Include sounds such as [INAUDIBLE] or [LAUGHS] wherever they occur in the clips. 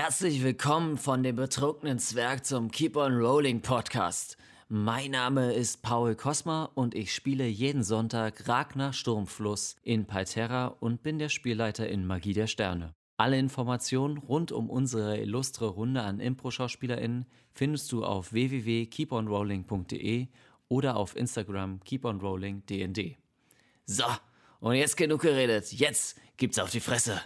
Herzlich willkommen von dem betrunkenen Zwerg zum Keep on Rolling Podcast. Mein Name ist Paul Kosma und ich spiele jeden Sonntag Ragnar Sturmfluss in Palterra und bin der Spielleiter in Magie der Sterne. Alle Informationen rund um unsere illustre Runde an Impro-SchauspielerInnen findest du auf www.keeponrolling.de oder auf Instagram keeponrollingdnd. So, und jetzt genug geredet. Jetzt gibt's auf die Fresse.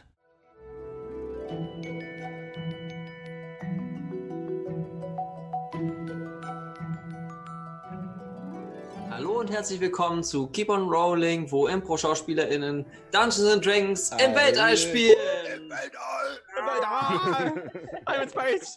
Und herzlich willkommen zu Keep on Rolling, wo Impro-SchauspielerInnen Dungeons and Dragons im Weltall spielen. Im Weltall! I'm in space!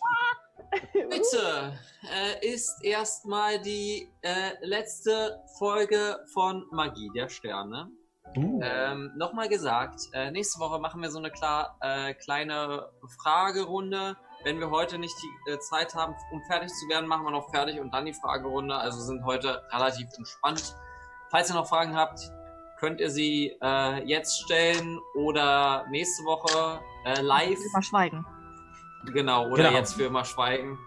Bitte äh, ist erstmal die äh, letzte Folge von Magie der Sterne. Uh. Ähm, Nochmal gesagt, äh, nächste Woche machen wir so eine klar, äh, kleine Fragerunde. Wenn wir heute nicht die äh, Zeit haben, um fertig zu werden, machen wir noch fertig und dann die Fragerunde. Also sind heute relativ entspannt. Falls ihr noch Fragen habt, könnt ihr sie äh, jetzt stellen oder nächste Woche äh, live. Mal schweigen. Genau, oder Genau. jetzt für immer schweigen.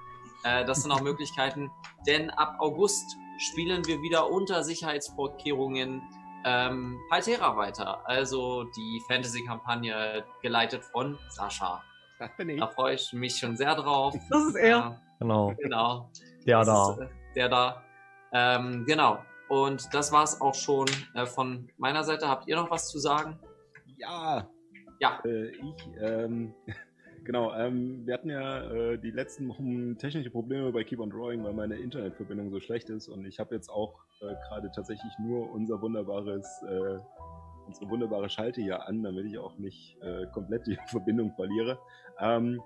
Äh, das sind auch Möglichkeiten. Denn ab August spielen wir wieder unter Sicherheitsvorkehrungen ähm, Paltera weiter. Also die Fantasy-Kampagne geleitet von Sascha. Das bin ich. Da freue ich mich schon sehr drauf. [LAUGHS] Das ist er. Ja, Genau, genau. der Das da. ist, äh, der da. Ähm, genau. Und das war es auch schon äh, von meiner Seite. Habt ihr noch was zu sagen? Ja. Ja. Äh, ich, ähm, [LAUGHS] genau, ähm, wir hatten ja äh, die letzten Wochen technische Probleme bei Keep on Drawing, weil meine Internetverbindung so schlecht ist und ich habe jetzt auch äh, gerade tatsächlich nur unser wunderbares, äh, unsere wunderbare Schalte hier an, damit ich auch nicht äh, komplett die [LAUGHS] Verbindung verliere. Ähm,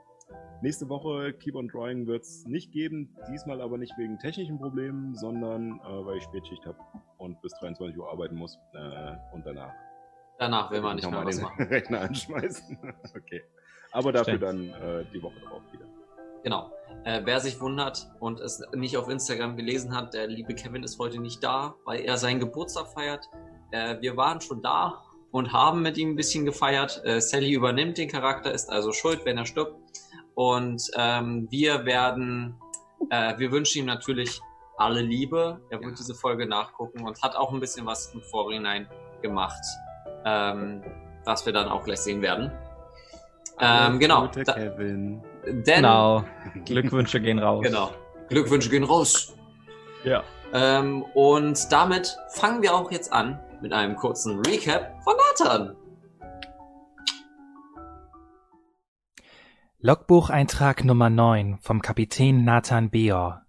nächste Woche Keep on Drawing wird es nicht geben, diesmal aber nicht wegen technischen Problemen, sondern äh, weil ich Spätschicht habe und bis 23 Uhr arbeiten muss äh, und danach Danach will man ich nicht mehr nochmal was den machen. [LAUGHS] Rechner anschmeißen. [LAUGHS] okay. Aber dafür Stimmt. dann äh, die Woche darauf wieder. Genau. Äh, wer sich wundert und es nicht auf Instagram gelesen hat, der liebe Kevin ist heute nicht da, weil er seinen Geburtstag feiert. Äh, wir waren schon da und haben mit ihm ein bisschen gefeiert. Äh, Sally übernimmt den Charakter, ist also schuld, wenn er stirbt. Und ähm, wir werden, äh, wir wünschen ihm natürlich alle Liebe. Er wird Ja. diese Folge nachgucken und hat auch ein bisschen was im Vorhinein gemacht, ähm, was wir dann auch gleich sehen werden. Ähm, genau. Gute Da, Kevin. denn, Genau, Glückwünsche gehen raus. Genau. Glückwünsche gehen raus. Ja. Ähm, und damit fangen wir auch jetzt an mit einem kurzen Recap von Nathan. Logbucheintrag Nummer 9 vom Kapitän Nathan Beor.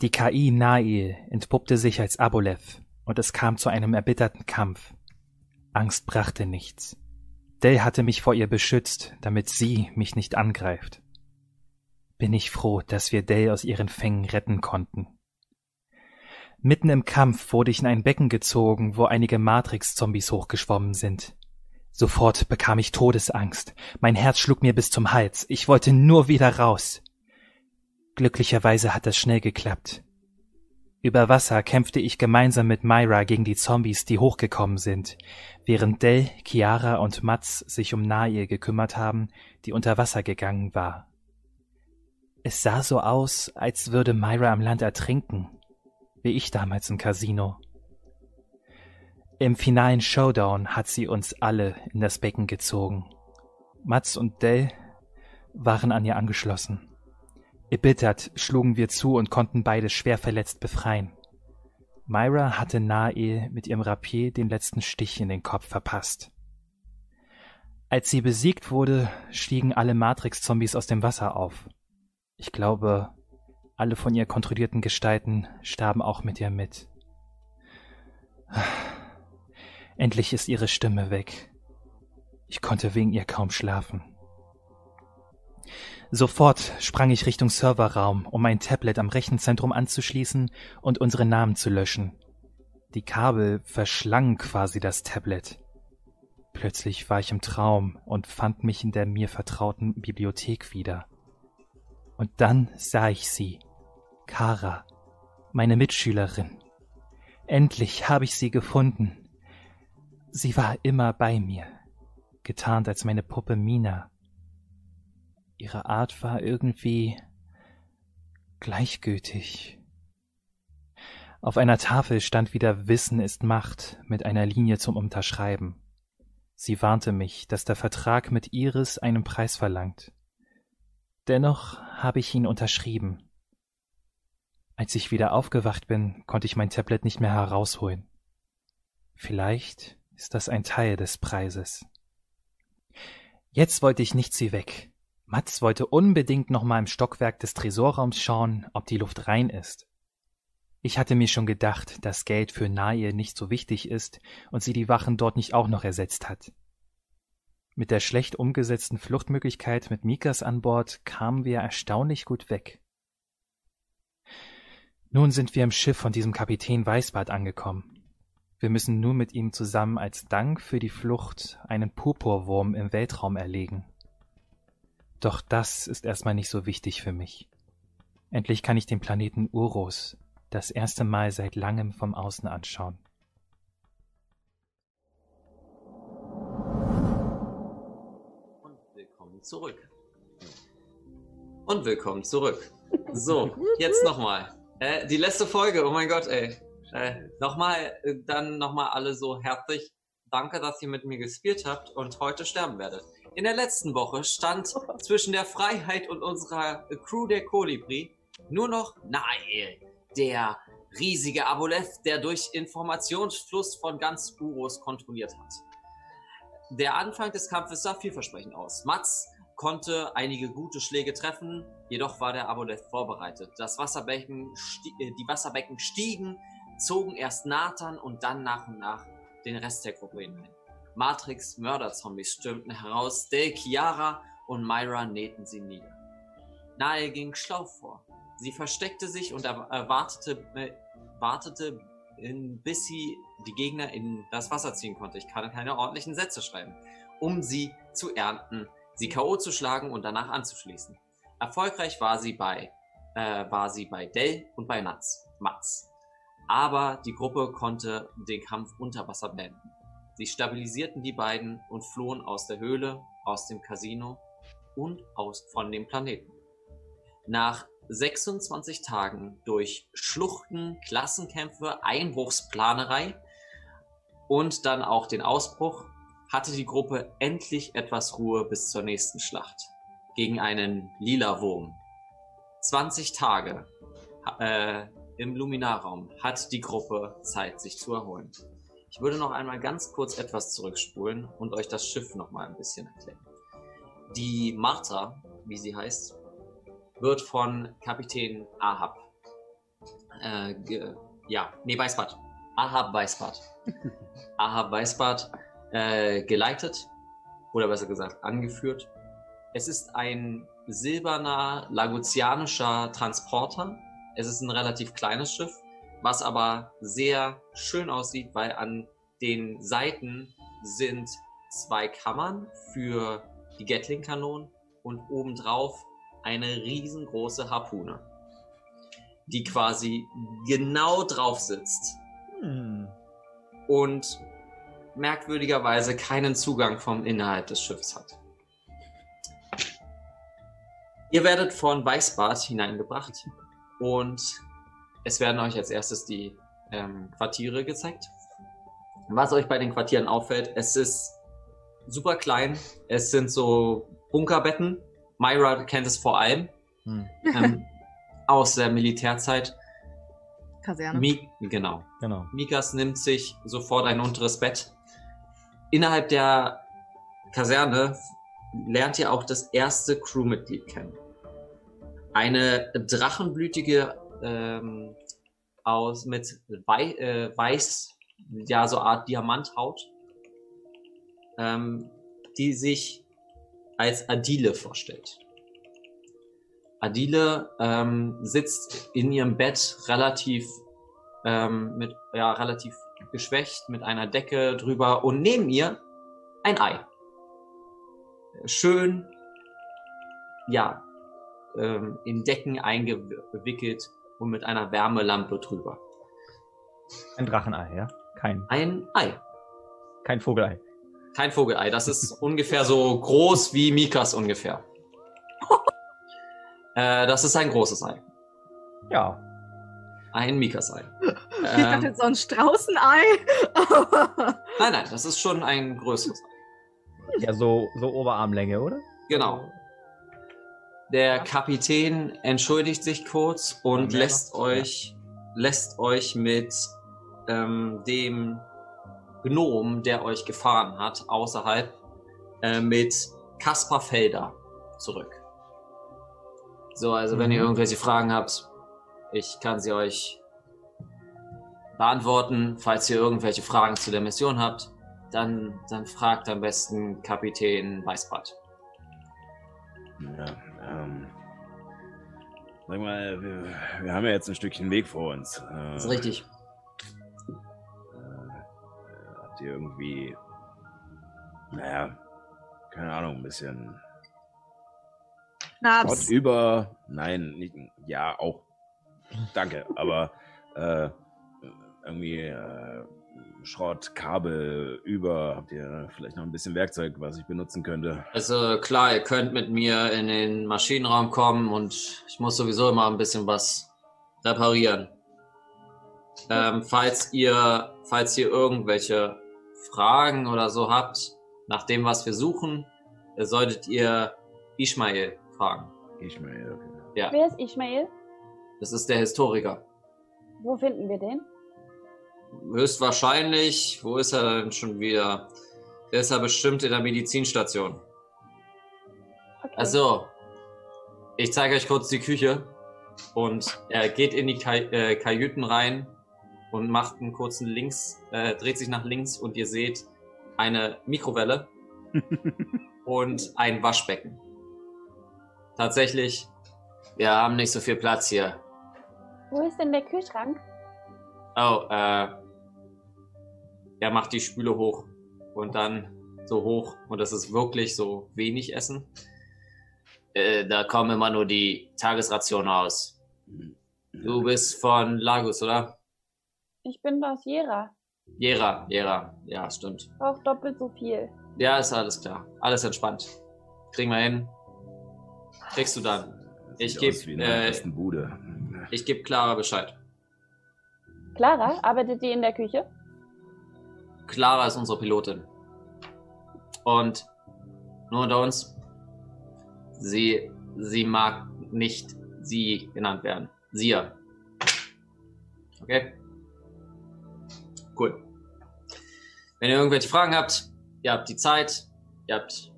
Die KI Nail entpuppte sich als Abolev und es kam zu einem erbitterten Kampf. Angst brachte nichts. Dell hatte mich vor ihr beschützt, damit sie mich nicht angreift. Bin ich froh, dass wir Dell aus ihren Fängen retten konnten. Mitten im Kampf wurde ich in ein Becken gezogen, wo einige Matrix-Zombies hochgeschwommen sind. Sofort bekam ich Todesangst. Mein Herz schlug mir bis zum Hals. Ich wollte nur wieder raus. Glücklicherweise hat das schnell geklappt. Über Wasser kämpfte ich gemeinsam mit Myra gegen die Zombies, die hochgekommen sind, während Dell, Chiara und Mats sich um Nail gekümmert haben, die unter Wasser gegangen war. Es sah so aus, als würde Myra am Land ertrinken, wie ich damals im Casino. Im finalen Showdown hat sie uns alle in das Becken gezogen. Mats und Dell waren an ihr angeschlossen. Erbittert schlugen wir zu und konnten beide schwer verletzt befreien. Myra hatte Nael mit ihrem Rapier den letzten Stich in den Kopf verpasst. Als sie besiegt wurde, stiegen alle Matrix-Zombies aus dem Wasser auf. Ich glaube, alle von ihr kontrollierten Gestalten starben auch mit ihr mit. Endlich ist ihre Stimme weg. Ich konnte wegen ihr kaum schlafen. Sofort sprang ich Richtung Serverraum, um mein Tablet am Rechenzentrum anzuschließen und unsere Namen zu löschen. Die Kabel verschlangen quasi das Tablet. Plötzlich war ich im Traum und fand mich in der mir vertrauten Bibliothek wieder. Und dann sah ich sie, Kara, meine Mitschülerin. Endlich habe ich sie gefunden. Sie war immer bei mir, getarnt als meine Puppe Mina. Ihre Art war irgendwie gleichgültig. Auf einer Tafel stand wieder Wissen ist Macht mit einer Linie zum Unterschreiben. Sie warnte mich, dass der Vertrag mit Iris einen Preis verlangt. Dennoch habe ich ihn unterschrieben. Als ich wieder aufgewacht bin, konnte ich mein Tablet nicht mehr herausholen. Vielleicht ist das ein Teil des Preises. Jetzt wollte ich nicht sie weg. Mats wollte unbedingt noch mal im Stockwerk des Tresorraums schauen, ob die Luft rein ist. Ich hatte mir schon gedacht, dass Geld für Nahe nicht so wichtig ist und sie die Wachen dort nicht auch noch ersetzt hat. Mit der schlecht umgesetzten Fluchtmöglichkeit mit Mikas an Bord kamen wir erstaunlich gut weg. Nun sind wir im Schiff von diesem Kapitän Weißbart angekommen. Wir müssen nun mit ihm zusammen als Dank für die Flucht einen Purpurwurm im Weltraum erlegen. Doch das ist erstmal nicht so wichtig für mich. Endlich kann ich den Planeten Uros das erste Mal seit langem vom Außen anschauen. Und willkommen zurück. Und willkommen zurück. So, [LAUGHS] jetzt nochmal. Äh, die letzte Folge, oh mein Gott, ey. Äh, nochmal, äh, dann nochmal alle so herzlich. Danke, dass ihr mit mir gespielt habt und heute sterben werdet. In der letzten Woche stand zwischen der Freiheit und unserer Crew der Kolibri nur noch Nael, der riesige Aboleth, der durch Informationsfluss von ganz Uros kontrolliert hat. Der Anfang des Kampfes sah vielversprechend aus. Mats konnte einige gute Schläge treffen, jedoch war der Aboleth vorbereitet. Das Wasserbecken, äh, die Wasserbecken stiegen, zogen erst Nathan und dann nach und nach den Rest der Gruppe hinein. Matrix Mörderzombies stürmten heraus, Dale, Chiara und Myra nähten sie nieder. Nahe ging schlau vor. Sie versteckte sich und erwartete, äh, wartete, in, bis sie die Gegner in das Wasser ziehen konnte. Ich kann keine ordentlichen Sätze schreiben, um sie zu ernten, sie K.O. zu schlagen und danach anzuschließen. Erfolgreich war sie bei, äh, war sie bei Dell und bei Mats. Mats. Aber die Gruppe konnte den Kampf unter Wasser beenden. Sie stabilisierten die beiden und flohen aus der Höhle, aus dem Casino und aus von dem Planeten. Nach 26 Tagen durch Schluchten, Klassenkämpfe, Einbruchsplanerei und dann auch den Ausbruch hatte die Gruppe endlich etwas Ruhe bis zur nächsten Schlacht gegen einen lila Wurm. 20 Tage äh, im Luminarraum hat die Gruppe Zeit, sich zu erholen. Ich würde noch einmal ganz kurz etwas zurückspulen und euch das Schiff noch mal ein bisschen erklären. Die Martha, wie sie heißt, wird von Kapitän Ahab. Äh, ja, nee, Weißbart. Ahab Weißbart. [LAUGHS] Ahab Weißbart äh, geleitet, oder besser gesagt angeführt. Es ist ein silberner, lagutianischer Transporter. Es ist ein relativ kleines Schiff, was aber sehr schön aussieht, weil an den Seiten sind zwei Kammern für die Gatling-Kanonen und obendrauf eine riesengroße Harpune, die quasi genau drauf sitzt hm. und merkwürdigerweise keinen Zugang vom Inhalt des Schiffs hat. Ihr werdet von Weißbart hineingebracht und es werden euch als erstes die ähm, Quartiere gezeigt. Was euch bei den Quartieren auffällt, es ist super klein. Es sind so Bunkerbetten, Myra kennt es vor allem hm. ähm, [LAUGHS] aus der Militärzeit. Kaserne. Mi genau. genau. Mikas nimmt sich sofort ein unteres Bett. Innerhalb der Kaserne lernt ihr auch das erste Crewmitglied kennen. Eine drachenblütige ähm, aus mit Wei äh, weiß, ja so Art Diamanthaut, ähm, die sich als Adile vorstellt. Adile ähm, sitzt in ihrem Bett relativ ähm, mit ja relativ geschwächt mit einer Decke drüber und neben ihr ein Ei. Schön, ja, ähm, in Decken eingewickelt und mit einer Wärmelampe drüber. Ein Drachenei, ja? Kein. Ein Ei. Kein Vogelei. Kein Vogelei. Das ist ungefähr so groß wie Mikas ungefähr. [LAUGHS] Äh, das ist ein großes Ei. Ja. Ein Mikas-Ei. Ich dachte Ähm, jetzt so ein Straußenei. [LAUGHS] nein, nein, das ist schon ein größeres Ei. Ja, so, so Oberarmlänge, oder? Genau. Der Kapitän entschuldigt sich kurz und lässt noch? euch, lässt euch mit ähm, dem Gnom, der euch gefahren hat, außerhalb, äh, mit Kaspar Felder zurück. So, also wenn ihr Mhm. irgendwelche Fragen habt, ich kann sie euch beantworten. Falls ihr irgendwelche Fragen zu der Mission habt, dann, dann fragt am besten Kapitän Weißbart. Ja, ähm. Sag mal, wir, wir haben ja jetzt ein Stückchen Weg vor uns. Äh, Das ist richtig. Äh, habt ihr irgendwie. Naja, keine Ahnung, ein bisschen. Schnaps. über. Nein, nicht. Ja, auch. Danke, aber. Äh, irgendwie. Äh, Schrott, Kabel über. Habt ihr vielleicht noch ein bisschen Werkzeug, was ich benutzen könnte? Also klar, ihr könnt mit mir in den Maschinenraum kommen und ich muss sowieso immer ein bisschen was reparieren. Ähm, falls ihr, falls ihr irgendwelche Fragen oder so habt, nach dem, was wir suchen, solltet ihr Ishmael fragen. Meine, okay. Ja, Wer ist Ishmael? Das ist der Historiker. Wo finden wir den? Höchstwahrscheinlich, wo ist er denn schon wieder? Der ist ja bestimmt in der Medizinstation. Okay. Also, ich zeige euch kurz die Küche. Und er geht in die Kaj äh, Kajüten rein und macht einen kurzen Links, äh, dreht sich nach links und ihr seht eine Mikrowelle [LAUGHS] und ein Waschbecken. Tatsächlich, wir haben nicht so viel Platz hier. Wo ist denn der Kühlschrank? Oh, äh, er macht die Spüle hoch und dann so hoch und das ist wirklich so wenig Essen. Äh, da kommen immer nur die Tagesrationen aus. Du bist von Lagos, oder? Ich bin aus Jera. Jera, Jera, ja, stimmt. Auch doppelt so viel. Ja, ist alles klar. Alles entspannt. Kriegen wir hin. Kriegst du dann. Ich Sieht geb, aus wie in einer äh, Bude. Ich gebe Clara Bescheid. Clara, arbeitet die in der Küche? Clara ist unsere Pilotin. Und nur unter uns, sie, sie mag nicht sie genannt werden. Sia. Okay? Cool. Wenn ihr irgendwelche Fragen habt, ihr habt die Zeit, ihr habt,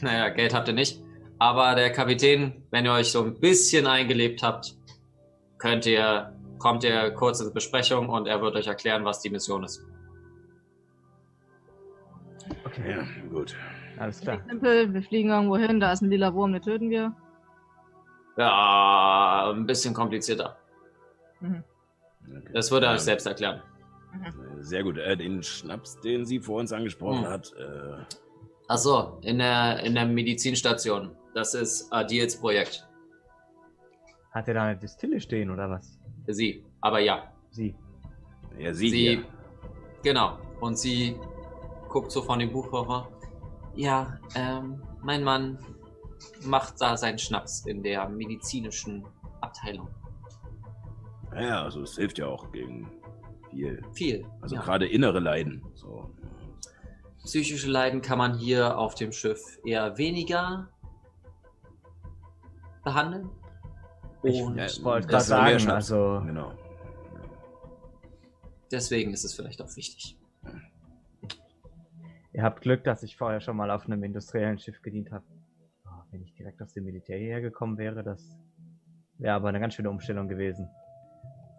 naja, Geld habt ihr nicht, aber der Kapitän, wenn ihr euch so ein bisschen eingelebt habt, könnt ihr, kommt ihr kurz in Besprechung und er wird euch erklären, was die Mission ist. Okay, Ja, gut. alles klar. Simpel, wir fliegen irgendwo hin, da ist ein lila Wurm, den töten wir. Ja, ein bisschen komplizierter. Mhm. Okay. Das würde er euch Ähm, selbst erklären. Sehr gut. Äh, den Schnaps, den sie vor uns angesprochen Hm. hat, äh, Achso, in der, in der Medizinstation. Das ist Adils Projekt. Hat er da eine Distille stehen oder was? Sie. Aber ja. Sie. ja, sie, Sie. hier. Genau. Und sie guckt so von dem Buchkoffer. Ja, ähm, mein Mann macht da seinen Schnaps in der medizinischen Abteilung. Ja, also es hilft ja auch gegen viel. Viel. Also ja. gerade innere Leiden. So. Psychische Leiden kann man hier auf dem Schiff eher weniger behandeln. Ich Und Ja, wollte das gerade sagen, also Genau. deswegen ist es vielleicht auch wichtig. ihr habt Glück, dass ich vorher schon mal auf einem industriellen Schiff gedient habe. Oh, wenn ich direkt aus dem Militär hierher gekommen wäre, das wäre aber eine ganz schöne Umstellung gewesen.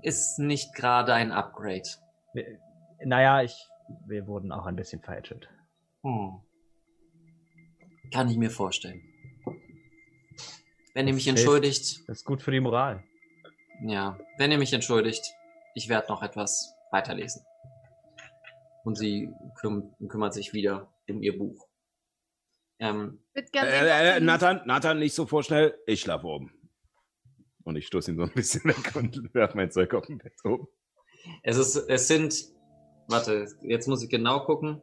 Ist nicht gerade ein Upgrade. Wir, naja, ich, wir wurden auch ein bisschen verätschelt. Hm. Kann ich mir vorstellen. Wenn ihr Das mich hilft. entschuldigt, Das ist gut für die Moral. ja, wenn ihr mich entschuldigt, ich werde noch etwas weiterlesen. Und sie küm kümmert sich wieder um ihr Buch. Ähm, Äh, äh, die- Nathan, Nathan, nicht so vorschnell. Ich schlafe oben. Und ich stoße ihn so ein bisschen weg und [LAUGHS] werfe mein Zeug auf den Bett oben. es ist, es sind, warte, jetzt muss ich genau gucken.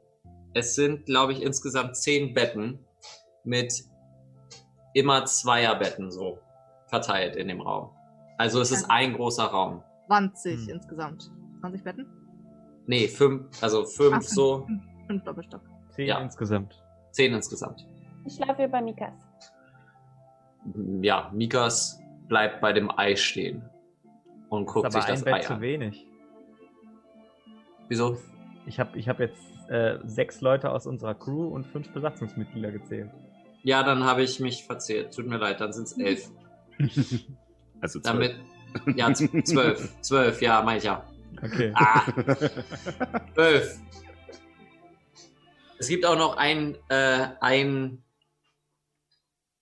Es sind, glaube ich, insgesamt zehn Betten mit immer Zweierbetten so verteilt in dem Raum. Also es ist ein großer Raum. 20 Hm. insgesamt. 20 Betten? Nee, fünf, also fünf Ah, so, Fünf, fünf Doppelstock. Zehn Ja. insgesamt. zehn insgesamt. Ich schlafe hier bei Mikas. Ja, Mikas bleibt bei dem Ei stehen und guckt aber sich das ein Bett Ei zu an. wenig. Wieso? Ich habe ich hab jetzt äh, sechs Leute aus unserer Crew und fünf Besatzungsmitglieder gezählt. Ja, dann habe ich mich verzählt. Tut mir leid, dann sind es elf. [LAUGHS] Also zwölf. Damit, ja, zwölf. [LAUGHS] zwölf, ja, meine ich ja. Okay. Ah, [LAUGHS] zwölf. Es gibt auch noch ein, äh, ein,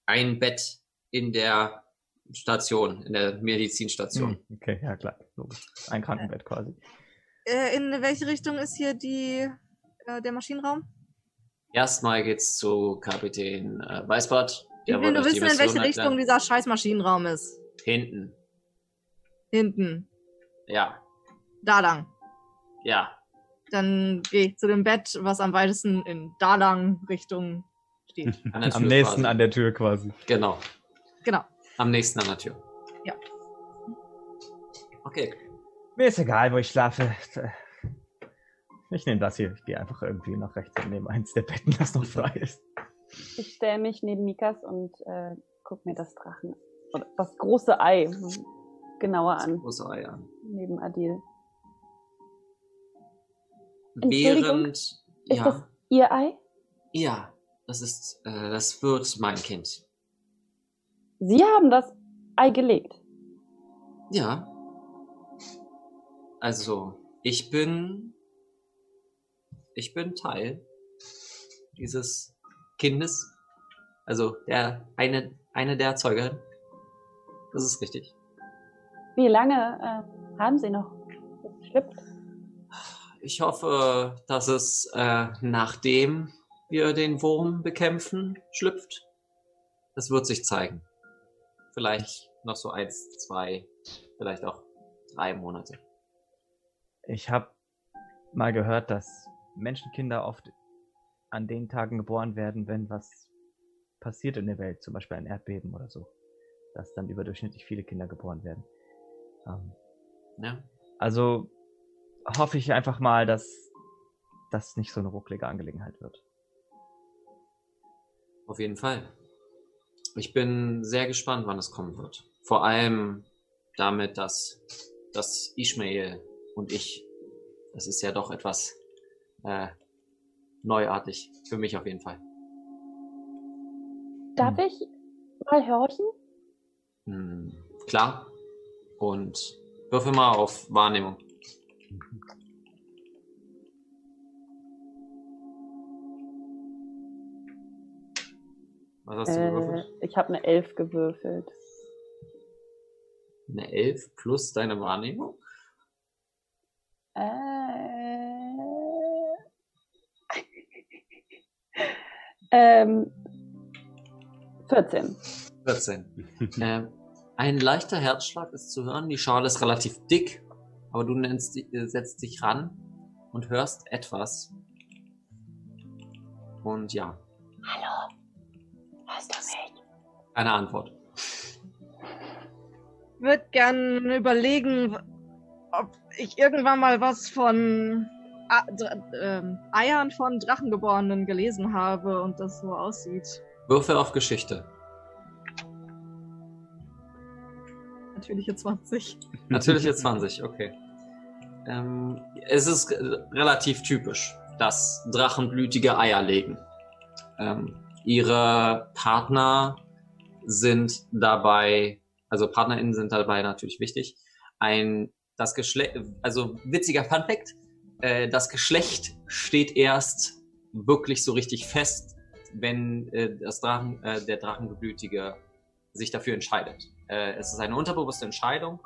ein Bett in der Station, in der Medizinstation. Hm, okay, ja klar. Logisch. Ein Krankenbett quasi. Äh, in welche Richtung ist hier die, äh, der Maschinenraum? Erstmal geht's zu Kapitän äh, Weißbart. Ich Der will nur wissen, in welche Richtung erklären. dieser scheiß Maschinenraum ist. Hinten. Hinten. Ja, Da lang. ja. Dann gehe ich zu dem Bett, was am weitesten in da lang Richtung steht. [LAUGHS] Am nächsten quasi. an der Tür quasi. Genau. Genau. Am nächsten an der Tür. Ja. Okay. Mir ist egal, wo ich schlafe. Ich nehme das hier. Ich gehe einfach irgendwie nach rechts und nehme eins der Betten, das noch frei ist. Ich stelle mich neben Mikas und äh, guck mir das Drachen oder das große Ei genauer Das an, große Ei an. neben Adil. Während. Ist Ja. das ihr Ei? Ja. Das ist. Äh, das wird mein Kind. Sie haben das Ei gelegt. Ja. Also, ich bin. Ich bin Teil dieses Kindes. Also, der eine, eine der Erzeugerin. Das ist richtig. Wie lange äh, haben Sie noch? Es schlüpft. Ich hoffe, dass es äh, nachdem wir den Wurm bekämpfen, schlüpft. Das wird sich zeigen. Vielleicht noch so eins, zwei, vielleicht auch drei Monate. Ich habe mal gehört, dass Menschenkinder oft an den Tagen geboren werden, wenn was passiert in der Welt, zum Beispiel ein Erdbeben oder so, dass dann überdurchschnittlich viele Kinder geboren werden. Ähm, Ja? also hoffe ich einfach mal, dass das nicht so eine rucklige Angelegenheit wird. Auf jeden Fall. Ich bin sehr gespannt, wann es kommen wird. Vor allem damit, dass, dass Ishmael und ich, das ist ja doch etwas äh, neuartig. Für mich auf jeden Fall. Darf Hm. ich mal horchen? Hm, klar. Und würfel mal auf Wahrnehmung. Was hast du Äh, gewürfelt? ich habe eine Elf gewürfelt. Eine 11 plus deine Wahrnehmung? Äh, ähm, 14. 14. äh, ein leichter Herzschlag ist zu hören. Die Schale ist relativ dick, aber du nennst, äh, setzt dich ran und hörst etwas. Und ja, Hallo. Hörst du mich? eine Antwort. Ich würde gern überlegen, ob ich irgendwann mal was von Eiern von Drachengeborenen gelesen habe und das so aussieht. Würfel auf Geschichte. Natürliche 20. Natürlich jetzt 20, okay. Ähm, es ist relativ typisch, dass Drachenblütige Eier legen. Ähm, ihre Partner sind dabei, also PartnerInnen sind dabei natürlich wichtig. Ein, das Geschlecht, also witziger Funfact, äh, das Geschlecht steht erst wirklich so richtig fest, wenn äh, das Drachen, äh, der Drachenblütige sich dafür entscheidet. Äh, es ist eine unterbewusste Entscheidung.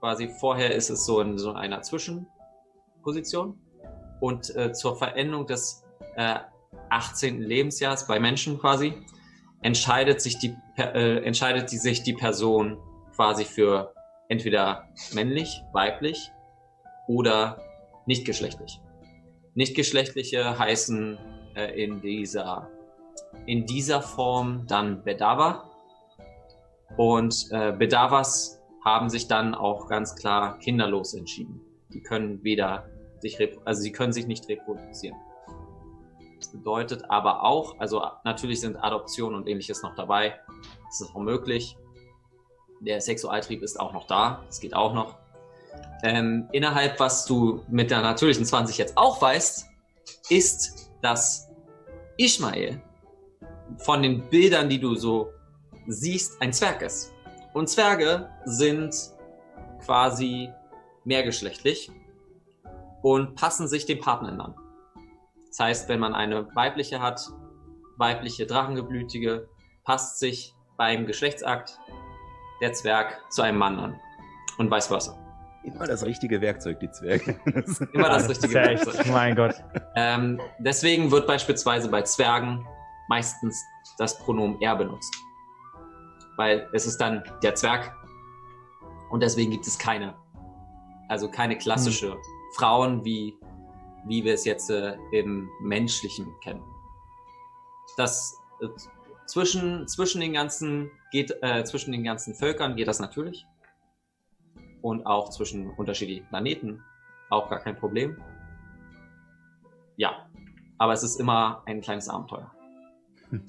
Quasi vorher ist es so in so einer Zwischenposition. Und äh, zur Verendung des äh, 18. Lebensjahres bei Menschen quasi entscheidet sich die äh, entscheidet die, sich die Person quasi für entweder männlich, weiblich oder nicht geschlechtlich. Nicht geschlechtliche heißen äh, in dieser in dieser Form dann Bedawa Und äh, Bedavas haben sich dann auch ganz klar kinderlos entschieden. Die können weder sich, also sie können sich nicht reproduzieren. Das bedeutet aber auch, also natürlich sind Adoption und ähnliches noch dabei. Das ist auch möglich. Der Sexualtrieb ist auch noch da. Das geht auch noch. Ähm, innerhalb, was du mit der natürlichen 20 jetzt auch weißt, ist, dass Ishmael von den Bildern, die du so siehst, ein Zwerg ist. Und Zwerge sind quasi mehrgeschlechtlich und passen sich den Partnern an. Das heißt, wenn man eine weibliche hat, weibliche Drachengeblütige, passt sich beim Geschlechtsakt der Zwerg zu einem Mann an. Und vice versa. Immer das richtige Werkzeug, die Zwerge. [LAUGHS] Immer das richtige ja echt, Werkzeug. Mein Gott. Ähm, deswegen wird beispielsweise bei Zwergen meistens das Pronomen er benutzt. Weil es ist dann der Zwerg und deswegen gibt es keine, also keine klassische Frauen, wie, wie wir es jetzt äh, im Menschlichen kennen. Das äh, zwischen, zwischen, den ganzen, geht, äh, zwischen den ganzen Völkern geht das natürlich. Und auch zwischen unterschiedlichen Planeten auch gar kein Problem. Ja, aber es ist immer ein kleines Abenteuer. [LAUGHS]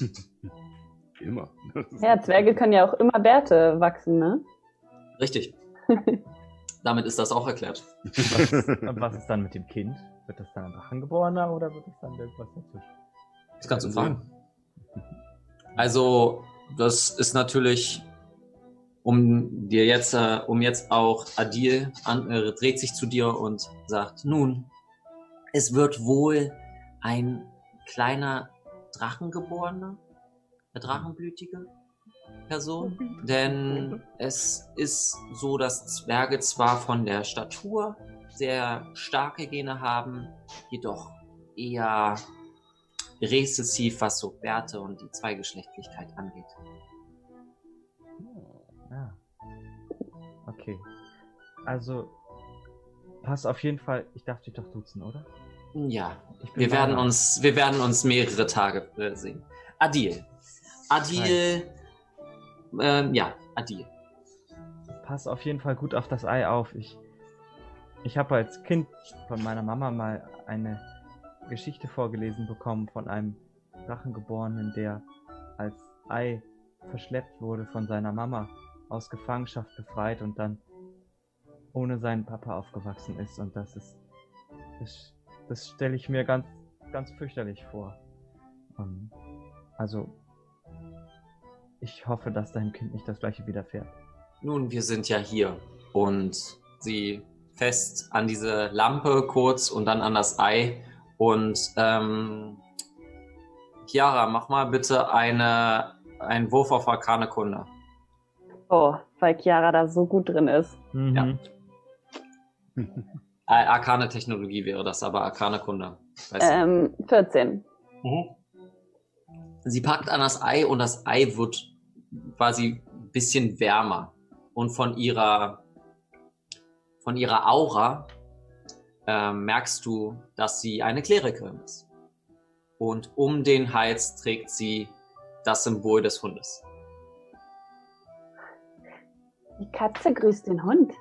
Immer. [LAUGHS] Ja, Zwerge können ja auch immer Bärte wachsen, ne? Richtig. [LAUGHS] Damit ist das auch erklärt. Was ist, und was ist dann mit dem Kind? Wird das dann ein Drachengeborener oder wird das dann irgendwas dazwischen? Das kannst du fragen. Also, das ist natürlich, um dir jetzt, äh, um jetzt auch Adil an, äh, dreht sich zu dir und sagt, nun, es wird wohl ein kleiner Drachengeborener, eine drachenblütige Person, denn es ist so, dass Zwerge zwar von der Statur sehr starke Gene haben, jedoch eher rezessiv, was so Werte und die Zweigeschlechtlichkeit angeht. Okay. Also, pass auf jeden Fall, ich darf dich doch duzen, oder? Ja, wir werden uns, wir werden uns mehrere Tage äh, sehen. Adil. Adil. Ähm, ja, Adil. Pass auf jeden Fall gut auf das Ei auf. Ich, ich habe als Kind von meiner Mama mal eine Geschichte vorgelesen bekommen von einem Drachengeborenen, der als Ei verschleppt wurde von seiner Mama, aus Gefangenschaft befreit und dann ohne seinen Papa aufgewachsen ist. Und das ist, das, das stelle ich mir ganz, ganz fürchterlich vor. Ähm, also, ich hoffe, dass deinem Kind nicht das gleiche widerfährt. Nun, wir sind ja hier und sie fest an diese Lampe kurz und dann an das Ei und ähm, Chiara, mach mal bitte eine, einen Wurf auf Arkane Kunde. Oh, weil Chiara da so gut drin ist. Mhm. Äh, [LAUGHS] Arkane Technologie wäre das, aber Arkane Kunde. Ähm, 14. Mhm. Sie packt an das Ei und das Ei wird quasi ein bisschen wärmer. Und von ihrer, von ihrer Aura ähm, merkst du, dass sie eine Klerikerin ist. Und um den Hals trägt sie das Symbol des Hundes. Die Katze grüßt den Hund.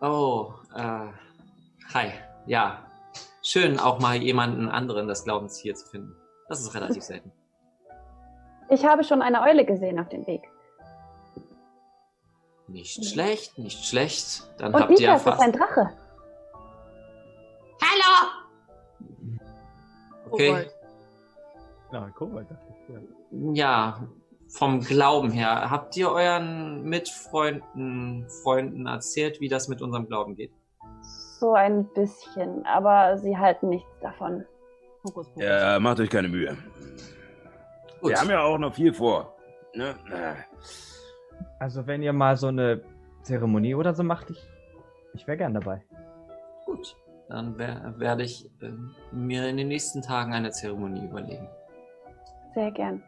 Oh, äh, hi. Ja, schön auch mal jemanden anderen des Glaubens hier zu finden. Das ist relativ [LAUGHS] selten. Ich habe schon eine Eule gesehen auf dem Weg. Nicht schlecht, nicht schlecht. Dann Und habt ihr ja Nikas ist fast. ein Drache. Okay. Kobold. Ja, Kobold dachte ich. Ja. Ja, vom Glauben her. Habt ihr euren Mitfreunden, Freunden erzählt, wie das mit unserem Glauben geht? So ein bisschen, aber sie halten nichts davon. Ja, macht euch keine Mühe. Gut. Wir haben ja auch noch viel vor. Ne? Also wenn ihr mal so eine Zeremonie oder so macht, ich, ich wäre gern dabei. Gut. Dann wer werde ich ähm, mir in den nächsten Tagen eine Zeremonie überlegen. Sehr gern.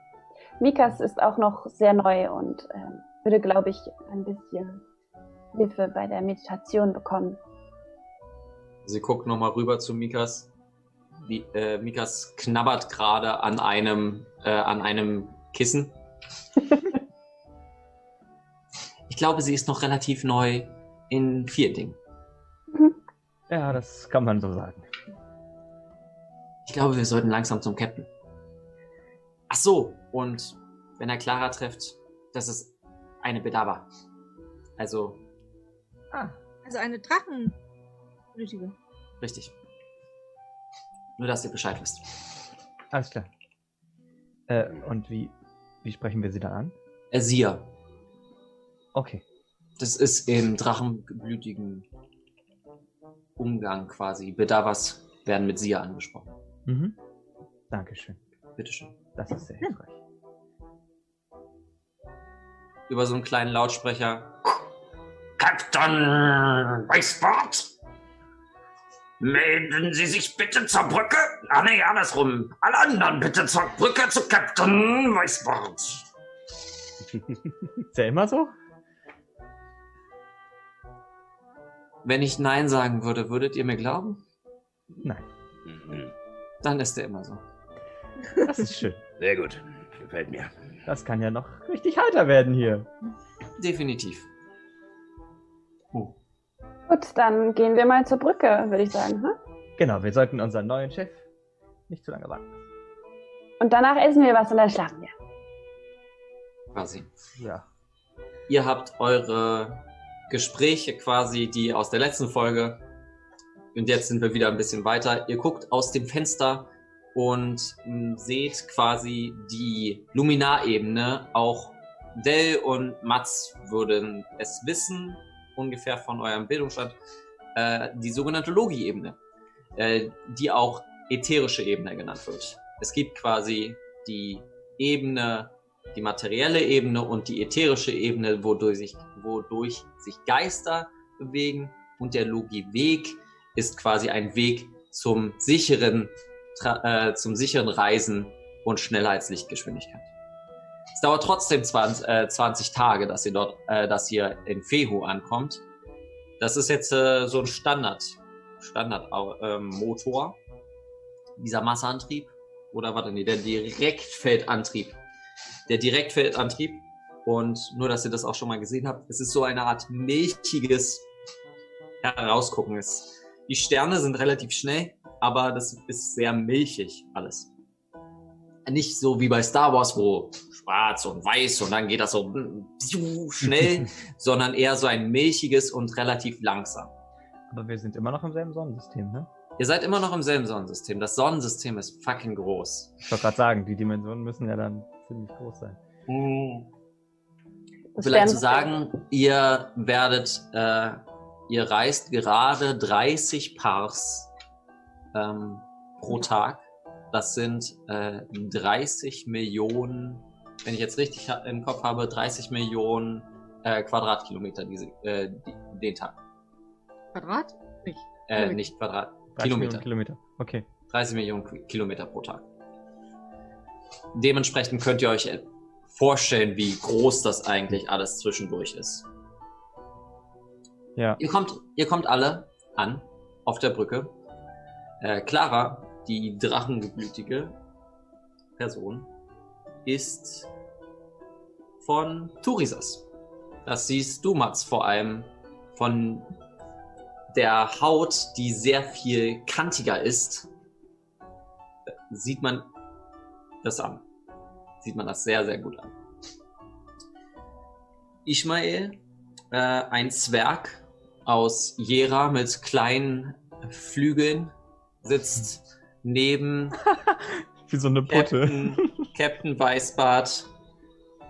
Mikas ist auch noch sehr neu und ähm, würde, glaube ich, ein bisschen Hilfe bei der Meditation bekommen. Sie guckt nochmal rüber zu Mikas. Die, äh, Mikas knabbert gerade an einem, äh, an einem Kissen. [LAUGHS] glaube, sie ist noch relativ neu in vielen Dingen. Ja, das kann man so sagen. Ich glaube, wir sollten langsam zum Captain. Ach so, und wenn er Clara trifft, das ist eine Bedawa. Also, Also eine Drachenblütige. richtig. Nur, dass ihr Bescheid wisst. Alles klar. Äh, und wie, wie sprechen wir sie dann an? Äh, Sia. Okay. Das ist im drachenblütigen Umgang quasi. Bedawas werden mit Sia angesprochen. Mhm. Dankeschön. Bitteschön. Das ist sehr hilfreich. Über so einen kleinen Lautsprecher. Captain Weißbart? Melden Sie sich bitte zur Brücke? Ah, nee, andersrum. Alle anderen bitte zur Brücke zu Captain Weißbart. Ist ja immer so? Wenn ich Nein sagen würde, würdet ihr mir glauben? Nein. Mhm. Dann ist er immer so. Das ist schön. Sehr gut. Gefällt mir. Das kann ja noch richtig heiter werden hier. Definitiv. Oh. Gut, dann gehen wir mal zur Brücke, würde ich sagen. Hm? Genau, wir sollten unseren neuen Chef nicht zu lange warten lassen. Und danach essen wir was und dann schlafen wir. Quasi. Ja. Ihr habt eure Gespräche quasi, die aus der letzten Folge. Und jetzt sind wir wieder ein bisschen weiter. Ihr guckt aus dem Fenster und mh, seht quasi die Luminarebene. Auch Dell und Mats würden es wissen, ungefähr von eurem Bildungsstand. Äh, die sogenannte Logi-Ebene, äh, die auch ätherische Ebene genannt wird. Es gibt quasi die Ebene, die materielle Ebene und die ätherische Ebene, wodurch sich, wodurch sich Geister bewegen. Und der Logi-Weg ist quasi ein Weg zum sicheren, äh, zum sicheren Reisen und Schnellheitslichtgeschwindigkeit. Es dauert trotzdem 20, äh, 20 Tage, dass ihr dort, äh, dass ihr in Fehu ankommt. Das ist jetzt äh, so ein Standard, Standard ähm. Dieser Masseantrieb. Oder warte, nee, der Direktfeldantrieb. Der Direktfeldantrieb. Und nur, dass ihr das auch schon mal gesehen habt, es ist so eine Art milchiges Herausgucken. Es, die Sterne sind relativ schnell, aber das ist sehr milchig alles. Nicht so wie bei Star Wars, wo schwarz und weiß und dann geht das so schnell, [LAUGHS] sondern eher so ein milchiges und relativ langsam. Aber wir sind immer noch im selben Sonnensystem, ne? Ihr seid immer noch im selben Sonnensystem. Das Sonnensystem ist fucking groß. Ich wollte gerade sagen, die Dimensionen müssen ja dann ziemlich groß sein. Das Vielleicht zu sagen, ihr werdet, äh, ihr reist gerade 30 Pars ähm, pro Tag. Das sind äh, 30 Millionen, wenn ich jetzt richtig im Kopf habe, 30 Millionen äh, Quadratkilometer diese, äh, die, den Tag. Quadrat? Nicht. Äh, Kilometer. nicht Quadrat, 30 Kilometer. Millionen Kilometer. Okay. 30 Millionen Ki- Kilometer pro Tag. Dementsprechend könnt ihr euch äh, vorstellen, wie groß das eigentlich alles zwischendurch ist. Ja. Ihr kommt, ihr kommt alle an auf der Brücke. Äh, Clara, die drachengeblütige Person, ist von Turisas. Das siehst du, Mats, vor allem von der Haut, die sehr viel kantiger ist, sieht man das an. Sieht man das sehr, sehr gut an. Ishmael, äh, ein Zwerg aus Jera mit kleinen Flügeln, sitzt neben [LAUGHS] Wie so eine Putte. Captain, Captain Weißbart,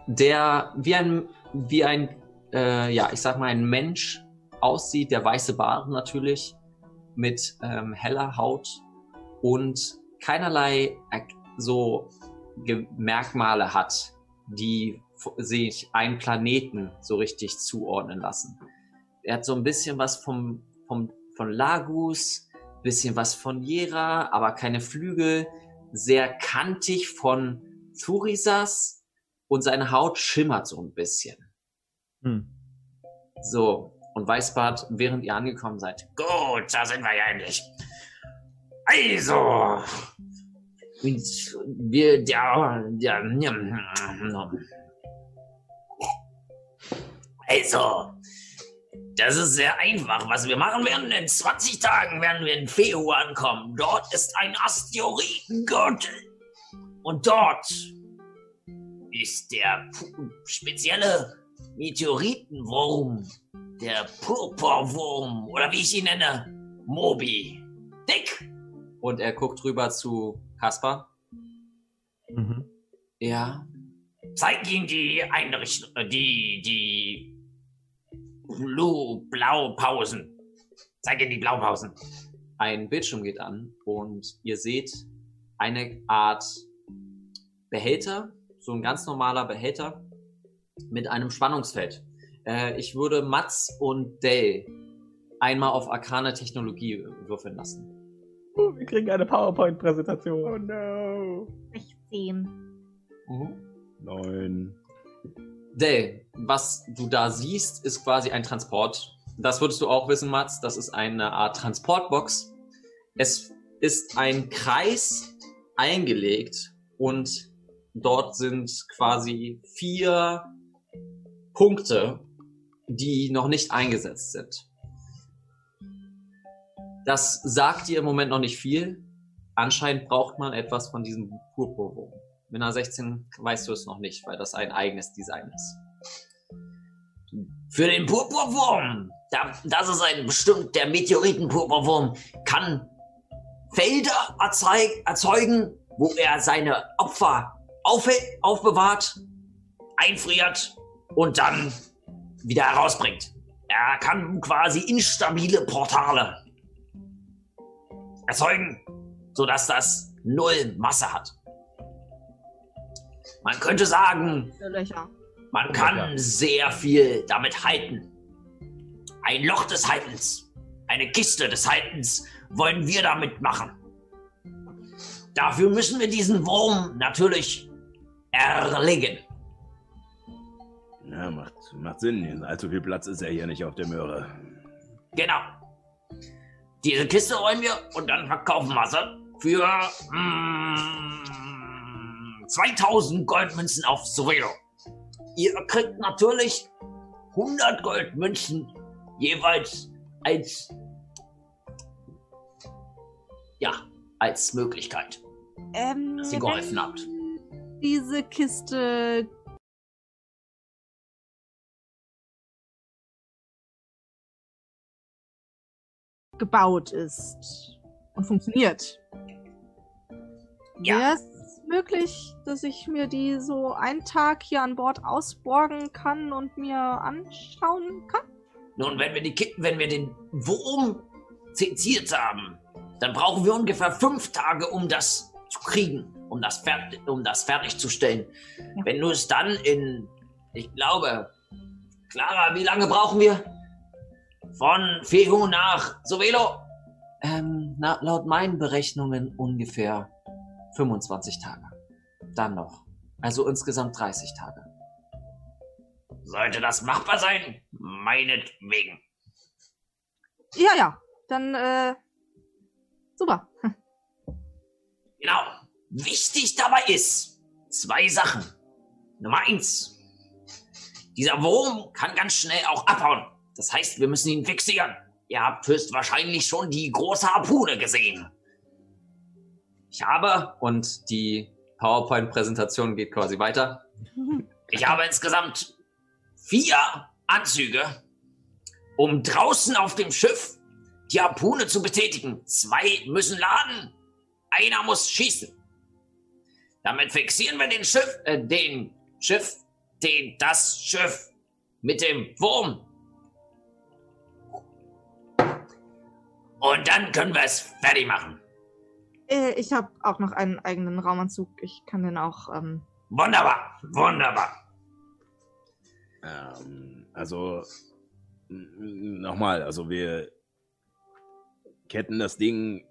der wie ein, wie ein, äh, ja, ich sag mal, ein Mensch aussieht, der weiße Bart natürlich, mit ähm, heller Haut und keinerlei so Ge- Merkmale hat, die sich einen Planeten so richtig zuordnen lassen. Er hat so ein bisschen was vom, vom, von Lagus, bisschen was von Jera, aber keine Flügel, sehr kantig von Thurisas. Und seine Haut schimmert so ein bisschen. Hm. So, und Weißbart, während ihr angekommen seid, Gut, da sind wir ja endlich. Also, wir, der, der, Also, das ist sehr einfach. Was wir machen werden, in 20 Tagen werden wir in Feu ankommen. Dort ist ein Asteroidengürtel. Und dort ist der spezielle Meteoritenwurm, der Purpurwurm, oder wie ich ihn nenne, Moby. Dick! Und er guckt rüber zu Kaspar. Mhm. Ja. Zeig ihm die Einrichtung, äh, die, die Blue, Blaupausen. Zeig ihm die Blaupausen. Ein Bildschirm geht an und ihr seht eine Art Behälter, so ein ganz normaler Behälter mit einem Spannungsfeld. Äh, ich würde Mats und Dell einmal auf arkane Technologie würfeln lassen. Uh, wir kriegen eine PowerPoint-Präsentation. Oh no. 16. Neun. Dell, was du da siehst, ist quasi ein Transport. Das würdest du auch wissen, Mats. Das ist eine Art Transportbox. Es ist ein Kreis eingelegt und dort sind quasi vier Punkte, die noch nicht eingesetzt sind. Das sagt dir im Moment noch nicht viel. Anscheinend braucht man etwas von diesem Purpurwurm. Mit einer 16 weißt du es noch nicht, weil das ein eigenes Design ist. Für den Purpurwurm. Da, das ist ein bestimmt, der Meteoritenpurpurwurm kann Felder erzeug, erzeugen, wo er seine Opfer aufhält, aufbewahrt, einfriert und dann wieder herausbringt. Er kann quasi instabile Portale erzeugen, sodass das null Masse hat. Man könnte sagen, Löcher. Man kann sehr viel damit halten. Ein Loch des Haltens, eine Kiste des Haltens wollen wir damit machen. Dafür müssen wir diesen Wurm natürlich erlegen. Ja, macht, macht Sinn. Allzu viel Platz ist ja hier nicht auf der Möhre. Genau. Diese Kiste wollen wir und dann verkaufen wir sie für mm, 2000 Goldmünzen auf Sovelo. Ihr kriegt natürlich 100 Goldmünzen jeweils als ja, als Möglichkeit. Ähm, Dass ihr geholfen habt. Diese Kiste. gebaut ist und funktioniert. Ja. Wäre es möglich, dass ich mir die so einen Tag hier an Bord ausborgen kann und mir anschauen kann? Nun, wenn wir, die, Ki- wenn wir den Wurm seziert haben, dann brauchen wir ungefähr fünf Tage, um das zu kriegen, um das, fertig, um das fertigzustellen. Ja. Wenn du es dann in, ich glaube, Clara, wie lange brauchen wir? Von Fehu nach Sovelo? Ähm, na, laut meinen Berechnungen ungefähr 25 Tage. Dann noch. Also insgesamt 30 Tage. Sollte das machbar sein? Meinetwegen. Ja, ja. Dann, äh. Super. Genau. Wichtig dabei ist zwei Sachen. Nummer eins. Dieser Wurm kann ganz schnell auch abhauen. Das heißt, wir müssen ihn fixieren. Ihr habt höchstwahrscheinlich schon die große Harpune gesehen. Ich habe, und die PowerPoint-Präsentation geht quasi weiter. Ich habe insgesamt vier Anzüge, um draußen auf dem Schiff die Harpune zu betätigen. Zwei müssen laden, einer muss schießen. Damit fixieren wir den Schiff, äh, den Schiff, den, das Schiff mit dem Wurm. Und dann können wir es fertig machen. Äh, ich habe auch noch einen eigenen Raumanzug. Ich kann den auch, ähm. Wunderbar, wunderbar. Ähm, also, nochmal, also wir ketten das Ding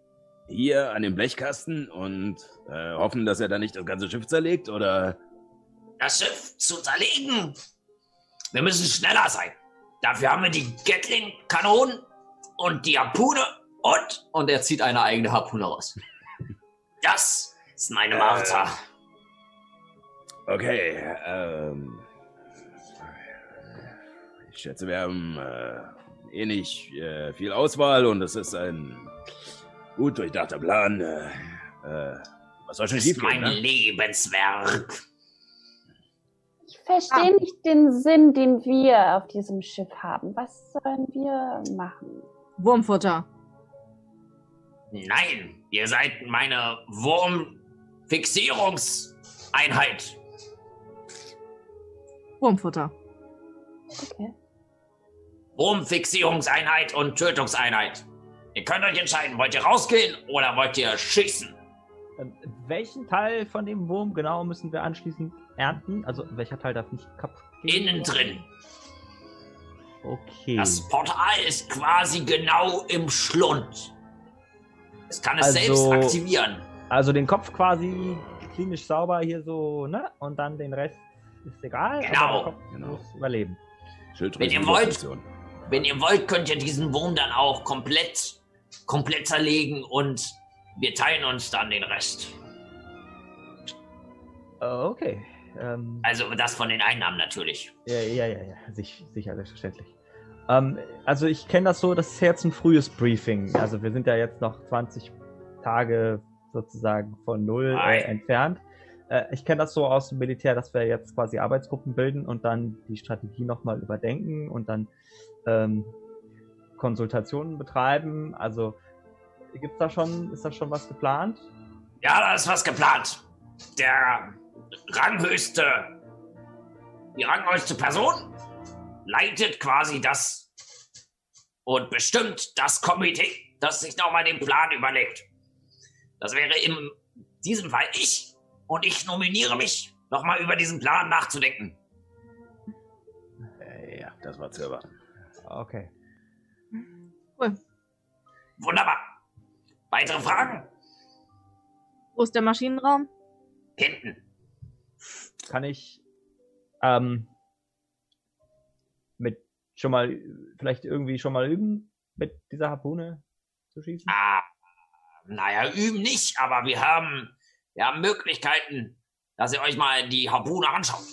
hier an den Blechkasten und äh, hoffen, dass er da nicht das ganze Schiff zerlegt, oder? das Schiff zu zerlegen. Wir müssen schneller sein. Dafür haben wir die Gatling-Kanonen und die Harpune und Und er zieht eine eigene Harpune raus. Das ist meine Äh. Martha. Okay, ähm. Ich schätze, wir haben äh, eh nicht äh, viel Auswahl und es ist ein gut durchdachter Plan. Äh, äh, was soll schon Das ist schief gehen, mein ne? Lebenswerk. Ich verstehe nicht den Sinn, den wir auf diesem Schiff haben. Was sollen wir machen? Wurmfutter. Nein, ihr seid meine Wurmfixierungseinheit. Wurmfutter. Okay. Wurmfixierungseinheit und Tötungseinheit. Ihr könnt euch entscheiden, wollt ihr rausgehen oder wollt ihr schießen? Ähm, welchen Teil von dem Wurm genau müssen wir anschließend ernten? Also welcher Teil darf nicht kaputt gehen? Innen drin. Okay. Das Portal ist quasi genau im Schlund. Es kann es Also- selbst aktivieren. Also den Kopf quasi klinisch sauber hier so, ne? Und dann den Rest ist egal. Genau. Genau. muss überleben. Schilddrüsen- Wenn ihr wollt. Wenn ihr wollt, könnt ihr diesen Wurm dann auch komplett, komplett zerlegen und wir teilen uns dann den Rest. Äh, okay. Ähm, Also das von den Einnahmen natürlich. ja, ja, ja, ja. Sich, sicher, selbstverständlich. Ähm, also ich kenne das so, das ist jetzt ein frühes Briefing. Also wir sind ja jetzt noch 20 Tage sozusagen von null äh, entfernt. Äh, ich kenne das so aus dem Militär, dass wir jetzt quasi Arbeitsgruppen bilden und dann die Strategie nochmal überdenken und dann ähm, Konsultationen betreiben. Also gibt's da schon, ist da schon was geplant? Ja, da ist was geplant. Der ranghöchste, die ranghöchste Person leitet quasi das und bestimmt das Komitee, das sich nochmal den Plan überlegt. Das wäre in diesem Fall ich und ich nominiere mich, nochmal über diesen Plan nachzudenken. Äh, ja, das war zu erwarten. Okay. Wunderbar. Weitere Fragen? Wo ist der Maschinenraum? Hinten. kann ich ähm, schon mal vielleicht irgendwie schon mal üben, mit dieser Harpune zu schießen? Ah, naja, üben nicht, aber wir haben, wir haben Möglichkeiten, dass ihr euch mal die Harpune anschaut.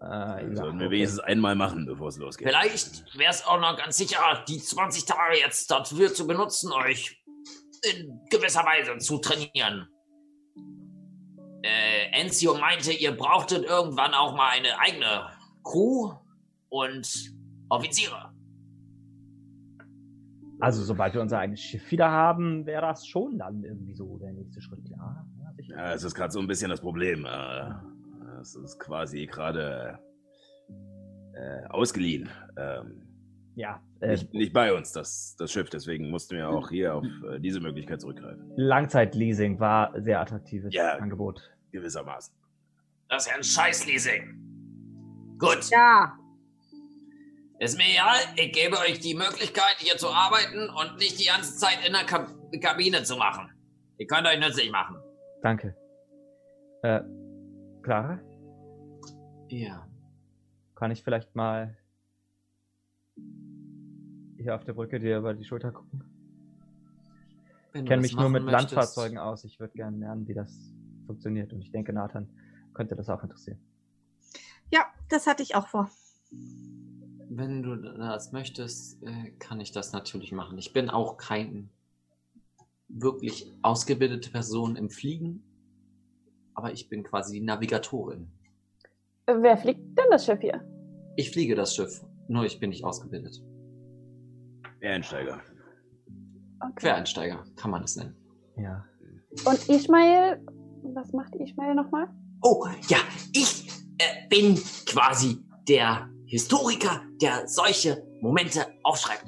Äh, Dann ja, sollten wir okay. wenigstens einmal machen, bevor es losgeht. Vielleicht wäre es auch noch ganz sicher, die 20 Tage jetzt dafür zu benutzen, euch in gewisser Weise zu trainieren. Äh, Enzio meinte, ihr brauchtet irgendwann auch mal eine eigene Crew und Offiziere. Also sobald wir unser eigenes Schiff wieder haben, wäre das schon dann irgendwie so der nächste Schritt. Ja, ja es ist gerade so ein bisschen das Problem. Äh, es ist quasi gerade äh, ausgeliehen. Ähm, ja äh, nicht, nicht bei uns, das, das Schiff. Deswegen mussten wir auch hier auf äh, diese Möglichkeit zurückgreifen. Langzeitleasing war sehr attraktives Ja. Angebot. Gewissermaßen. Das ist ja ein Scheißleasing. Gut. Ja. Ist mir egal, ich gebe euch die Möglichkeit, hier zu arbeiten und nicht die ganze Zeit in der Kab Kabine zu machen. Ihr könnt euch nützlich machen. Danke. Äh, Clara, Ja. kann ich vielleicht mal hier auf der Brücke dir über die Schulter gucken? Wenn Ich kenne mich nur mit möchtest. Landfahrzeugen aus. Ich würde gerne lernen, wie das funktioniert. Und ich denke, Nathan könnte das auch interessieren. Ja, das hatte ich auch vor. Wenn du das möchtest, äh, kann ich das natürlich machen. Ich bin auch kein wirklich ausgebildete Person im Fliegen, aber ich bin quasi die Navigatorin. Wer fliegt denn das Schiff hier? Ich fliege das Schiff, nur ich bin nicht ausgebildet. Einsteiger. Okay. Quereinsteiger, kann man es nennen. Ja. Und Ismail, was macht Ismail nochmal? Oh, ja, ich äh, bin quasi der Historiker, der solche Momente aufschreibt.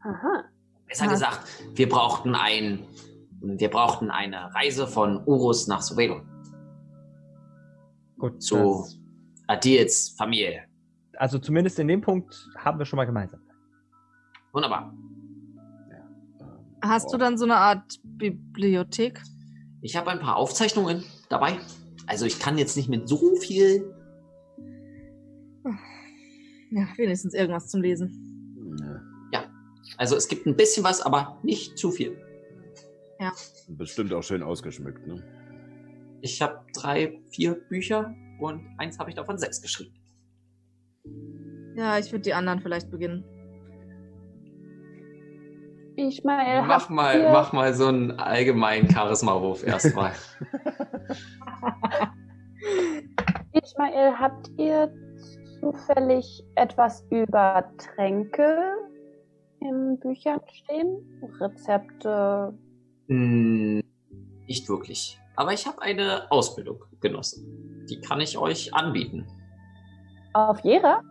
Aha. Besser Ja. gesagt, wir brauchten ein, wir brauchten eine Reise von Urus nach Sovelo Gut. zu Adils Familie. also zumindest in dem Punkt haben wir schon mal gemeinsam. Wunderbar. Hast du dann so eine Art Bibliothek? Ich habe ein paar Aufzeichnungen dabei. Also ich kann jetzt nicht mit so viel. Ja, wenigstens irgendwas zum Lesen. Ja, Also es gibt ein bisschen was, aber nicht zu viel. bestimmt auch schön ausgeschmückt, ne? Ich habe drei, vier Bücher und eins habe ich davon sechs geschrieben. Ja, ich würde die anderen vielleicht beginnen. Ishmael, Mach mal, ihr, mach mal so einen allgemeinen Charisma-Wurf erstmal. [LAUGHS] Ishmael, habt ihr zufällig etwas über Tränke in Büchern stehen? Rezepte? Hm, Nicht wirklich. Aber ich habe eine Ausbildung genossen. Die kann ich euch anbieten. Auf Jera?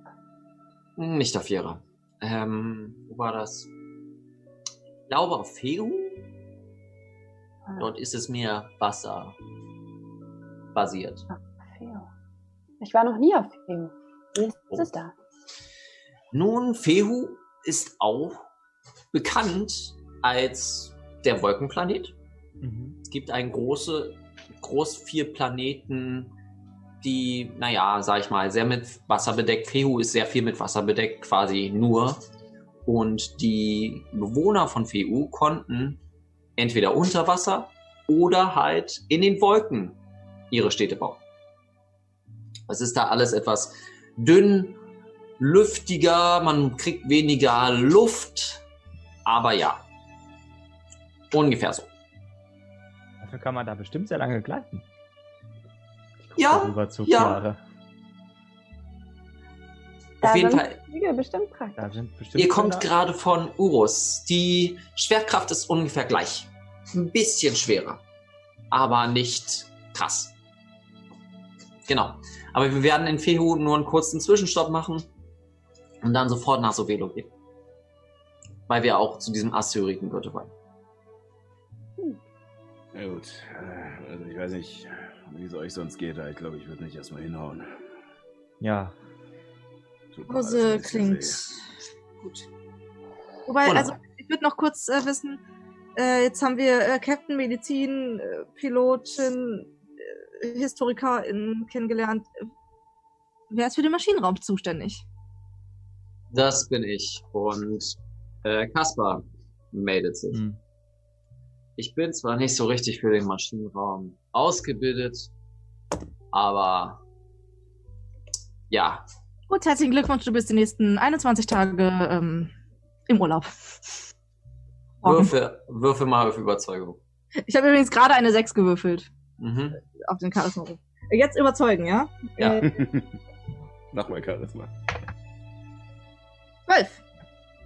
Hm, Nicht auf Jera. Ähm, wo war das? Ich glaube auf. Ah, Dort ist es mehr Wasser basiert. Ich war noch nie auf. Wie ist Oh. da? Nun, Fehu ist auch bekannt als der Wolkenplanet. Mhm. Es gibt einen große, groß vier Planeten, die, naja, sag ich mal, sehr mit Wasser bedeckt. Fehu ist sehr viel mit Wasser bedeckt, quasi nur. Und die Bewohner von Fehu konnten entweder unter Wasser oder halt in den Wolken ihre Städte bauen. Es ist da alles etwas dünn, lüftiger, man kriegt weniger Luft, aber ja. Ungefähr so. Dafür kann man da bestimmt sehr lange gleiten. Ja, ja. Da Auf jeden sind Fall. Bestimmt praktisch. Da sind bestimmt Ihr kommt gerade von Urus. Die Schwerkraft ist ungefähr gleich. Ein bisschen schwerer. Aber nicht krass. Genau. Aber wir werden in Fehu nur einen kurzen Zwischenstopp machen und dann sofort nach Sovelo gehen. Weil wir auch zu diesem Assyriken-Gürtel wollen. Na gut, äh, also ich weiß nicht, wie es euch sonst geht, aber ich glaube, ich würde nicht erstmal hinhauen. Ja, Hose klingt gut. Wobei, Wunderbar. also ich würde noch kurz äh, wissen, äh, jetzt haben wir äh, Captain, Medizin, äh, Pilotin, äh, Historikerin kennengelernt. Wer ist für den Maschinenraum zuständig? Das bin ich. Und äh, Kaspar meldet sich. hm. Ich bin zwar nicht so richtig für den Maschinenraum ausgebildet, aber ja, Gut, herzlichen Glückwunsch, du bist die nächsten 21 Tage ähm, im Urlaub. Morgen. würfe, würfe mal auf Überzeugung. Ich habe übrigens gerade eine 6 gewürfelt Mhm. auf den Charisma. Jetzt überzeugen, ja? Ja. Äh, [LAUGHS] Mach mal Charisma. 12.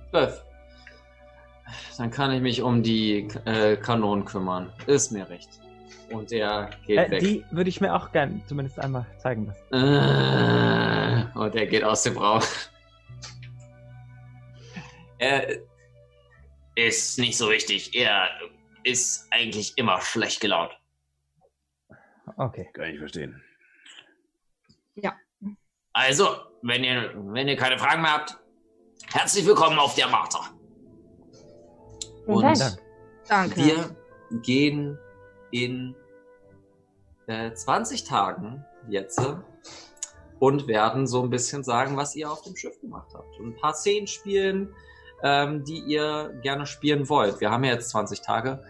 Zwölf. Dann kann ich mich um die äh, Kanonen kümmern. Ist mir recht. Und er geht äh, weg. die würde ich mir auch gern zumindest einmal zeigen lassen. Äh, und er geht aus dem Raum. [LAUGHS] Er ist nicht so wichtig. Er ist eigentlich immer schlecht gelaunt. Okay. Kann ich verstehen. Also, wenn ihr, wenn ihr keine Fragen mehr habt, herzlich willkommen auf der Martha. Vielen Und Dank. Dank. Danke. wir gehen in äh, 20 Tagen jetzt äh, und werden so ein bisschen sagen, was ihr auf dem Schiff gemacht habt. Und ein paar Szenen spielen, ähm, die ihr gerne spielen wollt. Wir haben ja jetzt 20 Tage.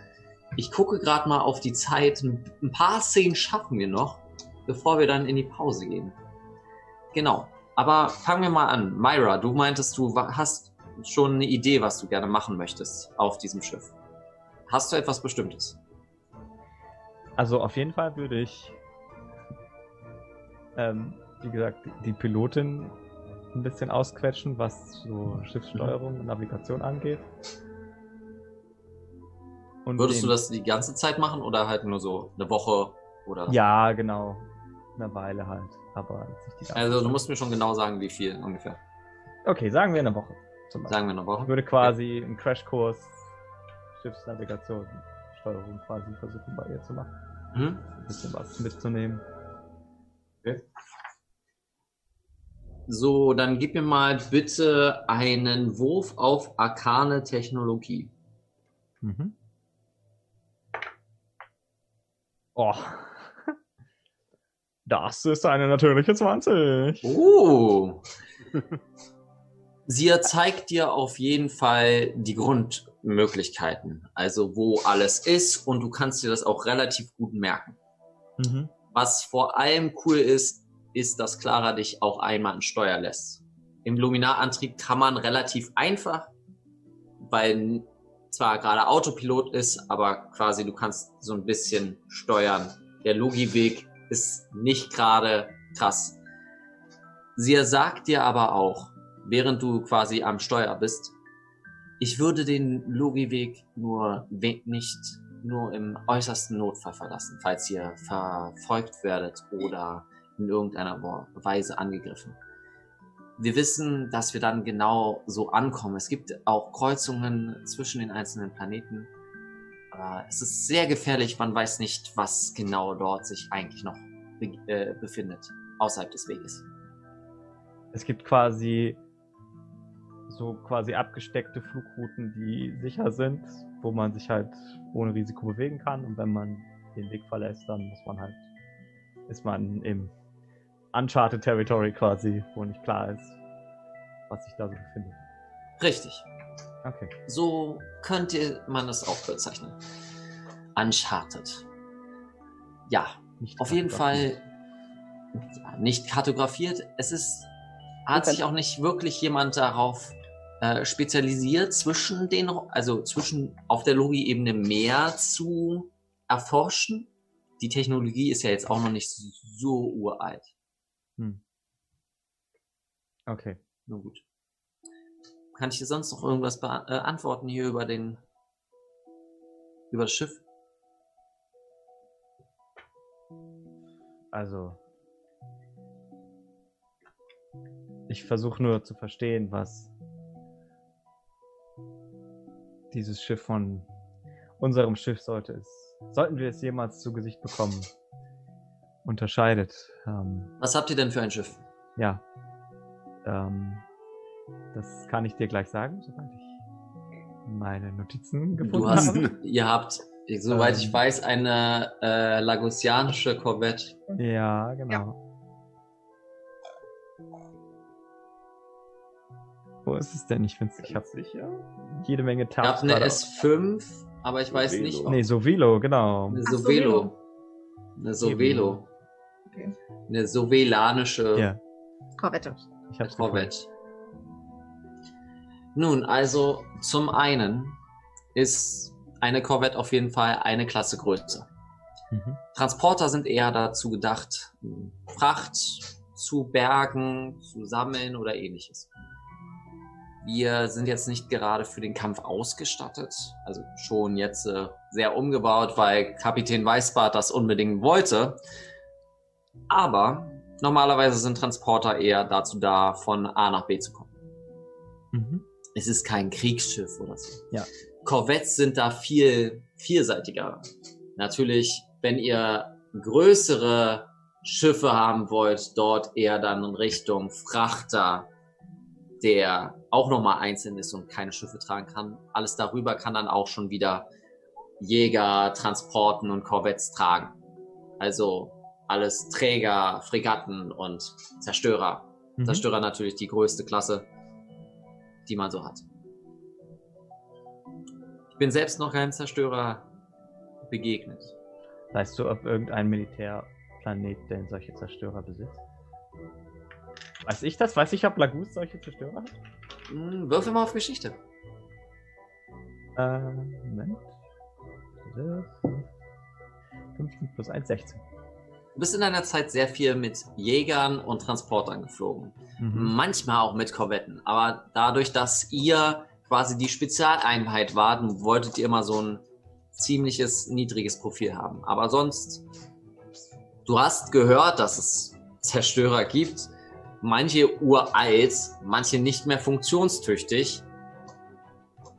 Ich gucke gerade mal auf die Zeit. Ein paar Szenen schaffen wir noch, bevor wir dann in die Pause gehen. Genau. Aber fangen wir mal an. Myra, du meintest, du hast schon eine Idee, was du gerne machen möchtest auf diesem Schiff. Hast du etwas Bestimmtes? Also auf jeden Fall würde ich, ähm, wie gesagt, die Pilotin ein bisschen ausquetschen, was so Schiffssteuerung und Navigation angeht. Und Würdest du das die ganze Zeit machen oder halt nur so eine Woche oder? Ja, genau. Eine Weile halt. Aber jetzt nicht die ganze Also du musst mir schon genau sagen, wie viel ungefähr. Okay, sagen wir eine Woche. Sagen wir eine Woche. Ich würde quasi einen Crashkurs Schiffsnavigation, Steuerung quasi versuchen bei ihr zu machen. Mhm. Ein bisschen was mitzunehmen. So, dann gib mir mal bitte einen Wurf auf arkane Technologie. Mhm. Oh. [LAUGHS] Das ist eine natürliche 20. Oh. [LAUGHS] Sie zeigt dir auf jeden Fall die Grundmöglichkeiten, also wo alles ist und du kannst dir das auch relativ gut merken. Mhm. Was vor allem cool ist, ist, dass Clara dich auch einmal an Steuer lässt. Im Luminarantrieb kann man relativ einfach, weil zwar gerade Autopilot ist, aber quasi du kannst so ein bisschen steuern. Der Logiweg ist nicht gerade krass. Sie sagt dir aber auch, während du quasi am Steuer bist, ich würde den Logiweg nur nicht nur im äußersten Notfall verlassen, falls ihr verfolgt werdet oder in irgendeiner Weise angegriffen. Wir wissen, dass wir dann genau so ankommen. Es gibt auch Kreuzungen zwischen den einzelnen Planeten. Es ist sehr gefährlich. Man weiß nicht, was genau dort sich eigentlich noch äh, befindet, außerhalb des Weges. Es gibt quasi so quasi abgesteckte Flugrouten, die sicher sind, wo man sich halt ohne Risiko bewegen kann. Und wenn man den Weg verlässt, dann muss man halt, ist man im Uncharted Territory quasi, wo nicht klar ist, was sich da so befindet. Richtig. Okay. So könnte man es auch bezeichnen. Uncharted. Ja, Nicht auf jeden Fall kartografiert. ja, nicht kartografiert. Es ist, hat Okay. sich auch nicht wirklich jemand darauf äh, spezialisiert, zwischen den, also zwischen auf der Logi-Ebene mehr zu erforschen. Die Technologie ist ja jetzt auch noch nicht so uralt. Hm. Okay. Nun gut. Kann ich dir sonst noch irgendwas beantworten hier über den, über das Schiff? Also. Ich versuche nur zu verstehen, was dieses Schiff von unserem Schiff sollte es, sollten wir es jemals zu Gesicht bekommen, unterscheidet. Ähm, Was habt ihr denn für ein Schiff? ja. Ähm, das kann ich dir gleich sagen, sobald ich meine Notizen gefunden Du hast, habe. [LAUGHS] ihr habt, soweit ich Ähm. weiß, eine äh, Lagosianische Corvette. Ja, genau. Wo ist es denn? Ich finde ich habe sicher. jede Menge Ich Tabs. habe eine gerade S5, aber ich weiß Sovelo. nicht, ob Nee, Sovilo, genau. eine Sovelo. Eine Sovelo. Okay. Eine sovelanische Ja, Korvette. ich hab's gefunden. Corvette. Nun, also zum einen ist eine Corvette auf jeden Fall eine Klasse größer. Mhm. Transporter sind eher dazu gedacht, Fracht zu bergen, zu sammeln oder ähnliches. Wir sind jetzt nicht gerade für den Kampf ausgestattet, also schon jetzt äh, sehr umgebaut, weil Kapitän Weißbart das unbedingt wollte. Aber normalerweise sind Transporter eher dazu da, von A nach B zu kommen. Mhm. Es ist kein Kriegsschiff oder so. Ja. Corvettes sind da viel vielseitiger. Natürlich, wenn ihr größere Schiffe haben wollt, dort eher dann in Richtung Frachter, der auch nochmal einzeln ist und keine Schiffe tragen kann. Alles darüber kann dann auch schon wieder Jäger, Transporten und Corvettes tragen. Also alles Träger, Fregatten und Zerstörer. Mhm. Zerstörer natürlich die größte Klasse, die man so hat. Ich bin selbst noch keinem Zerstörer begegnet. Weißt du, ob irgendein Militärplanet denn solche Zerstörer besitzt? Weiß ich das? Weiß ich, ob Lagus solche Zerstörer hat? Hm, würfel mal auf Geschichte. Äh, Moment. 15 plus 1, 16. Du bist in deiner Zeit sehr viel mit Jägern und Transportern geflogen. Mhm. Manchmal auch mit Korvetten. Aber dadurch, dass ihr quasi die Spezialeinheit wart, wolltet ihr immer so ein ziemliches niedriges Profil haben. Aber sonst, du hast gehört, dass es Zerstörer gibt. Manche uralt, manche nicht mehr funktionstüchtig.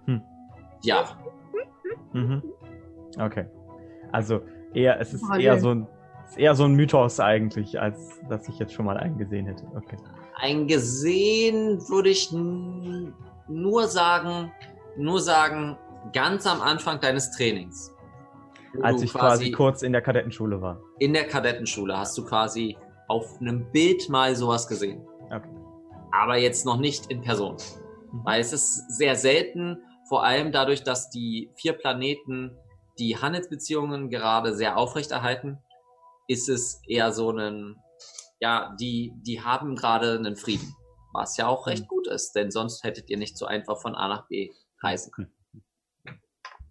Hm. Ja, Mhm. Okay. Also eher, es ist Parallel. eher so ein ist eher so ein Mythos eigentlich, als dass ich jetzt schon mal einen gesehen hätte. Okay. eingesehen würde ich n- nur sagen, nur sagen, ganz am Anfang deines Trainings. Als ich quasi kurz in der Kadettenschule war. in der Kadettenschule hast du quasi auf einem Bild mal sowas gesehen. Okay. Aber jetzt noch nicht in Person. Mhm. Weil es ist sehr selten, vor allem dadurch, dass die vier Planeten die Handelsbeziehungen gerade sehr aufrechterhalten, ist es eher so ein ja, die, die haben gerade einen Frieden. Was ja auch Mhm. recht gut ist, denn sonst hättet ihr nicht so einfach von A nach B reisen können.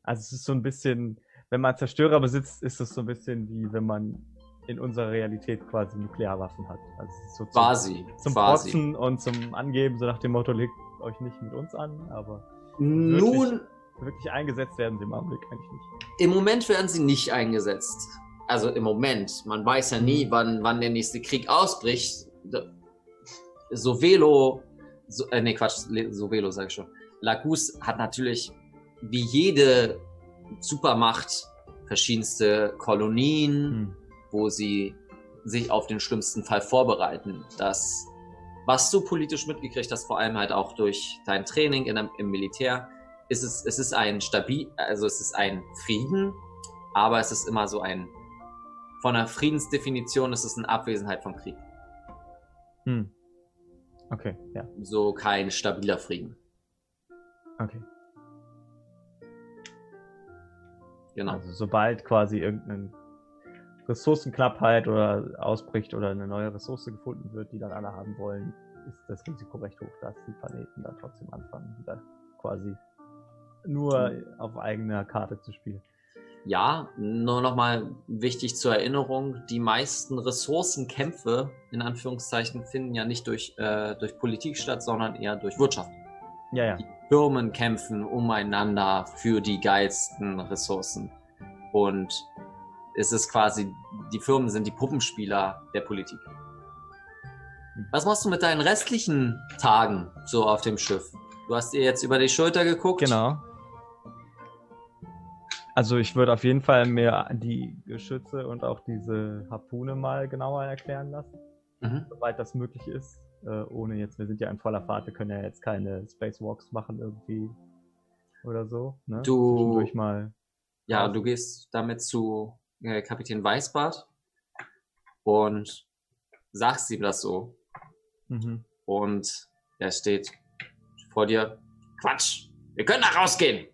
Also es ist so ein bisschen, wenn man Zerstörer besitzt, ist es so ein bisschen wie wenn man in unserer Realität quasi Nuklearwaffen hat. Also so zum, Quasi. zum quasi. Protzen und zum Angeben, so nach dem Motto, legt euch nicht mit uns an, aber Nun, wirklich eingesetzt werden sie im Augenblick eigentlich nicht. im Moment werden sie nicht eingesetzt. Also im Moment. Man weiß ja nie, wann, wann der nächste Krieg ausbricht. Sovelo, so, äh, nee, Quatsch, Sovelo sage ich schon. Lagus hat natürlich wie jede Supermacht verschiedenste Kolonien, Hm. Wo sie sich auf den schlimmsten Fall vorbereiten. Das, was du politisch mitgekriegt hast, vor allem halt auch durch dein Training in, im Militär, ist es, es ist ein stabil, also es ist ein Frieden, aber es ist immer so ein, von der Friedensdefinition ist es eine Abwesenheit vom Krieg. Hm. Okay, ja, So kein stabiler Frieden. okay. Genau. Also sobald quasi irgendeine Ressourcenknappheit oder ausbricht oder eine neue Ressource gefunden wird, die dann alle haben wollen, ist das Risiko recht hoch, dass die Planeten dann trotzdem anfangen, wieder quasi nur auf eigener Karte zu spielen. Ja, nur nochmal wichtig zur Erinnerung, die meisten Ressourcenkämpfe, in Anführungszeichen, finden ja nicht durch, äh, durch Politik statt, sondern eher durch Wirtschaft. Ja, ja. Firmen kämpfen umeinander für die geilsten Ressourcen. Und es ist quasi, die Firmen sind die Puppenspieler der Politik. Was machst du mit deinen restlichen Tagen so auf dem Schiff? Du hast dir jetzt über die Schulter geguckt. Genau. Also ich würde auf jeden Fall mir die Geschütze und auch diese Harpune mal genauer erklären lassen, Mhm. soweit das möglich ist. Äh, ohne jetzt, wir sind ja in voller Fahrt, wir können ja jetzt keine Spacewalks machen irgendwie oder so. Ne? Du- mal. Ja, du gehst damit zu äh, Kapitän Weißbart und sagst ihm das so. Mhm. Und er steht vor dir. Quatsch, wir können da rausgehen.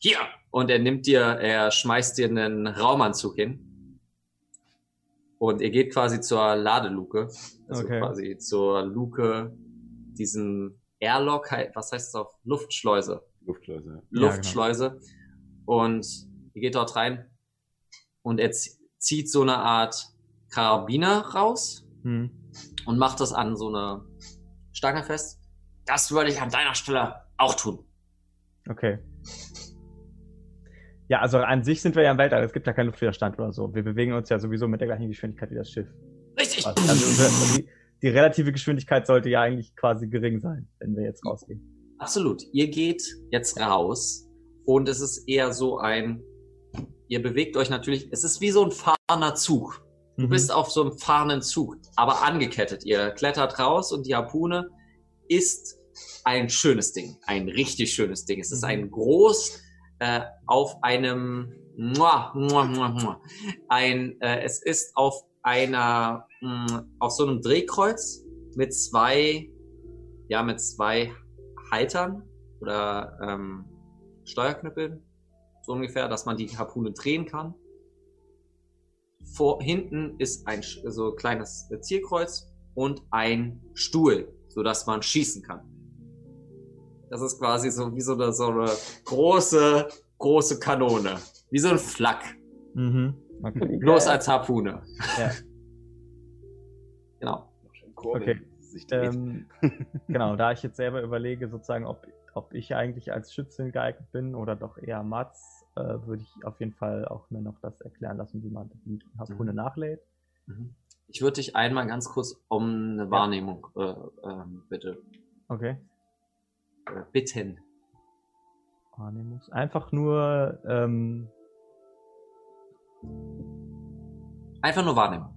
Hier. Und er nimmt dir, er schmeißt dir einen Raumanzug hin. Und ihr geht quasi zur Ladeluke. Also Okay. quasi zur Luke, diesen Airlock, was heißt das auf Luftschleuse? Luftschleuse. ja. genau. Luftschleuse. Und ihr geht dort rein und er zie- zieht so eine Art Karabiner raus Hm. und macht das an so eine Stange fest. Das würde ich an deiner Stelle auch tun. Okay. Ja, also an sich sind wir ja im Weltall. Es gibt ja keinen Luftwiderstand oder so. Wir bewegen uns ja sowieso mit der gleichen Geschwindigkeit wie das Schiff. Richtig. Also unsere, die, die relative Geschwindigkeit sollte ja eigentlich quasi gering sein, wenn wir jetzt rausgehen. Absolut. Ihr geht jetzt raus und es ist eher so ein, ihr bewegt euch natürlich, es ist wie so ein fahrender Zug. Du Mhm. bist auf so einem fahrenden Zug, aber angekettet. Ihr klettert raus und die Harpune ist ein schönes Ding, ein richtig schönes Ding. Es ist Mhm. ein groß äh, auf einem, muah, muah, muah, muah, ein, äh, es ist auf einer, mh, auf so einem Drehkreuz mit zwei, ja, mit zwei Haltern oder ähm, Steuerknüppeln, so ungefähr, dass man die Harpune drehen kann. Vor, hinten ist ein so kleines Zielkreuz und ein Stuhl, so dass man schießen kann. Das ist quasi so wie so eine, so eine große, große Kanone. Wie so ein Flak. Mhm. Okay. Bloß als Harpune. Ja. Genau. Okay. Ähm, genau, da ich jetzt selber überlege, sozusagen, ob, ob ich eigentlich als Schützin geeignet bin oder doch eher Mats, äh, würde ich auf jeden Fall auch mir noch das erklären lassen, wie man die Harpune Mhm. nachlädt. Mhm. Ich würde dich einmal ganz kurz um eine Wahrnehmung äh, ähm, bitte Okay. äh, bitten. Wahrnehmungs. Einfach nur, ähm, Einfach nur Wahrnehmung.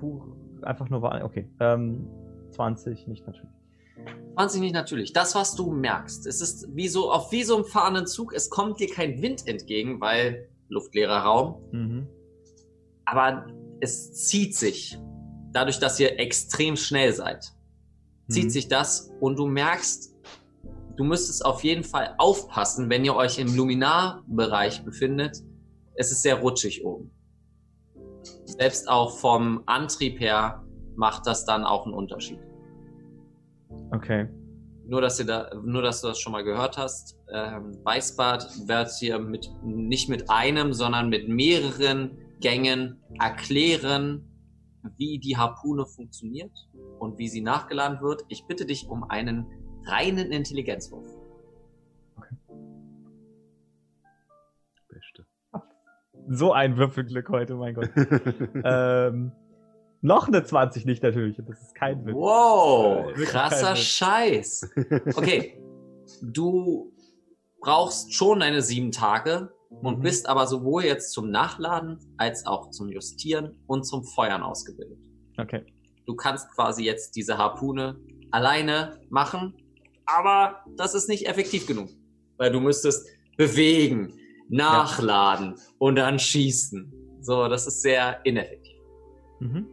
puh, einfach nur Wahrnehmung. Okay. Ähm, 20, nicht natürlich. 20 nicht natürlich. Das, was du merkst, es ist wie so, auf wie so einem fahrenden Zug, es kommt dir kein Wind entgegen, weil luftleerer Raum, Mhm. aber es zieht sich. Dadurch, dass ihr extrem schnell seid, zieht Mhm. sich das und du merkst, du müsstest auf jeden Fall aufpassen, wenn ihr euch im Luminarbereich befindet. Es ist sehr rutschig oben. selbst auch vom Antrieb her macht das dann auch einen Unterschied. Okay. Nur, dass, ihr da, nur, dass du das schon mal gehört hast. Ähm, Weißbart wird hier mit, nicht mit einem, sondern mit mehreren Gängen erklären, wie die Harpune funktioniert und wie sie nachgeladen wird. Ich bitte dich um einen reinen Intelligenzwurf. Beste. So ein Würfelglück heute, mein Gott. [LAUGHS] ähm, noch eine 20 nicht natürlich. Das ist kein Witz. Wow, Wirklich krasser. Scheiß. Okay, du brauchst schon deine sieben Tage und Mhm. bist aber sowohl jetzt zum Nachladen als auch zum Justieren und zum Feuern ausgebildet. Okay. Du kannst quasi jetzt diese Harpune alleine machen, aber das ist nicht effektiv genug, weil du müsstest bewegen, nachladen und dann schießen. So, das ist sehr ineffektiv. Mhm.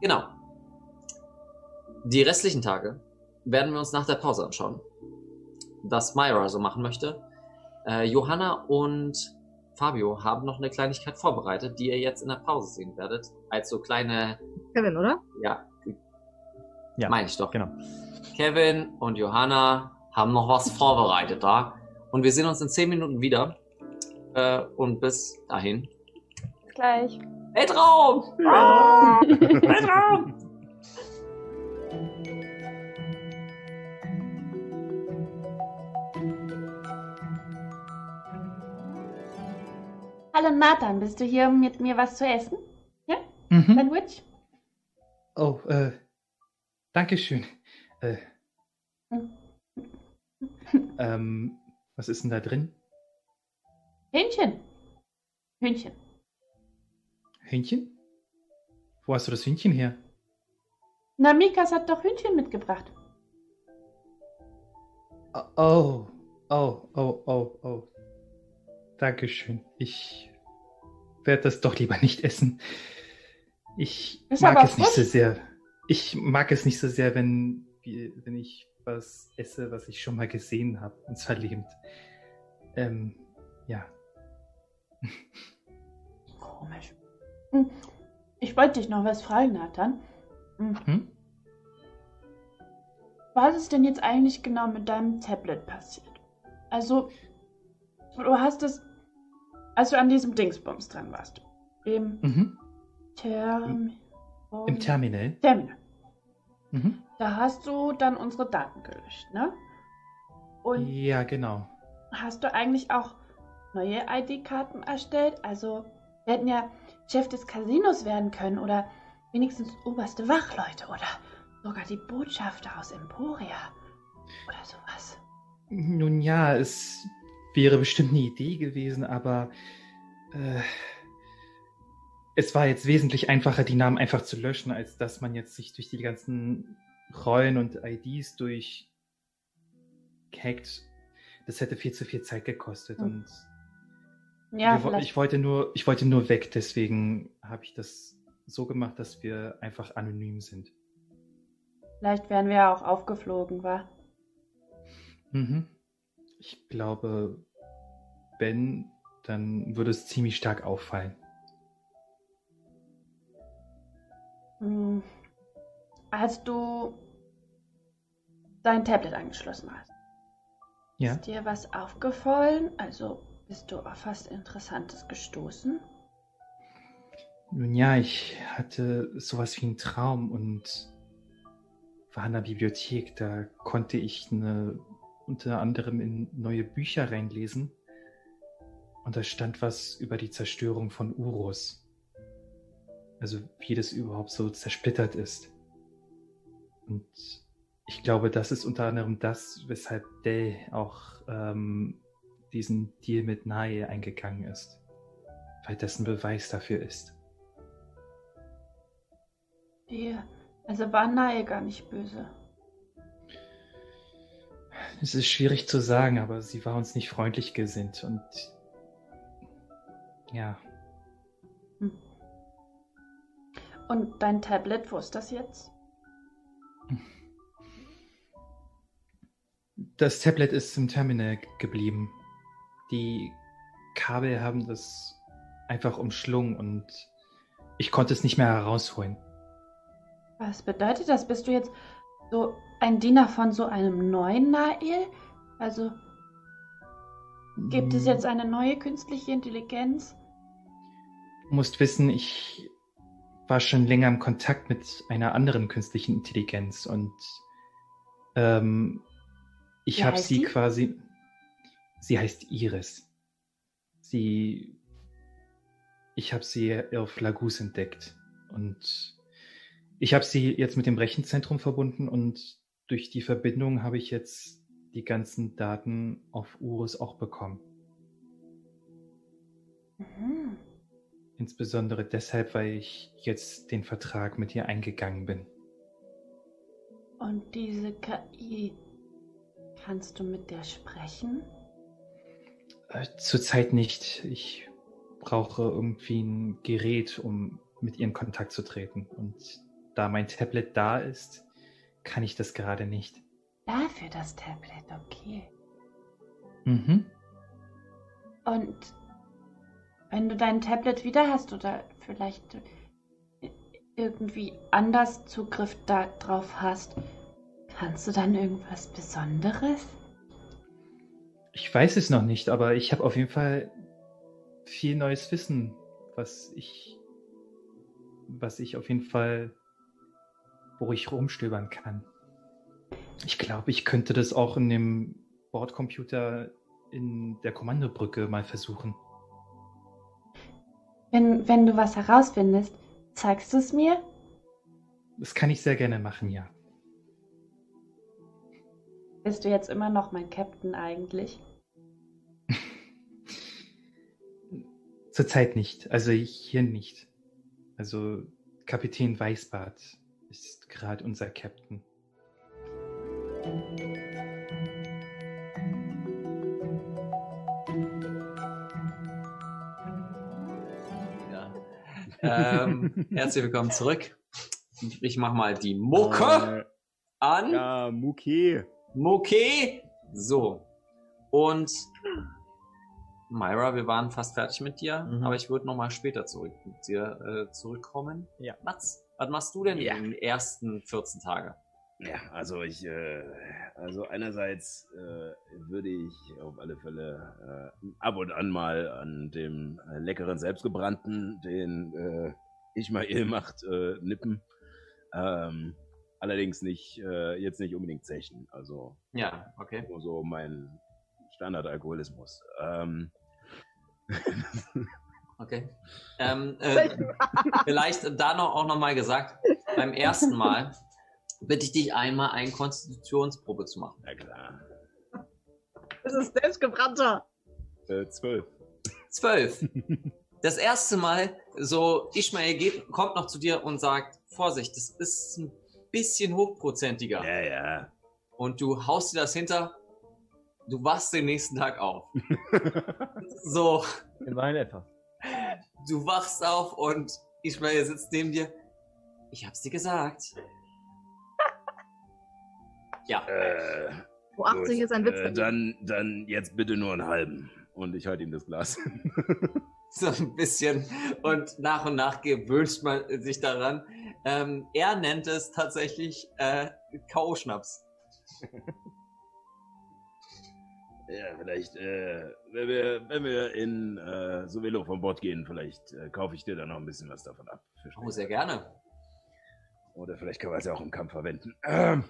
Genau. Die restlichen Tage werden wir uns nach der Pause anschauen. Was Myra so machen möchte. Äh, Johanna und Fabio haben noch eine Kleinigkeit vorbereitet, die ihr jetzt in der Pause sehen werdet. Als so kleine, Kevin, oder? ja, Ja, meine ich doch. Genau. Kevin und Johanna haben noch was vorbereitet da. Und wir sehen uns in 10 Minuten wieder. Äh, und bis dahin. Bis gleich. Weltraum! Ah! Weltraum! Hallo Nathan, bist du hier, um mit mir was zu essen? Mhm. Sandwich? Oh, äh, Dankeschön. Äh, [LAUGHS] ähm, was ist denn da drin? Hähnchen. Hühnchen. Hühnchen? Wo hast du das Hühnchen her? Na, Mikas hat doch Hühnchen mitgebracht. Oh, oh, oh, oh, oh. Dankeschön. Ich werde das doch lieber nicht essen. Ich Ist mag es nicht so frisch. sehr. Ich mag es nicht so sehr, wenn, wenn ich was esse, was ich schon mal gesehen habe, und zwar lebend. Ähm, ja. Komisch. Hm, Ich wollte dich noch was fragen, Nathan. Hm, Hm? Was ist denn jetzt eigentlich genau mit deinem Tablet passiert? Also, du hast es, als du an diesem Dingsbums dran warst. Im Mhm. Term Im Terminal. Terminal. Mhm. Da hast du dann unsere Daten gelöscht, ne? Und Ja, genau. hast du eigentlich auch neue ID-Karten erstellt? Also, wir hätten ja Chef des Casinos werden können oder wenigstens oberste Wachleute oder sogar die Botschafter aus Emporia oder sowas. Nun ja, es wäre bestimmt eine Idee gewesen, aber äh, es war jetzt wesentlich einfacher, die Namen einfach zu löschen, als dass man jetzt sich durch die ganzen Rollen und IDs durchhackt. Das hätte viel zu viel Zeit gekostet Hm. und Ja, wir, ich wollte nur, ich wollte nur weg, deswegen habe ich das so gemacht, dass wir einfach anonym sind. Vielleicht wären wir ja auch aufgeflogen, war. Mhm. Ich glaube, wenn, dann würde es ziemlich stark auffallen. Hm. Als du dein Tablet angeschlossen hast, Ja. ist dir was aufgefallen? Also bist du auf was Interessantes gestoßen? Nun ja, ich hatte sowas wie einen Traum und war in der Bibliothek. Da konnte ich eine, unter anderem in neue Bücher reinlesen. Und da stand was über die Zerstörung von Urus. Also wie das überhaupt so zersplittert ist. Und ich glaube, das ist unter anderem das, weshalb Dell auch ähm, diesen Deal mit Nae eingegangen ist. Weil das ein Beweis dafür ist. Wir, also war Nae gar nicht böse. Es ist schwierig zu sagen, aber sie war uns nicht freundlich gesinnt und ja, Hm. Und dein Tablet, wo ist das jetzt? das Tablet ist im Terminal geblieben. Die Kabel haben das einfach umschlungen und ich konnte es nicht mehr herausholen. Was bedeutet das? Bist du jetzt so ein Diener von so einem neuen Nael? Also gibt es jetzt eine neue künstliche Intelligenz? Du musst wissen, ich war schon länger im Kontakt mit einer anderen künstlichen Intelligenz und ähm, ich habe sie die? quasi. Sie heißt Iris. Sie. Ich habe sie auf Lagus entdeckt und ich habe sie jetzt mit dem Rechenzentrum verbunden und durch die Verbindung habe ich jetzt die ganzen Daten auf Urus auch bekommen. Mhm. Insbesondere deshalb, weil ich jetzt den Vertrag mit ihr eingegangen bin. Und diese KI, kannst du mit der sprechen? Äh, Zurzeit nicht. Ich brauche irgendwie ein Gerät, um mit ihr in Kontakt zu treten. Und da mein Tablet da ist, kann ich das gerade nicht. Dafür das Tablet, okay. Mhm. Und wenn du dein Tablet wieder hast oder vielleicht irgendwie anders Zugriff darauf hast, kannst du dann irgendwas Besonderes? Ich weiß es noch nicht, aber ich habe auf jeden Fall viel neues Wissen, was ich, was ich auf jeden Fall, wo ich rumstöbern kann. Ich glaube, ich könnte das auch in dem Bordcomputer in der Kommandobrücke mal versuchen. Wenn, wenn du was herausfindest, zeigst du es mir? Das kann ich sehr gerne machen, ja. Bist du jetzt immer noch mein Captain eigentlich? [LAUGHS] Zurzeit nicht. Also hier nicht. Also Kapitän Weißbart ist gerade unser Captain. Ja. Ähm, [LAUGHS] herzlich willkommen zurück. Ich mach mal die Mucke Äh, an. ja, Muki. Mucke. So. Und Myra, wir waren fast fertig mit dir, Mhm. aber ich würde noch mal später zurück mit dir äh, zurückkommen. Ja. Mats, was machst du denn Ja. in den ersten 14 Tage? Ja, also ich, äh, also einerseits äh, würde ich auf alle Fälle äh, ab und an mal an dem äh, leckeren Selbstgebrannten, den äh, Ishmael macht, äh, nippen. Ähm, allerdings nicht, äh, jetzt nicht unbedingt zechen, also Ja, okay. nur so mein Standardalkoholismus. Ähm, [LAUGHS] Okay. Ähm, äh, [LAUGHS] vielleicht da noch auch noch mal gesagt, beim ersten Mal bitte ich dich einmal eine Konstitutionsprobe zu machen. na klar. Das ist selbstgebrannter. Äh, zwölf. Zwölf. [LAUGHS] Das erste Mal, so Ishmael geht, kommt noch zu dir und sagt, Vorsicht, das ist ein bisschen hochprozentiger. Ja, ja. Und du haust dir das hinter, du wachst den nächsten Tag auf. [LAUGHS] so, Immerhin etwas. du wachst auf und Ishmael sitzt neben dir. Ich hab's dir gesagt. [LAUGHS] Ja, Äh, Wo 80 gut. ist ein Witz. Äh, dann, dann jetzt bitte nur einen halben. Und ich halte ihm das Glas. [LAUGHS] [LAUGHS] so ein bisschen. Und nach und nach gewöhnt man sich daran. Ähm, er nennt es tatsächlich äh, K.O.-Schnaps. [LAUGHS] Ja, vielleicht, äh, wenn wir, wenn wir in äh, Sovelo von Bord gehen, vielleicht äh, kaufe ich dir dann noch ein bisschen was davon ab. für Oh, sehr gerne. Oder vielleicht können wir es ja auch im Kampf verwenden. Ähm,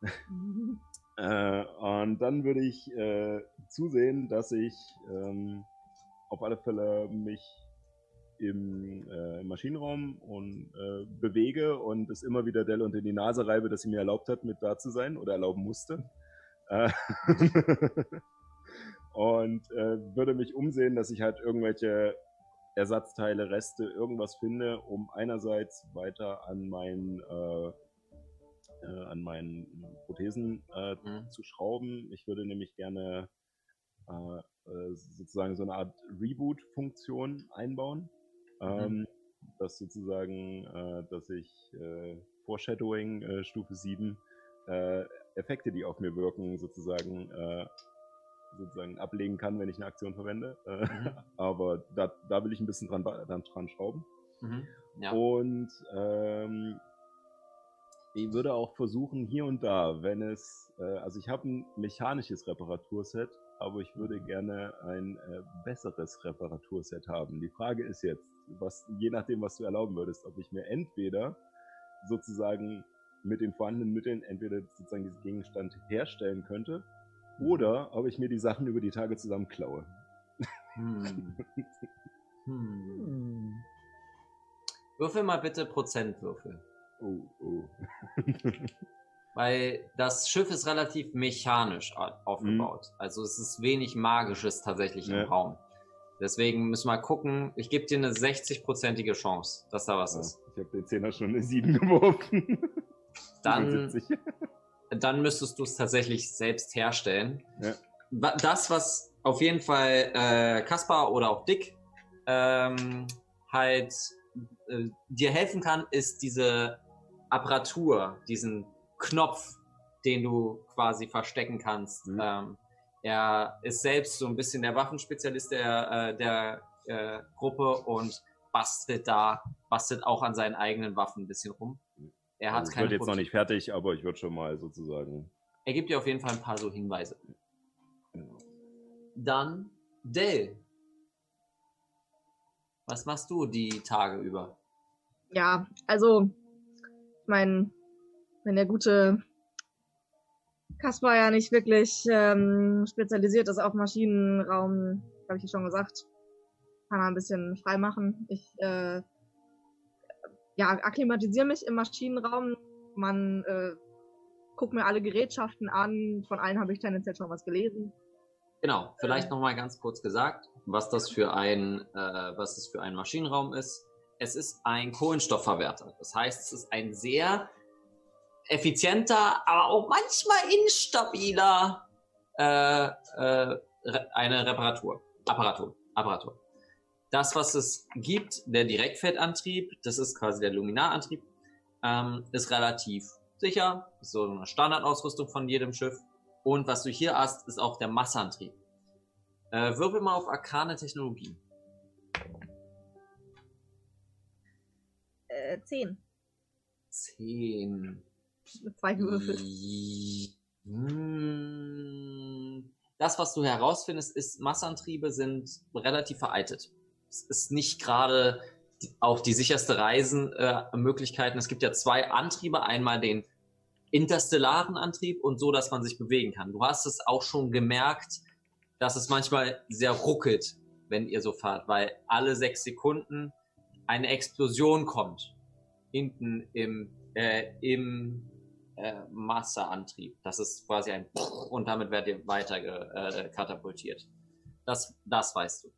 [LAUGHS] äh, und dann würde ich äh, zusehen, dass ich ähm, auf alle Fälle mich im, äh, im Maschinenraum und äh, bewege und es immer wieder Dell unter die Nase reibe, dass sie mir erlaubt hat, mit da zu sein oder erlauben musste. Äh, [LAUGHS] und äh, würde mich umsehen, dass ich halt irgendwelche Ersatzteile, Reste, irgendwas finde, um einerseits weiter an meinen äh, äh, an meinen Prothesen Mhm. zu schrauben. Ich würde nämlich gerne äh, sozusagen so eine Art Reboot-Funktion einbauen. Ähm, dass sozusagen, äh, dass ich äh, Foreshadowing äh, Stufe 7 äh, Effekte, die auf mir wirken, sozusagen sozusagen ablegen kann, wenn ich eine Aktion verwende. Mhm. [LAUGHS] Aber da, da will ich ein bisschen dran, dran, dran schrauben. Mhm. Ja. Und ähm, ich würde auch versuchen, hier und da, wenn es, äh, also ich habe ein mechanisches Reparaturset, aber ich würde gerne ein äh, besseres Reparaturset haben. Die Frage ist jetzt, was, je nachdem, was du erlauben würdest, ob ich mir entweder sozusagen mit den vorhandenen Mitteln entweder sozusagen diesen Gegenstand herstellen könnte oder ob ich mir die Sachen über die Tage zusammenklaue. Hm. Hm. Würfel mal bitte Prozentwürfel. Oh, oh. Weil das Schiff ist relativ mechanisch au- aufgebaut. Also es ist wenig Magisches tatsächlich Ja. im Raum. Deswegen müssen wir mal gucken. Ich gebe dir eine 60-prozentige Chance, dass da was Ja, ist. ich habe den Zehner schon eine 7 [LAUGHS] geworfen. Dann, 77. dann müsstest du es tatsächlich selbst herstellen. Ja. Das, was auf jeden Fall äh, Kaspar oder auch Dick ähm, halt äh, dir helfen kann, ist diese Apparatur, diesen Knopf, den du quasi verstecken kannst. Mhm. Ähm, er ist selbst so ein bisschen der Waffenspezialist der, äh, der äh, Gruppe und bastelt da, bastelt auch an seinen eigenen Waffen ein bisschen rum. Er hat Also ich keine wird jetzt noch nicht fertig, aber ich würde schon mal sozusagen. er gibt dir auf jeden Fall ein paar so Hinweise. Genau. Dann Dell. Was machst du die Tage über? Ja, also, ich meine, wenn der gute Kaspar ja nicht wirklich ähm, spezialisiert ist auf Maschinenraum, habe ich ja schon gesagt, kann er ein bisschen frei machen. Ich äh, ja, akklimatisiere mich im Maschinenraum. Man äh, guckt mir alle Gerätschaften an. Von allen habe ich tendenziell schon was gelesen. Genau, vielleicht noch mal ganz kurz gesagt, was das für ein, äh, was das für ein Maschinenraum ist. Es ist ein Kohlenstoffverwerter. Das heißt, es ist ein sehr effizienter, aber auch manchmal instabiler äh, äh, eine Reparatur, Apparatur, Apparatur. Das, was es gibt, der Direktfeldantrieb, das ist quasi der Luminarantrieb, ähm, ist relativ sicher, ist so eine Standardausrüstung von jedem Schiff. Und was du hier hast, ist auch der Masseantrieb. Äh, wirbel mal auf arkane Technologie. Äh, zehn. Zehn. Zwei gewürfelt. Hm. Das, was du herausfindest, ist, Masseantriebe sind relativ veraltet. Es ist nicht gerade auch die sicherste Reisenmöglichkeiten. Äh, es gibt ja zwei Antriebe. Einmal den interstellaren Antrieb und so, dass man sich bewegen kann. Du hast es auch schon gemerkt, dass es manchmal sehr ruckelt, wenn ihr so fahrt, weil alle sechs Sekunden eine Explosion kommt. Hinten im, äh, im äh, Masseantrieb. Das ist quasi ein und damit werdet ihr weiter äh, katapultiert. Das, das weißt du.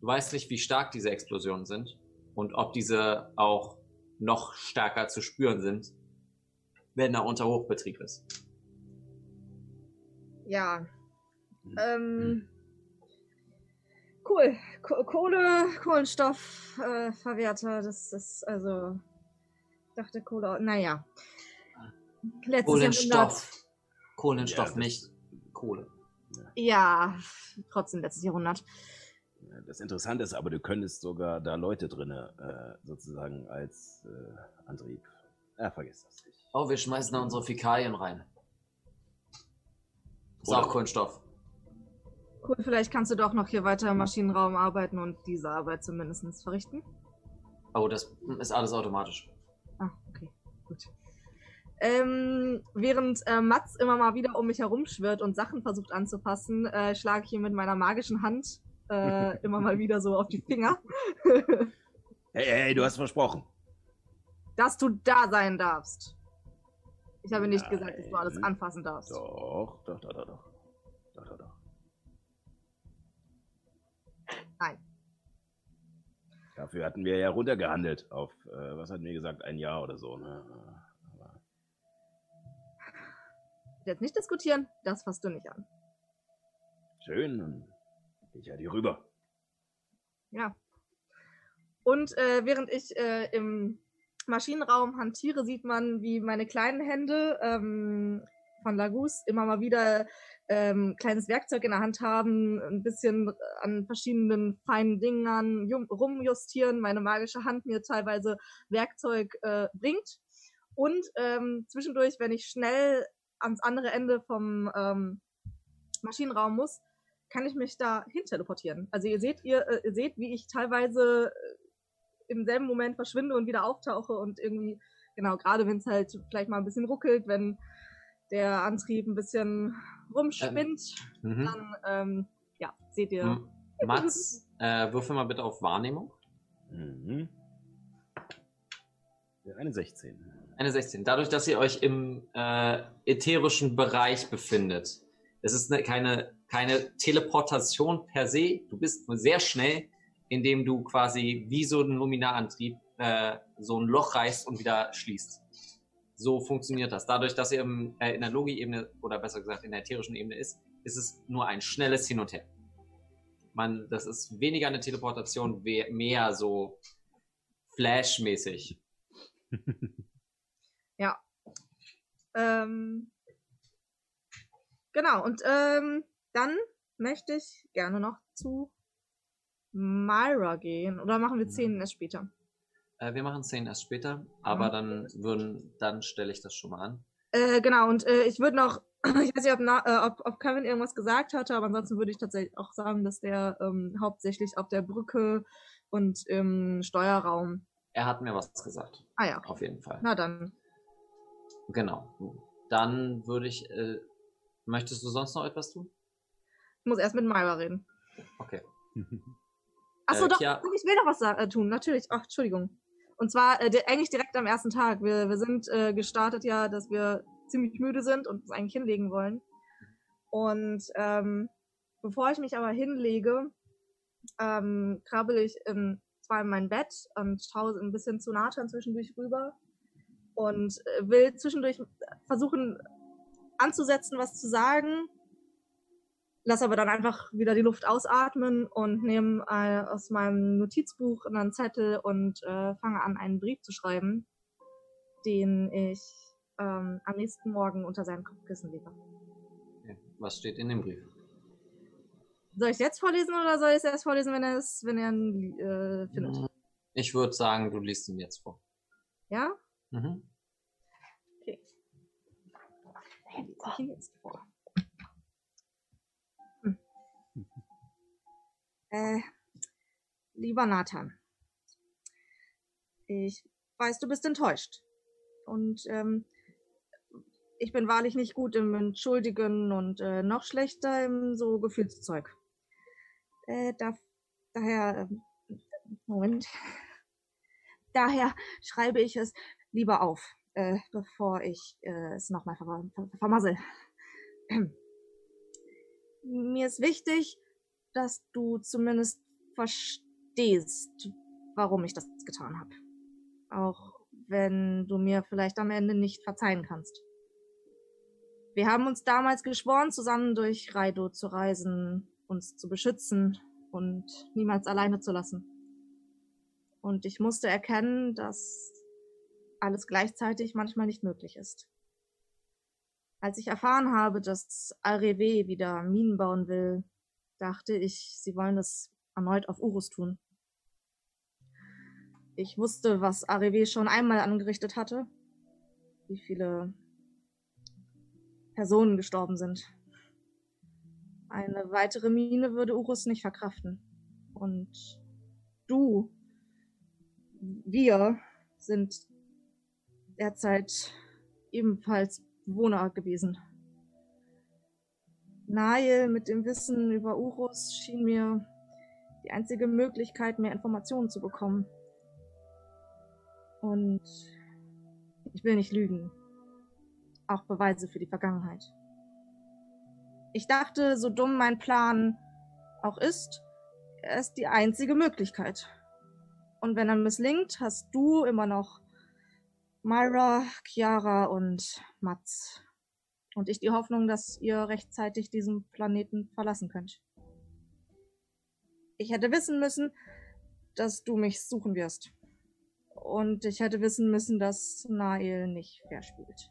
Du weißt nicht, wie stark diese Explosionen sind und ob diese auch noch stärker zu spüren sind, wenn er unter Hochbetrieb ist. Ja. Ähm, cool. Ko Kohle, Kohlenstoffverwerter, äh, Verwerter, das ist also. Ich dachte Kohle. Naja. Letztes Kohlenstoff. Kohlenstoff, Ja, nicht Kohle. Jahrhundert. Ja, trotzdem letztes Jahrhundert. Das Interessante ist aber, du könntest sogar da Leute drinne äh, sozusagen als äh, Antrieb. Ja, vergiss das nicht. Oh, wir schmeißen da unsere Fäkalien rein. Ist Oder- auch Kohlenstoff. Cool, vielleicht kannst du doch noch hier weiter im Maschinenraum arbeiten und diese Arbeit zumindest verrichten. Oh, das ist alles automatisch. Ah, okay, gut. Ähm, während äh, Mats immer mal wieder um mich herumschwirrt und Sachen versucht anzupassen, äh, schlage ich ihm mit meiner magischen Hand äh, immer mal wieder so auf die Finger, [LAUGHS] Hey, hey, hey, du hast versprochen. dass du da sein darfst. Ich habe nicht gesagt, dass du alles Nein. anfassen darfst. Doch, doch, doch, doch, doch. Doch, doch, doch. Nein. Dafür hatten wir ja runtergehandelt auf, äh, was hatten wir gesagt, ein Jahr oder so. Ne? Jetzt nicht diskutieren, das fasst du nicht an. schön, dann ich ja hier rüber. Ja. Und äh, während ich äh, im Maschinenraum hantiere, sieht man, wie meine kleinen Hände ähm, von Lagus immer mal wieder ähm, kleines Werkzeug in der Hand haben, ein bisschen an verschiedenen feinen Dingen rumjustieren, meine magische Hand mir teilweise Werkzeug äh, bringt. Und ähm, zwischendurch, wenn ich schnell ans andere Ende vom ähm, Maschinenraum muss, kann ich mich da hin teleportieren. Also ihr seht, ihr, äh, ihr seht, wie ich teilweise äh, im selben Moment verschwinde und wieder auftauche und irgendwie, genau, gerade wenn es halt vielleicht mal ein bisschen ruckelt, wenn der Antrieb ein bisschen rumspinnt, Mhm. dann ähm, ja, seht ihr. M- Mats, äh, würfel mal bitte auf Wahrnehmung. Mhm. Ja, eine 16. Eine 16. Dadurch, dass ihr euch im äh, ätherischen Bereich befindet. Es ist ne, keine, keine Teleportation per se. Du bist nur sehr schnell, indem du quasi wie so ein Luminarantrieb äh, so ein Loch reißt und wieder schließt. So funktioniert das. Dadurch, dass ihr im, äh, in der Logi-Ebene oder besser gesagt in der ätherischen Ebene ist, ist es nur ein schnelles Hin und Her. Man, das ist weniger eine Teleportation, mehr so Flash-mäßig. [LAUGHS] Ähm, genau, und ähm, dann möchte ich gerne noch zu Myra gehen. Oder machen wir 10 erst später? Äh, wir machen 10 erst später, aber Ja. dann würden, dann stelle ich das schon mal an. Äh, genau, und äh, ich würde noch, [CLEARS THROAT] ich weiß nicht, ob, na, äh, ob, ob Kevin irgendwas gesagt hatte, aber ansonsten würde ich tatsächlich auch sagen, dass der ähm, hauptsächlich auf der Brücke und im Steuerraum. Er hat mir was gesagt, Ah ja, auf jeden Fall. na dann. Genau. Dann würde ich, äh, möchtest du sonst noch etwas tun? Ich muss erst mit Myra reden. Okay. [LAUGHS] Achso, Äh, doch, Kia- ich will noch was äh, tun, natürlich. Ach, Entschuldigung. Und zwar äh, eigentlich direkt am ersten Tag. Wir, wir sind äh, gestartet ja, dass wir ziemlich müde sind und uns eigentlich hinlegen wollen. Und ähm, bevor ich mich aber hinlege, ähm, krabbel ich in, zwar in mein Bett und schaue ein bisschen zu Nathan zwischendurch rüber und äh, will zwischendurch versuchen anzusetzen, was zu sagen, lass aber dann einfach wieder die Luft ausatmen und nehme äh, aus meinem Notizbuch einen Zettel und äh, fange an, einen Brief zu schreiben, den ich ähm, am nächsten Morgen unter seinem Kopfkissen lege. Was steht in dem Brief? Soll ich es jetzt vorlesen oder soll ich es erst vorlesen, wenn er es, wenn er ihn äh, findet? Ich würde sagen, du liest ihn jetzt vor. Ja? Mhm. Okay. Ich ihn jetzt vor. Hm. Äh, lieber Nathan, ich weiß, du bist enttäuscht. Und ähm, ich bin wahrlich nicht gut im Entschuldigen und äh, noch schlechter im so Gefühlszeug. Äh, da, daher, ähm, Moment. [LAUGHS] Daher schreibe ich es lieber auf, äh, bevor ich äh, es nochmal ver ver vermassel. [CLEARS THROAT] Mir ist wichtig, dass du zumindest verstehst, warum ich das getan habe. Auch wenn du mir vielleicht am Ende nicht verzeihen kannst. Wir haben uns damals geschworen, zusammen durch Raido zu reisen, uns zu beschützen und niemals alleine zu lassen. Und ich musste erkennen, dass alles gleichzeitig manchmal nicht möglich ist. Als ich erfahren habe, dass Arewe wieder Minen bauen will, dachte ich, sie wollen das erneut auf Urus tun. Ich wusste, was Arewe schon einmal angerichtet hatte, wie viele Personen gestorben sind. Eine weitere Mine würde Urus nicht verkraften. Und du, wir sind derzeit ebenfalls Bewohner gewesen. Nail mit dem Wissen über Urus schien mir die einzige Möglichkeit, mehr Informationen zu bekommen. Und ich will nicht lügen. Auch Beweise für die Vergangenheit. Ich dachte, so dumm mein Plan auch ist, er ist die einzige Möglichkeit. Und wenn er misslingt, hast du immer noch Myra, Chiara und Mats. Und ich die Hoffnung, dass ihr rechtzeitig diesen Planeten verlassen könnt. Ich hätte wissen müssen, dass du mich suchen wirst. Und ich hätte wissen müssen, dass Nael nicht fair spielt.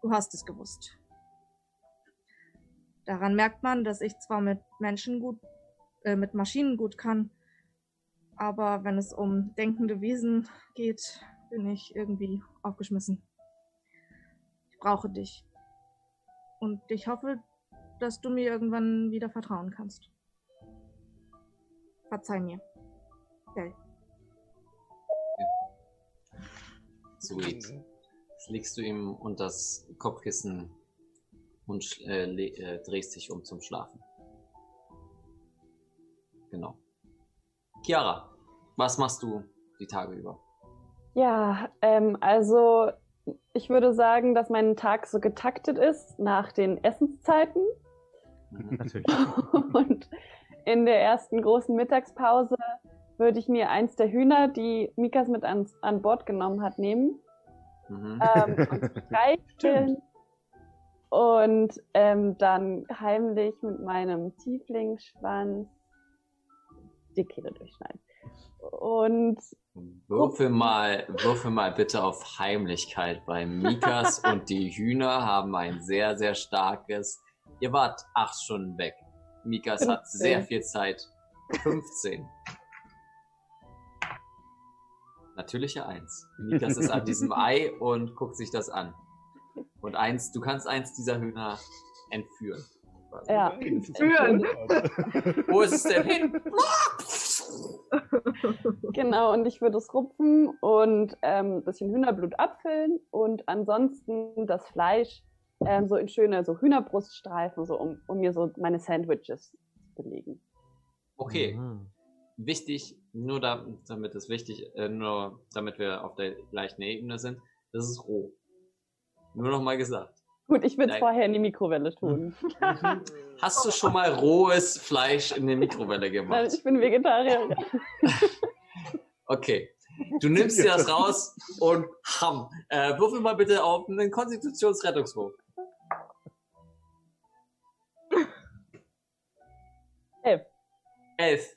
Du hast es gewusst. Daran merkt man, dass ich zwar mit Menschen gut, äh, mit Maschinen gut kann, aber wenn es um denkende Wesen geht, bin ich irgendwie aufgeschmissen. Ich brauche dich. Und ich hoffe, dass du mir irgendwann wieder vertrauen kannst. Verzeih mir. Bell. Sweet. Jetzt legst du ihm unter das Kopfkissen und äh, äh, drehst dich um zum Schlafen. Genau. Chiara, was machst du die Tage über? Ja, ähm, also ich würde sagen, dass mein Tag so getaktet ist nach den Essenszeiten. Mhm. Natürlich. [LAUGHS] Und in der ersten großen Mittagspause würde ich mir eins der Hühner, die Mikas mit ans, an Bord genommen hat, nehmen Mhm. ähm, und [LAUGHS] streicheln und ähm, dann heimlich mit meinem Tieflingsschwanz die Kehle durchschneiden. Und Würfel mal, würfel mal bitte auf Heimlichkeit, weil Mikas [LAUGHS] und die Hühner haben ein sehr, sehr starkes. Ihr wart acht Stunden weg. Mikas hat 15. sehr viel Zeit. 15. Natürliche Eins. Mikas ist an diesem [LAUGHS] Ei und guckt sich das an. Und eins, du kannst eins dieser Hühner entführen. ja, Führen. Wo ist es denn hin? [LAUGHS] [LAUGHS] Genau, und ich würde es rupfen und ähm, ein bisschen Hühnerblut abfüllen und ansonsten das Fleisch ähm, so in schöne so Hühnerbruststreifen, so um, um mir so meine Sandwiches zu belegen. Okay. Mhm. wichtig, nur da, damit es wichtig, äh, nur damit wir auf der gleichen Ebene sind, das ist roh. Nur noch mal gesagt. Gut, ich würde es Nein. vorher in die Mikrowelle tun. Hast du [LAUGHS] schon mal rohes Fleisch in die Mikrowelle gemacht? ich bin Vegetarier. [LAUGHS] Okay. Du nimmst dir das raus und ham. Äh, würfel mal bitte auf einen Konstitutionsrettungswurf. Elf. Elf.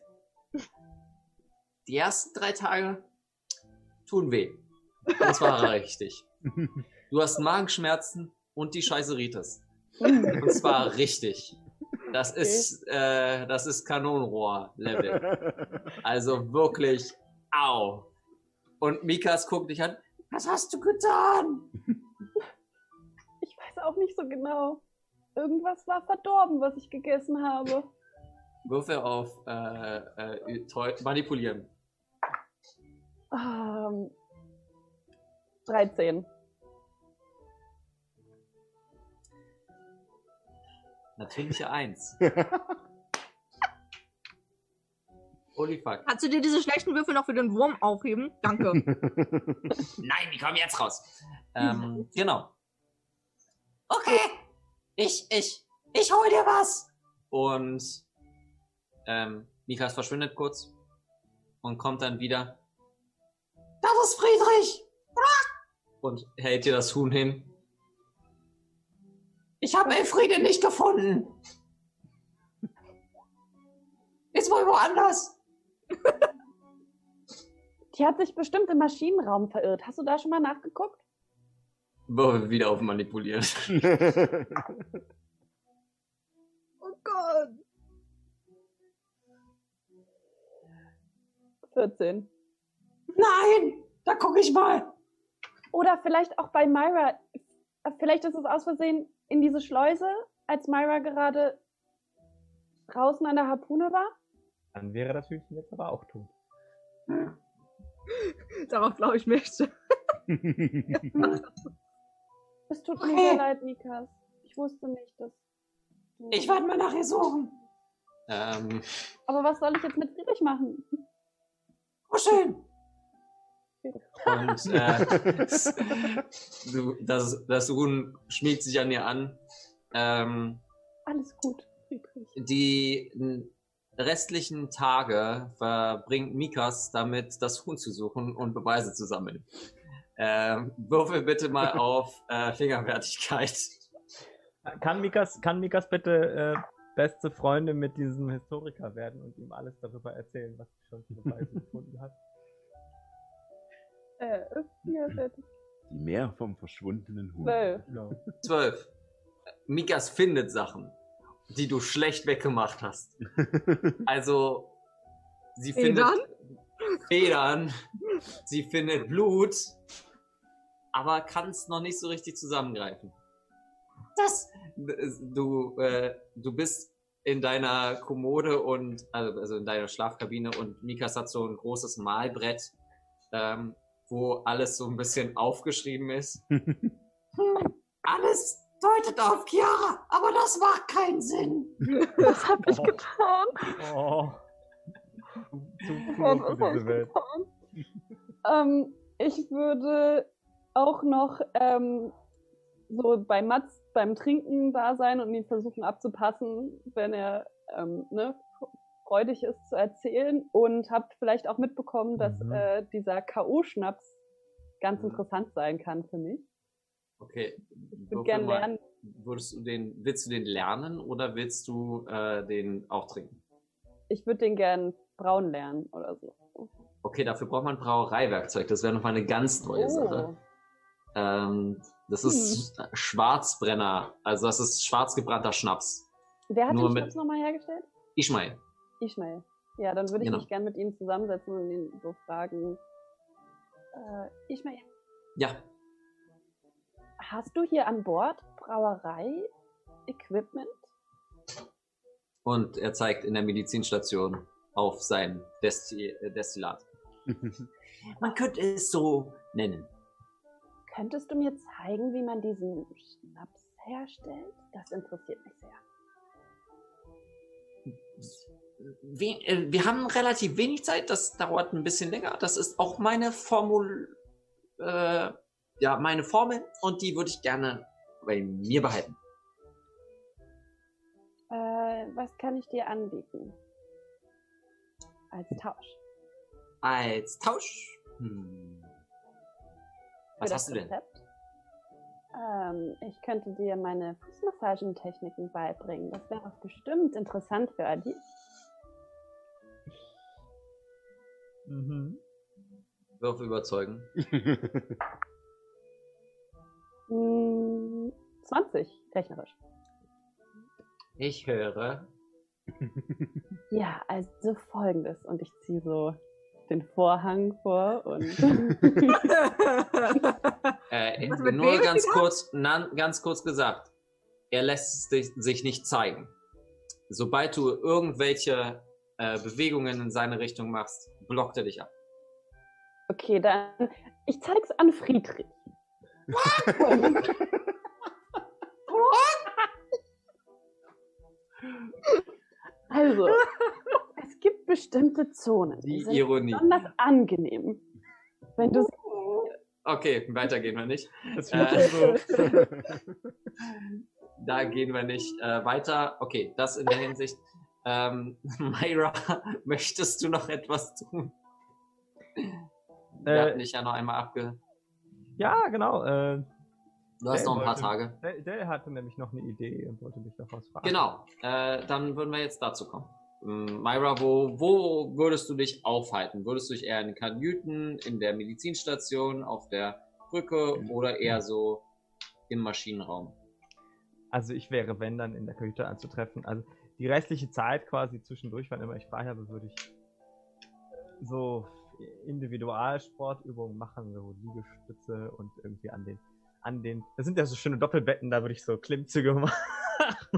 Die ersten drei Tage tun weh. Das war [LAUGHS] richtig. Du hast Magenschmerzen und die Scheißeritis. [LAUGHS] Und zwar richtig. Das Okay. ist, äh, das ist Kanonenrohr-Level. Also wirklich, au. Und Mikas guckt dich an. Was hast du getan? Ich weiß auch nicht so genau. Irgendwas war verdorben, was ich gegessen habe. Würfe auf äh, äh, manipulieren. Ähm, 13. Natürliche Eins. [LAUGHS] Holy fuck. Kannst du dir diese schlechten Würfel noch für den Wurm aufheben? Danke. [LAUGHS] Nein, die kommen jetzt raus. Ähm, genau. Okay. Ich, ich, ich hol dir was. Und ähm, Mikas verschwindet kurz und kommt dann wieder Das ist Friedrich. und hält dir das Huhn hin. Ich habe Elfriede nicht gefunden. Ist wohl woanders. [LAUGHS] Die hat sich bestimmt im Maschinenraum verirrt. Hast du da schon mal nachgeguckt? Wieder auf manipulieren. [LAUGHS] oh Gott. 14. Nein, da guck ich mal. Oder vielleicht auch bei Myra. Vielleicht ist es aus Versehen in diese Schleuse, als Myra gerade draußen an der Harpune war. Dann wäre das Hühnchen jetzt aber auch tot. [LAUGHS] Darauf glaube ich nicht. [LAUGHS] Es tut mir sehr leid, Mikas. Ich wusste nicht, dass. Ich werde mal nachher suchen. ähm, Aber was soll ich jetzt mit Friedrich machen? Oh, schön. Und äh, [LAUGHS] das, das Huhn schmiegt sich an dir an. Ähm, Alles gut, Friedrich. die restlichen Tage verbringt Mikas damit, das Huhn zu suchen und Beweise zu sammeln. Ähm, würfel bitte mal [LAUGHS] auf äh, Fingerwertigkeit. Kann Mikas, kann Mikas bitte äh, beste Freunde mit diesem Historiker werden und ihm alles darüber erzählen, was sie schon für Beweise [LAUGHS] gefunden hat? Äh, fertig. Die Meer vom verschwundenen Huhn. Zwölf. Zwölf. Mikas findet Sachen, die du schlecht weggemacht hast. [LAUGHS] Also, sie Federn? findet Federn, sie findet Blut, aber kann es noch nicht so richtig zusammengreifen. Das, du, äh, du bist in deiner Kommode und, also also in deiner Schlafkabine und Mikas hat so ein großes Malbrett, ähm, wo alles so ein bisschen aufgeschrieben ist. [LAUGHS] Alles deutet auf Chiara, aber das macht keinen Sinn. Was hab ich getan? Oh. Zu Was für hab ich diese Welt. getan? ähm, ich würde auch noch ähm, so bei Mats beim Trinken da sein und ihn versuchen abzupassen, wenn er ähm, ne, freudig ist zu erzählen und habe vielleicht auch mitbekommen, dass Mhm. äh, dieser K.O.-Schnaps ganz Mhm. interessant sein kann für mich. Okay. Ich würde gerne lernen. Würdest du den, willst du den lernen oder willst du äh, den auch trinken? Ich würde den gern braun lernen oder so. Okay, dafür braucht man Brauereiwerkzeug. Das wäre nochmal eine ganz neue Oh. Sache. Ähm, das ist Schwarzbrenner. Also das ist schwarz gebrannter Schnaps. Wer hat Nur den Schnaps nochmal hergestellt? Ismail. Ismail. Ja, dann würde ich Genau. mich gern mit ihm zusammensetzen und ihn so fragen. Äh, Ismail, Ja. hast du hier an Bord Brauerei-Equipment? Und er zeigt in der Medizinstation auf sein Desti äh, Destillat. [LAUGHS] Man könnte es so nennen. Könntest du mir zeigen, wie man diesen Schnaps herstellt? Das interessiert mich sehr. We äh, wir haben relativ wenig Zeit, das dauert ein bisschen länger. Das ist auch meine Formul, äh, ja, meine Formel und die würde ich gerne bei mir behalten. Äh, was kann ich dir anbieten? Als Tausch. Als Tausch. Hm. Was hast du denn? Ähm, ich könnte dir meine Fußmassagentechniken beibringen. Das wäre doch bestimmt interessant für Adi. Mhm. Wirf überzeugen. [LAUGHS] Hm, 20, technisch. Ich höre. [LAUGHS] Ja, also folgendes. Und ich ziehe so den Vorhang vor und [LAUGHS] Äh, nur ganz kurz, na, ganz kurz gesagt. Er lässt sich, sich nicht zeigen. Sobald du irgendwelche äh, Bewegungen in seine Richtung machst, blockt er dich ab. okay, dann ich zeig's an Friedrich. Also, es gibt bestimmte Zonen, die Die sind Ironie. besonders angenehm. Wenn du Okay, weiter gehen wir nicht. Das Äh, so. [LAUGHS] Da gehen wir nicht äh, weiter. Okay, das in der Hinsicht. Ähm, [LAUGHS] Myra, möchtest du noch etwas tun? Wir Äh, hatten dich ja noch einmal abge... ja, genau. Äh, Du hast Dale noch ein paar wollte- Tage. Dale, Dale hatte nämlich noch eine Idee und wollte mich noch was fragen. Genau, äh, dann würden wir jetzt dazu kommen. Ähm, Myra, wo, wo würdest du dich aufhalten? Würdest du dich eher in Kanüten, in der Medizinstation, auf der Brücke oder eher so im Maschinenraum? Also ich wäre, wenn dann in der Kajüte anzutreffen. Also die restliche Zeit quasi zwischendurch, wann immer ich frei habe, würde ich so Individualsportübungen machen, so Liegestütze und irgendwie an den, an den, das sind ja so schöne Doppelbetten, da würde ich so Klimmzüge [LAUGHS] machen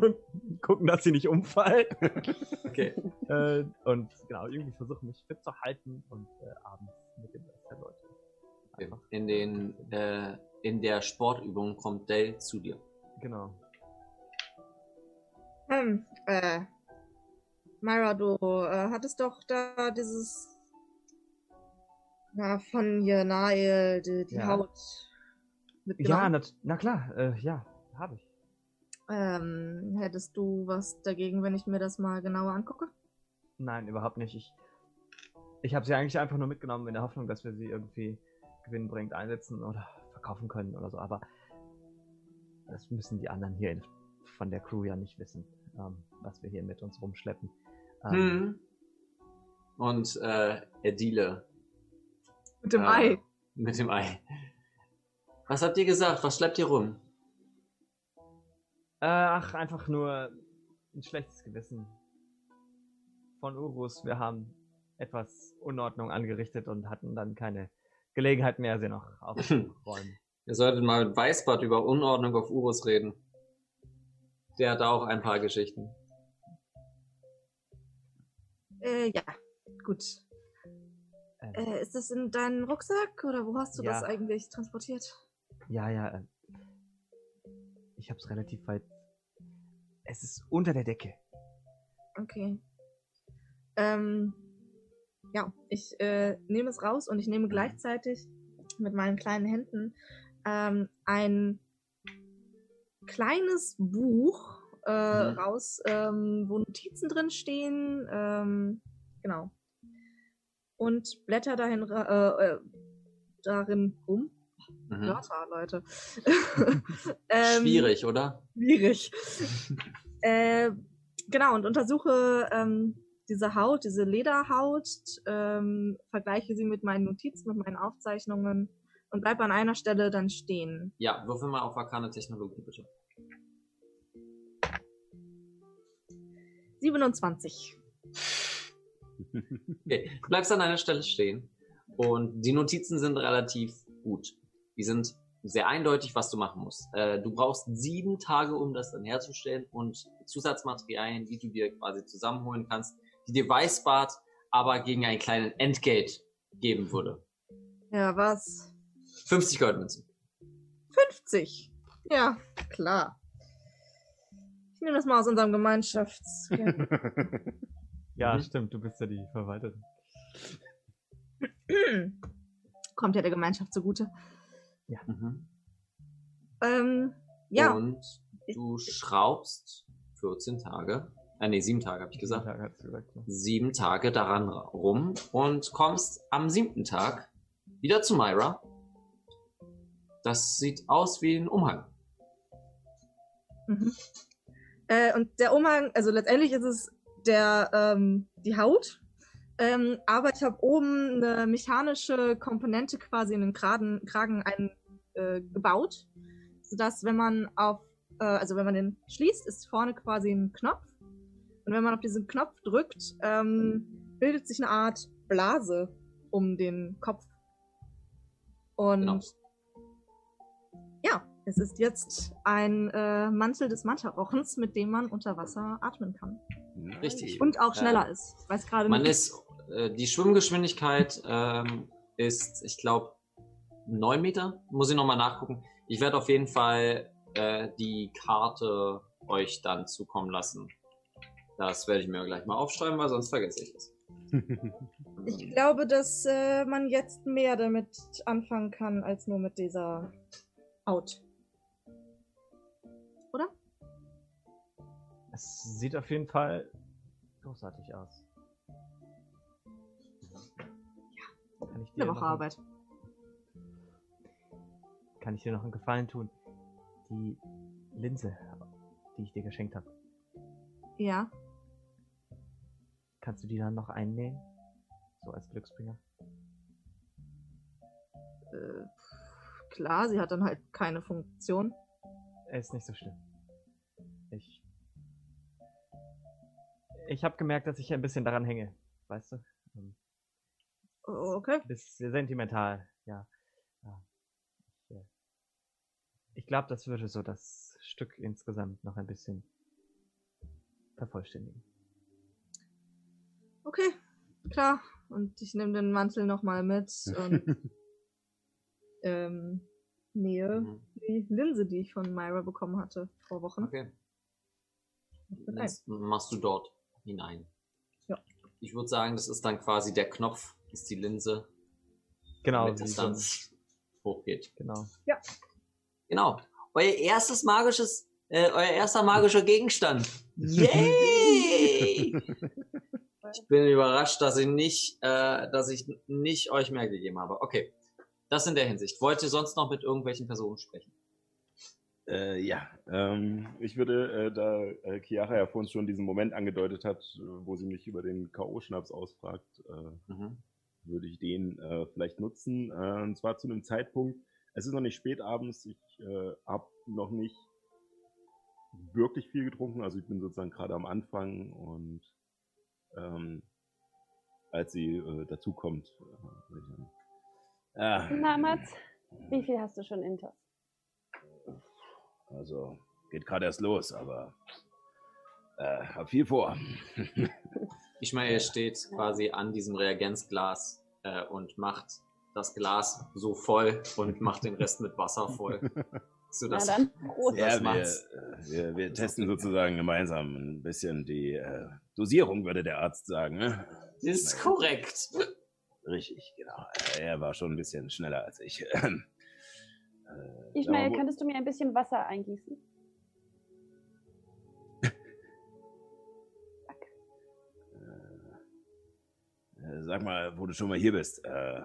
und gucken, dass sie nicht umfallen. [LAUGHS] Okay. äh, und genau, irgendwie versuchen mich fit zu halten und äh, abends mit dem Rest der Leute. einfach- In, den, äh, in der Sportübung kommt Dell zu dir. Genau. Hm, äh, Myra, du äh, hattest doch da dieses, na, von hier nahe, die, die Ja. Haut Ja, mitgenommen. na, na klar, äh, ja, habe ich. ähm, hättest du was dagegen, wenn ich mir das mal genauer angucke? Nein, überhaupt nicht. Ich, ich habe sie eigentlich einfach nur mitgenommen in der Hoffnung, dass wir sie irgendwie gewinnbringend einsetzen oder verkaufen können oder so. Aber das müssen die anderen hier von der Crew ja nicht wissen, ähm, was wir hier mit uns rumschleppen. Ähm, Hm. Und äh, Edile Mit dem äh, Ei. mit dem Ei Was habt ihr gesagt? Was schleppt ihr rum? Äh, ach, einfach nur ein schlechtes Gewissen. Von Urus. Wir haben etwas Unordnung angerichtet und hatten dann keine Gelegenheit mehr, sie noch [LAUGHS] aufzuräumen. Ihr solltet mal mit Weißbart über Unordnung auf Urus reden. Der hat auch ein paar Geschichten. Äh, ja, gut. Ähm, Äh, ist das in deinem Rucksack oder wo hast du das Ja. eigentlich transportiert? ja, ja. äh, Ich hab's relativ weit. Es ist unter der Decke. Okay. Ähm, ja, ich äh, nehme es raus und ich nehme gleichzeitig mit meinen kleinen Händen ähm, ein kleines Buch äh, Mhm. raus, ähm, wo Notizen drin stehen. Ähm, genau. Und blätter dahin äh, äh, darin rum. Mhm. Wörter, Leute. [LAUGHS] Ähm, Schwierig, oder? Schwierig. [LAUGHS] äh, genau, und untersuche ähm, diese Haut, diese Lederhaut, ähm, vergleiche sie mit meinen Notizen, mit meinen Aufzeichnungen und bleibe an einer Stelle dann stehen. Ja, würfel mal auf arkane Technologie, bitte. 27. Okay, du bleibst an einer Stelle stehen und die Notizen sind relativ gut. Die sind sehr eindeutig, was du machen musst. Äh, du brauchst sieben Tage, um das dann herzustellen und Zusatzmaterialien, die du dir quasi zusammenholen kannst, die dir Weißbart aber gegen einen kleinen Entgelt geben würde. Ja, was? 50 Goldmünzen. 50. Ja, klar. Ich nehme das mal aus unserem Gemeinschafts... [LAUGHS] Ja, Mhm. stimmt, du bist ja die Verwalterin. [CLEARS THROAT] Kommt ja der Gemeinschaft zugute. Mhm. Ähm, ja, Und du schraubst 14 Tage, äh nee, sieben Tage habe ich gesagt, Ja, hat's gesagt. ne? sieben Tage daran rum und kommst am siebten Tag wieder zu Myra. Das sieht aus wie ein Umhang. Mhm. Äh, und der Umhang, also letztendlich ist es der, ähm, die Haut, ähm, aber ich habe oben eine mechanische Komponente quasi in den Kragen, Kragen ein, äh, gebaut, sodass wenn man auf, äh, also wenn man den schließt, ist vorne quasi ein Knopf und wenn man auf diesen Knopf drückt, ähm, bildet sich eine Art Blase um den Kopf. Und Genau. ja, es ist jetzt ein äh, Mantel des Mantarochens, mit dem man unter Wasser atmen kann. Richtig. Und auch schneller Äh, ist. Ich weiß gerade Man nicht. ist, äh, die Schwimmgeschwindigkeit ähm, ist, ich glaube, 9 Meter. Muss ich nochmal nachgucken. Ich werde auf jeden Fall äh, die Karte euch dann zukommen lassen. Das werde ich mir gleich mal aufschreiben, weil sonst vergesse ich es. [LAUGHS] Ich glaube, dass äh, man jetzt mehr damit anfangen kann, als nur mit dieser Haut. Es sieht auf jeden Fall großartig aus. Kann ich dir Eine noch Woche einen- Arbeit. Kann ich dir noch einen Gefallen tun? Die Linse, die ich dir geschenkt habe, Ja. kannst du die dann noch einnähen? So als Glücksbringer? Äh, klar, sie hat dann halt keine Funktion. Ist nicht so schlimm. Ich habe gemerkt, dass ich ein bisschen daran hänge. Weißt du? Ähm, Oh, Okay. Bisschen sentimental, ja. Ich, äh, glaube, das würde so das Stück insgesamt noch ein bisschen vervollständigen. Okay, klar. Und ich nehme den Mantel nochmal mit und [LAUGHS] ähm, nähe Mhm. die Linse, die ich von Myra bekommen hatte vor Wochen. Okay. Das machst du dort hinein. Ja. Ich würde sagen, das ist dann quasi der Knopf, ist die Linse, Genau, damit wie es so, dann hochgeht. genau. Genau. Euer erstes magisches, äh, euer erster magischer Gegenstand. Yay! [LAUGHS] ich bin überrascht, dass ich nicht, äh, dass ich nicht euch mehr gegeben habe. Okay. Das in der Hinsicht. Wollt ihr sonst noch mit irgendwelchen Personen sprechen? Äh, ja, ähm, ich würde, äh, da äh, Chiara ja vorhin schon diesen Moment angedeutet hat, äh, wo sie mich über den K.O.-Schnaps ausfragt, äh, Mhm. würde ich den äh, vielleicht nutzen. Äh, und zwar zu einem Zeitpunkt, es ist noch nicht spät abends. Ich äh, habe noch nicht wirklich viel getrunken. Also ich bin sozusagen gerade am Anfang und ähm, als sie äh, dazukommt, äh, würde ich sagen, Ah, Na, Mats, wie viel hast du schon intus? Also geht gerade erst los, aber äh, hab viel vor. [LAUGHS] Ishmael steht quasi an diesem Reagenzglas äh, und macht das Glas so voll und macht den Rest mit Wasser voll. [LAUGHS] Sodass Na dann, Prost. ja, wir, äh, wir, wir testen sozusagen gemeinsam ein bisschen die äh, Dosierung, würde der Arzt sagen. Ne? Das ist korrekt. Richtig, genau. Er war schon ein bisschen schneller als ich. Äh, Ismael, könntest du mir ein bisschen Wasser eingießen? [LAUGHS] Äh, Sag mal, wo du schon mal hier bist. Äh, äh,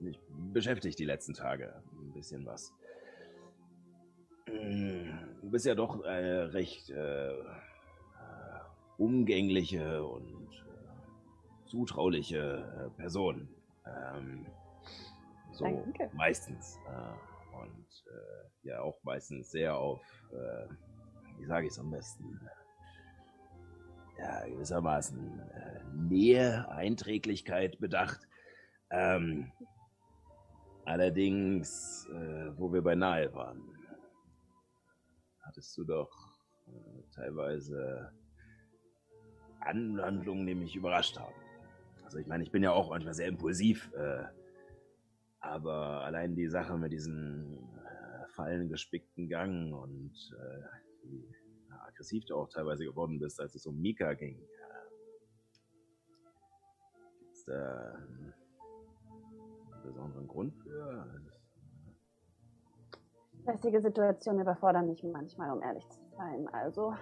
ich, ich beschäftigt die letzten Tage ein bisschen was. Mm, Du bist ja doch äh, recht äh, äh, umgängliche und äh, zutrauliche äh, Person. Ähm, so Danke. meistens. Äh, und äh, ja auch meistens sehr auf, äh, wie sage ich es am besten, ja, gewissermaßen äh, Nähe, Einträglichkeit bedacht. Ähm, allerdings, äh, wo wir beinahe waren, hattest du doch teilweise Anhandlungen, die mich überrascht haben. Also ich meine, ich bin ja auch manchmal sehr impulsiv, äh, aber allein die Sache mit diesem äh, fallengespickten Gang und äh, wie ja, aggressiv du auch teilweise geworden bist, als es um Mika ging. Ist da einen besonderen Grund für? Lästige Situationen überfordern mich manchmal, um ehrlich zu sein. Also,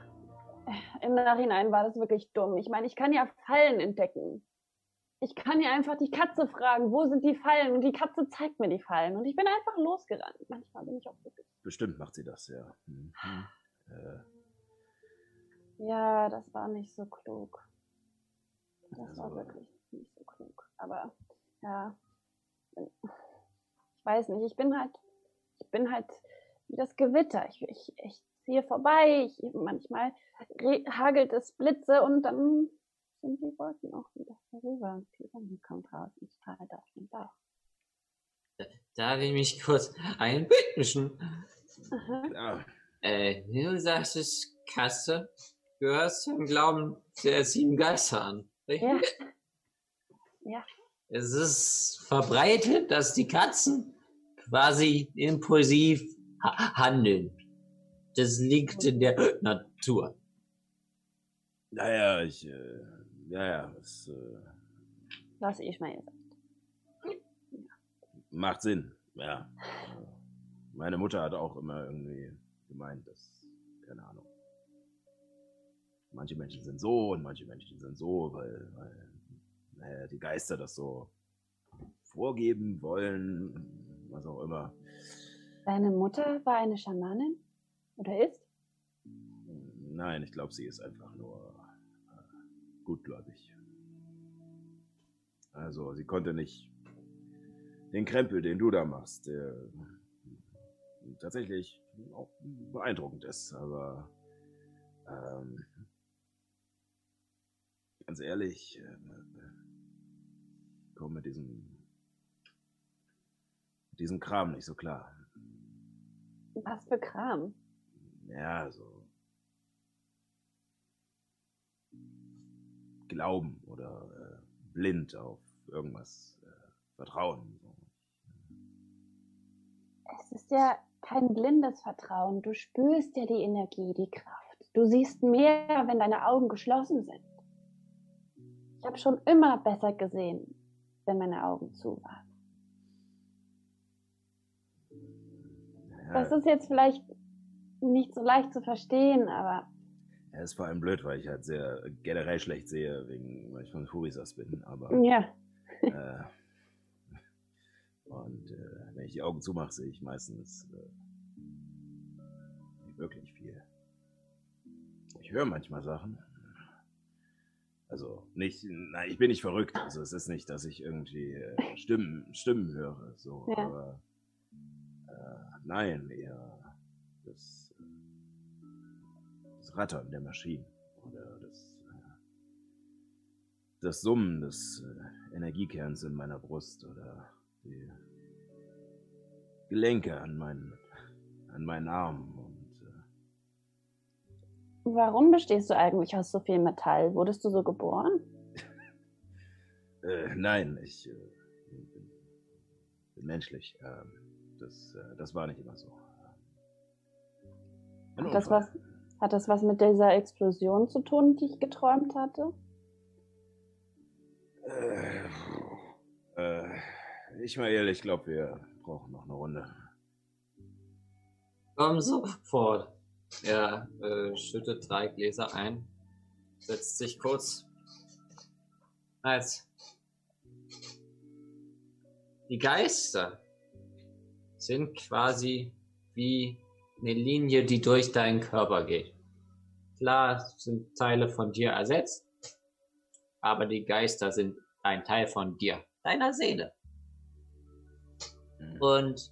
äh, im Nachhinein war das wirklich dumm. Ich meine, ich kann ja Fallen entdecken. Ich kann ja einfach die Katze fragen, wo sind die Fallen? Und die Katze zeigt mir die Fallen. Und ich bin einfach losgerannt. Manchmal bin ich auch wirklich. Bestimmt macht sie das, ja. Mhm. Äh, Ja, das war nicht so klug. Das war Also- wirklich nicht so klug. Aber ja, ich weiß nicht. Ich bin halt, ich bin halt wie das Gewitter. Ich, ich, ich ziehe vorbei. Ich, manchmal hagelt es Blitze und dann sind die Wolken auch wieder vorüber und die Sonne kommt raus und strahlt auf den Dach. Darf ich mich kurz [LAUGHS] einmischen? Aha. Äh, du sagtest, Katze, gehörst zum Glauben der sieben Geister an. Richtig? Ja. Ja. Es ist verbreitet, dass die Katzen quasi impulsiv ha handeln. Das liegt in der Natur. Naja, ich, äh, ja, ja, es äh, Lass ich mal jetzt. macht Sinn, ja. Meine Mutter hat auch immer irgendwie gemeint, dass, keine Ahnung, manche Menschen sind so und manche Menschen sind so, weil, weil naja, die Geister das so vorgeben wollen, was auch immer. Deine Mutter war eine Schamanin? Oder ist? Nein, ich glaube, sie ist einfach nur gutgläubig. Also, sie konnte nicht den Krempel, den du da machst, der tatsächlich auch beeindruckend ist, aber ähm, ganz ehrlich, äh, ich komme mit diesem, mit diesem Kram nicht so klar. Was für Kram? Ja, so. Glauben oder äh, blind auf irgendwas äh, vertrauen. Es ist ja kein blindes Vertrauen. Du spürst ja die Energie, die Kraft. Du siehst mehr, wenn deine Augen geschlossen sind. Ich habe schon immer besser gesehen, wenn meine Augen zu waren. Das ist jetzt vielleicht nicht so leicht zu verstehen, aber ja, ist vor allem blöd, weil ich halt sehr generell schlecht sehe, wegen, weil ich von Furisas bin, aber ja. äh, [LAUGHS] und äh, wenn ich die Augen zumache, sehe ich meistens äh, nicht wirklich viel. Ich höre manchmal Sachen. Also nicht, nein, ich bin nicht verrückt. Also es ist nicht, dass ich irgendwie äh, Stimmen, Stimmen höre. So, Ja. aber äh, nein, eher das, äh, das Rattern der Maschinen oder das, äh, das Summen des äh, Energiekerns in meiner Brust oder die Gelenke an meinen, an meinen Armen und äh, Warum bestehst du eigentlich aus so viel Metall? Wurdest du so geboren? [LAUGHS] Äh, nein, ich äh, bin, bin menschlich. Ähm, das, äh, das war nicht immer so. Das, was, hat das was mit dieser Explosion zu tun, die ich geträumt hatte? Äh, äh, Ismael, ich glaube, wir brauchen noch eine Runde. Komm sofort. Er äh, schüttet drei Gläser ein, setzt sich kurz. Als die Geister sind quasi wie eine Linie, die durch deinen Körper geht. Klar sind Teile von dir ersetzt, aber die Geister sind ein Teil von dir, deiner Seele. Hm. Und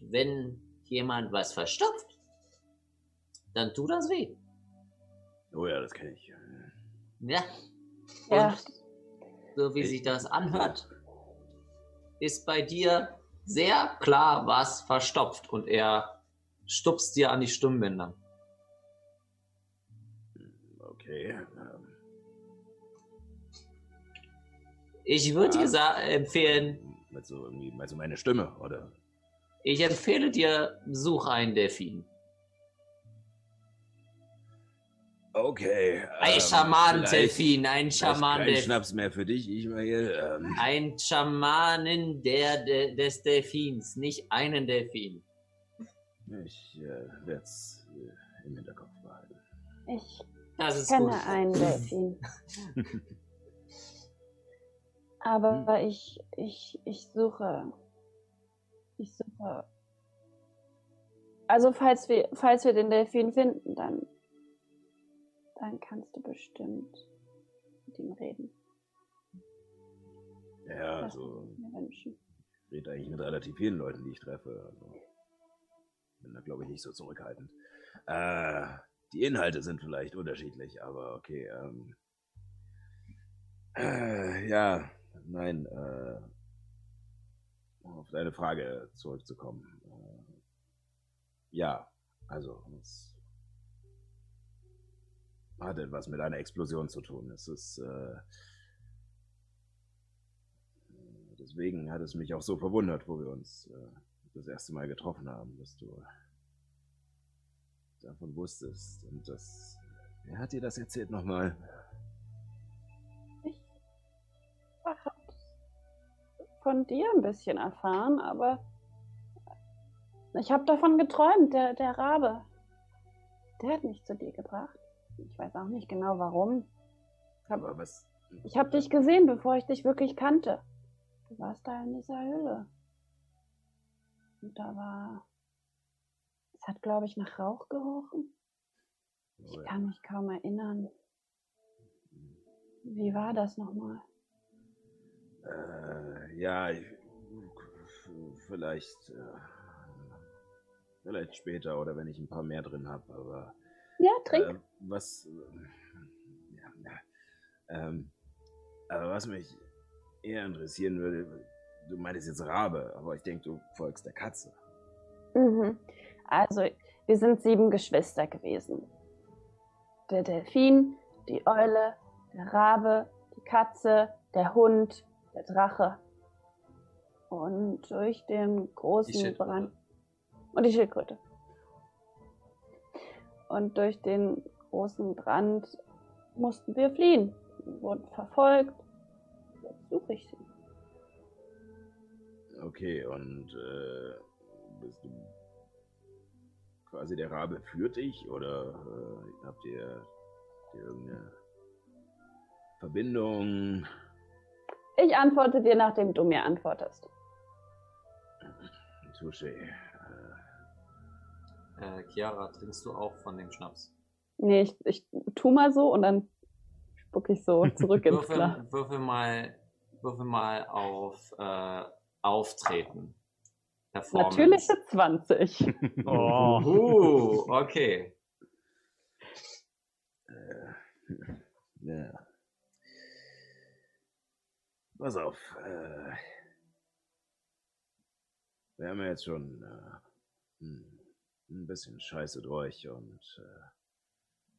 wenn jemand was verstopft, dann tut das weh. Oh ja, das kenne ich. Ja. Ja. Und so wie sich das anhört, ist bei dir sehr klar was verstopft und er stupst dir an die Stimmbänder. Okay. Ähm, Ich würde dir sa- empfehlen, meinst du irgendwie, meinst du meine Stimme, oder? ich empfehle dir, such einen Delfin. Okay. Ein ähm, Schaman-Delfin, ein vielleicht- vielleicht Schaman Kein Schnaps mehr für dich, Ismael. Ähm, Ein Schamanin der, de, des Delfins, nicht einen Delfin. Ich äh, werde es äh, im Hinterkopf behalten. Ich Das ist kenne gut. einen Delfin. [LAUGHS] Aber ich, ich, ich suche. Ich suche. Also falls wir, falls wir den Delfin finden, dann, dann kannst du bestimmt mit ihm reden. Ja, Das also ich ich rede eigentlich mit relativ vielen Leuten, die ich treffe. Also bin da, glaube ich, nicht so zurückhaltend. Äh, die Inhalte sind vielleicht unterschiedlich, aber okay. Ähm, äh, ja, nein. Äh, um auf deine Frage zurückzukommen. Äh, ja, also es hat etwas mit einer Explosion zu tun. Es ist äh, deswegen hat es mich auch so verwundert, wo wir uns äh, das erste Mal getroffen haben, dass du davon wusstest. Und das. Wer hat dir das erzählt nochmal? Ich habe von dir ein bisschen erfahren, aber ich habe davon geträumt, der, der Rabe. Der hat mich zu dir gebracht. Ich weiß auch nicht genau warum. Aber was. Ich habe dich gesehen, bevor ich dich wirklich kannte. Du warst da in dieser Höhle. Und da war. Es hat, glaube ich, nach Rauch gerochen. Oh Ich ja. kann mich kaum erinnern. Wie war das nochmal? Äh, ja, ich, vielleicht. Äh, vielleicht später oder wenn ich ein paar mehr drin habe, aber. Ja, trink. Äh, was. äh, Ja, ja. Ähm, aber was mich eher interessieren würde, du meintest jetzt Rabe, aber ich denke, du folgst der Katze. Mhm. Also, wir sind sieben Geschwister gewesen. Der Delfin, die Eule, der Rabe, die Katze, der Hund, der Drache. Und durch den großen. Brand. Und die Schildkröte. Und durch den großen Brand mussten wir fliehen. Wir wurden verfolgt. Jetzt suche ich sie. Okay, und äh, bist du quasi der Rabe führt dich oder äh, habt ihr, habt ihr irgendeine Verbindung? Ich antworte dir, nachdem du mir antwortest. Touché. Äh, Äh, Chiara, trinkst du auch von dem Schnaps? Nee, ich, ich tu mal so und dann spuck ich so zurück [LAUGHS] ins Glas. Würfel, würfel mal, würfel mal auf äh, Auftreten. Natürliche 20. [LAUGHS] Oh. Uh, okay. Ja. Pass auf. Äh, wir haben ja jetzt schon äh, ein- ein bisschen Scheiße durch und äh,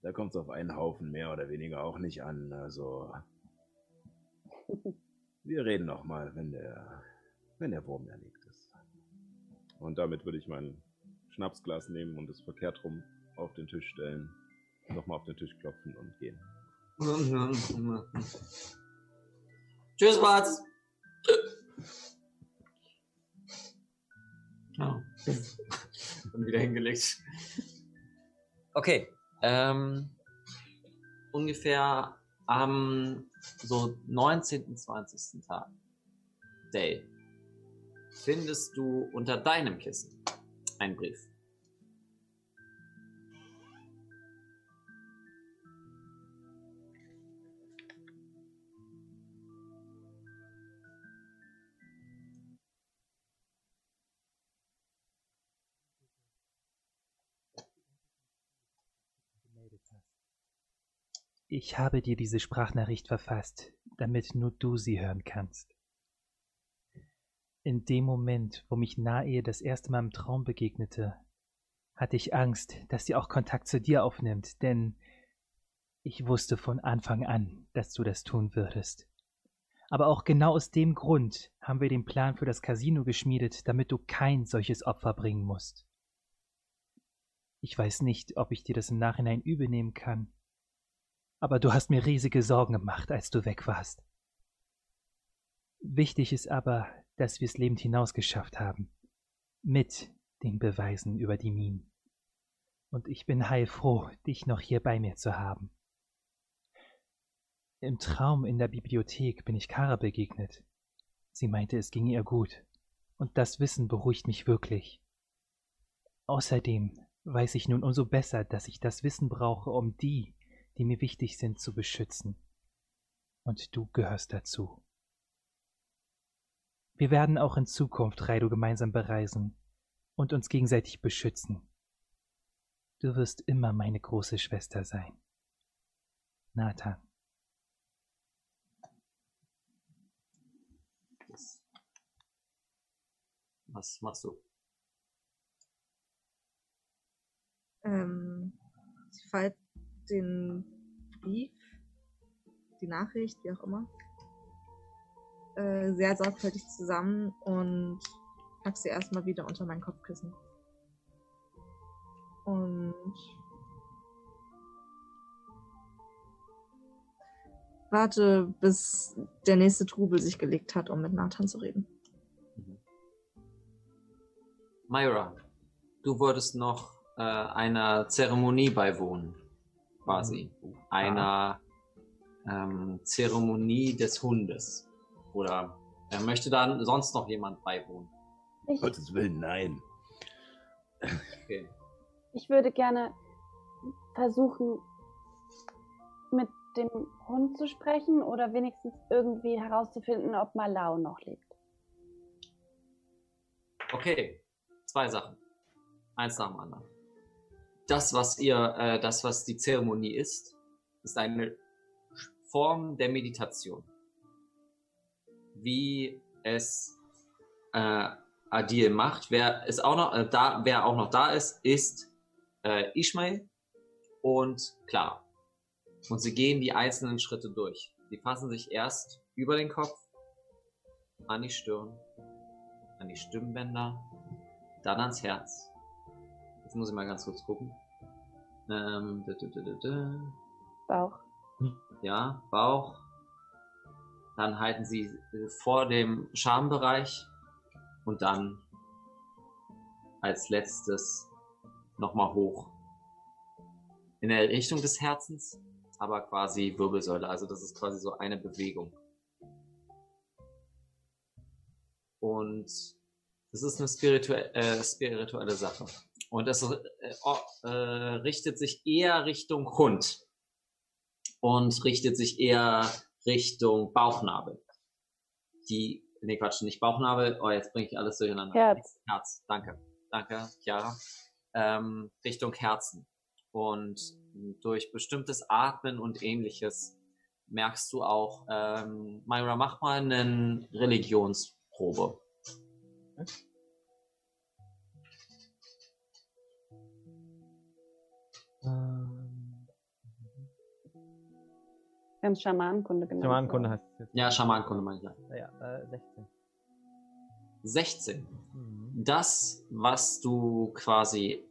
da kommt es auf einen Haufen mehr oder weniger auch nicht an. Also [LAUGHS] wir reden noch mal, wenn der, wenn der Wurm erlegt ist. Und damit würde ich mein Schnapsglas nehmen und es verkehrt rum auf den Tisch stellen, nochmal auf den Tisch klopfen und gehen. [LAUGHS] Tschüss, Mats. Ja. [LAUGHS] Und wieder hingelegt. Okay. Ähm, ungefähr am so 19., 20. Tag, Day, findest du unter deinem Kissen einen Brief. Ich habe dir diese Sprachnachricht verfasst, damit nur du sie hören kannst. In dem Moment, wo mich Nae das erste Mal im Traum begegnete, hatte ich Angst, dass sie auch Kontakt zu dir aufnimmt, denn ich wusste von Anfang an, dass du das tun würdest. Aber auch genau aus dem Grund haben wir den Plan für das Casino geschmiedet, damit du kein solches Opfer bringen musst. Ich weiß nicht, ob ich dir das im Nachhinein übel nehmen kann, aber du hast mir riesige Sorgen gemacht, als du weg warst. Wichtig ist aber, dass wir es lebend hinaus geschafft haben. Mit den Beweisen über die Minen. Und ich bin heilfroh, dich noch hier bei mir zu haben. Im Traum in der Bibliothek bin ich Kara begegnet. Sie meinte, es ging ihr gut. Und das Wissen beruhigt mich wirklich. Außerdem weiß ich nun umso besser, dass ich das Wissen brauche, um die, die mir wichtig sind, zu beschützen. Und du gehörst dazu. Wir werden auch in Zukunft Raido gemeinsam bereisen und uns gegenseitig beschützen. Du wirst immer meine große Schwester sein. Nathan. Was machst du? Ähm, ich falte den Brief, die Nachricht, wie auch immer, äh, sehr sorgfältig zusammen und pack sie erstmal wieder unter mein Kopfkissen. Und warte, bis der nächste Trubel sich gelegt hat, um mit Nathan zu reden. Myra, du wolltest noch äh, einer Zeremonie beiwohnen, quasi. Einer ähm, Zeremonie des Hundes. Oder äh, möchte da sonst noch jemand beiwohnen? Ich, Gottes Willen, nein. Okay. ich würde gerne versuchen, mit dem Hund zu sprechen oder wenigstens irgendwie herauszufinden, ob Malau noch lebt. Okay, zwei Sachen. Eins nach dem anderen. Das, was ihr, äh, das, was die Zeremonie ist, ist eine Form der Meditation. Wie es äh, Adil macht. Wer ist auch noch äh, da, wer auch noch da ist, ist äh, Ishmael und Clara. Und sie gehen die einzelnen Schritte durch. Sie fassen sich erst über den Kopf, an die Stirn, an die Stimmbänder, dann ans Herz. Jetzt muss ich mal ganz kurz gucken. Ähm, da, da, da, da, da. Bauch. Ja, Bauch. Dann halten sie äh, vor dem Schambereich und dann als letztes nochmal hoch. In der Richtung des Herzens, aber quasi Wirbelsäule. Also das ist quasi so eine Bewegung. Und das ist eine spirituelle, äh, spirituelle Sache. Und das äh, äh, richtet sich eher Richtung Hund. und richtet sich eher Richtung Bauchnabel. Die, nee Quatsch, nicht Bauchnabel, oh jetzt bringe ich alles durcheinander. Herz. Herz, danke. Danke, Chiara. Ähm, Richtung Herzen. Und durch bestimmtes Atmen und ähnliches merkst du auch, ähm, Myra, mach mal eine Religionsprobe. Ähm, Wir haben Schamanenkunde genannt. Schamanenkunde heißt es jetzt. Ja, Schamankunde meine ich. ja. Ja, äh, 16. 16. Mhm. Das, was du quasi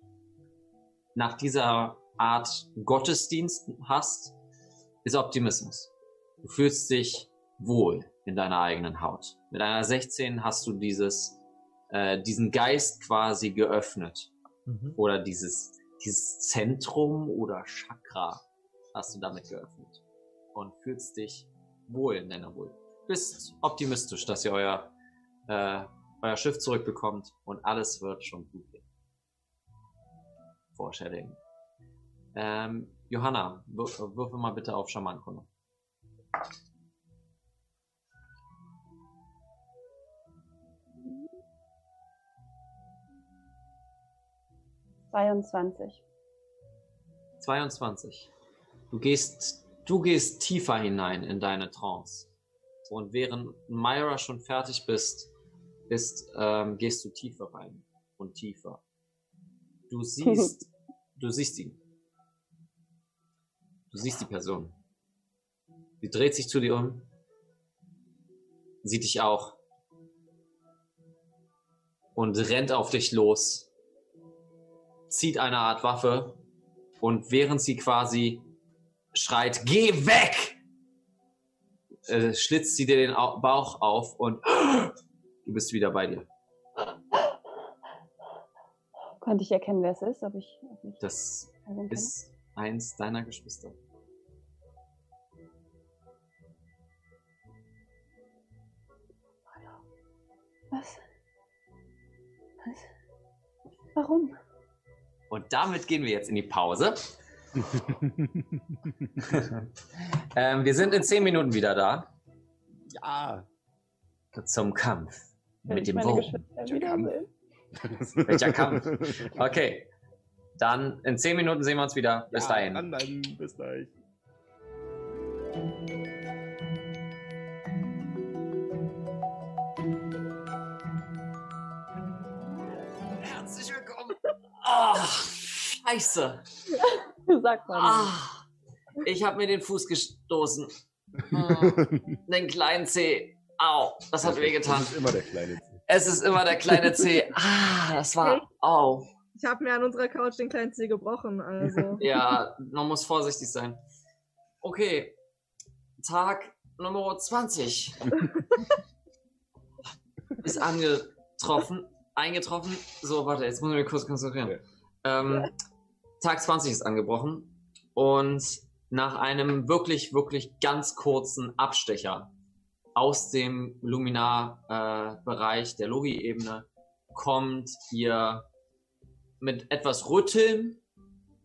nach dieser Art Gottesdienst hast, ist Optimismus. Du fühlst dich wohl in deiner eigenen Haut. Mit einer 16 hast du dieses, äh, diesen Geist quasi geöffnet. Mhm. Oder dieses, dieses Zentrum oder Chakra hast du damit geöffnet. Und fühlst dich wohl in deiner Wohl. Bist optimistisch, dass ihr euer, äh, euer Schiff zurückbekommt und alles wird schon gut gehen. Foreshadowing. Ähm, Johanna, wirf, würfel mal bitte auf Schamankunde. Mhm. 22. 22. Du gehst, du gehst tiefer hinein in deine Trance. Und während Myra schon fertig bist, ist, ähm, gehst du tiefer rein und tiefer. Du siehst, [LAUGHS] du siehst ihn. Du siehst die Person. Sie dreht sich zu dir um, sieht dich auch und rennt auf dich los, zieht eine Art Waffe und während sie quasi schreit, geh weg, äh, schlitzt sie dir den Au Bauch auf und du bist wieder bei dir. Konnte ich erkennen, wer es ist? Ob ich, ob ich Das ist eins deiner Geschwister. Was? Was? Warum? Und damit gehen wir jetzt in die Pause. [LAUGHS] ähm, wir sind in zehn Minuten wieder da ja. zum Kampf Wenn mit dem Wurm. Geschwister wiedersehe. Welcher [LAUGHS] Kampf? Okay, dann in zehn Minuten sehen wir uns wieder. Bis ja, dahin. Dranbleiben. Bis gleich. Herzlich willkommen. Oh, scheiße. [LAUGHS] [LAUGHS] Sag mal. Ah, ich habe mir den Fuß gestoßen. Hm, [LAUGHS] den kleinen Zeh. Au, das hat wehgetan. Das ist immer der kleine C. Es ist immer der kleine Zeh. [LAUGHS] Ah, das war. Au. Ich habe mir an unserer Couch den kleinen Zeh gebrochen, also. Ja, man muss vorsichtig sein. Okay, Tag Nummer 20 ist angetroffen, eingetroffen. So, warte, jetzt muss ich mich kurz konzentrieren. Ähm, Tag 20 ist angebrochen und nach einem wirklich, wirklich ganz kurzen Abstecher aus dem Luminar-Bereich der Logi-Ebene kommt ihr mit etwas Rütteln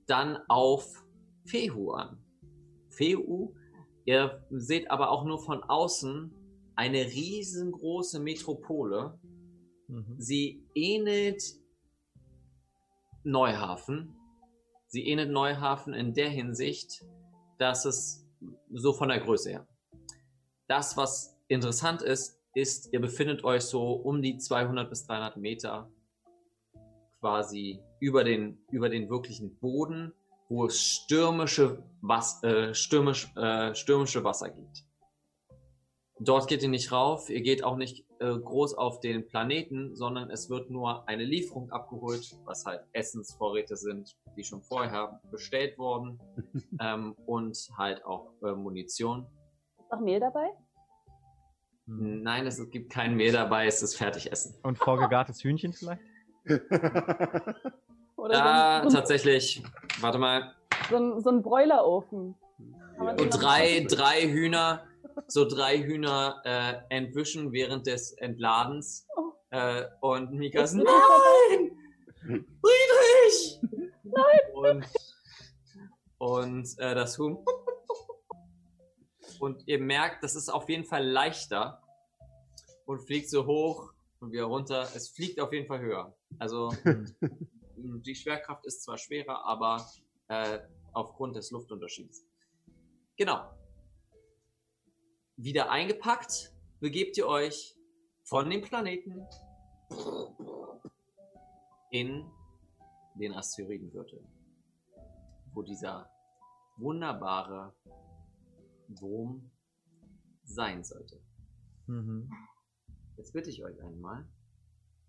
dann auf Fehu an. Fehu, ihr seht aber auch nur von außen eine riesengroße Metropole. Mhm. Sie ähnelt Neuhafen. Sie ähnelt Neuhafen in der Hinsicht, dass es so von der Größe her. Das, was interessant ist, ist, ihr befindet euch so um die 200 bis 300 Meter quasi über den, über den wirklichen Boden, wo es stürmische, Was äh, stürmisch, äh, stürmische Wasser gibt. Dort geht ihr nicht rauf, ihr geht auch nicht äh, groß auf den Planeten, sondern es wird nur eine Lieferung abgeholt, was halt Essensvorräte sind, die schon vorher bestellt wurden [LAUGHS] ähm, und halt auch äh, Munition. Ist noch Mehl dabei? Nein, es gibt kein Mehl dabei, es ist Fertigessen. Und vorgegartes Hühnchen vielleicht? [LAUGHS] Oder Ja, so, tatsächlich. Warte mal. so, ein, so ein Bräulerofen. Und drei, drei Hühner, so drei Hühner äh, entwischen während des Entladens. Oh. Äh, und Mika ist, nein! Friedrich! Nein! Und, und äh, das Huhn Und ihr merkt, das ist auf jeden Fall leichter und fliegt so hoch und wieder runter. Es fliegt auf jeden Fall höher. Also [LAUGHS] die Schwerkraft ist zwar schwerer, aber äh, aufgrund des Luftunterschieds. Genau. Wieder eingepackt, begebt ihr euch von dem Planeten in den Asteroidengürtel, wo dieser wunderbare Wurm sein sollte. Mhm. Jetzt bitte ich euch einmal,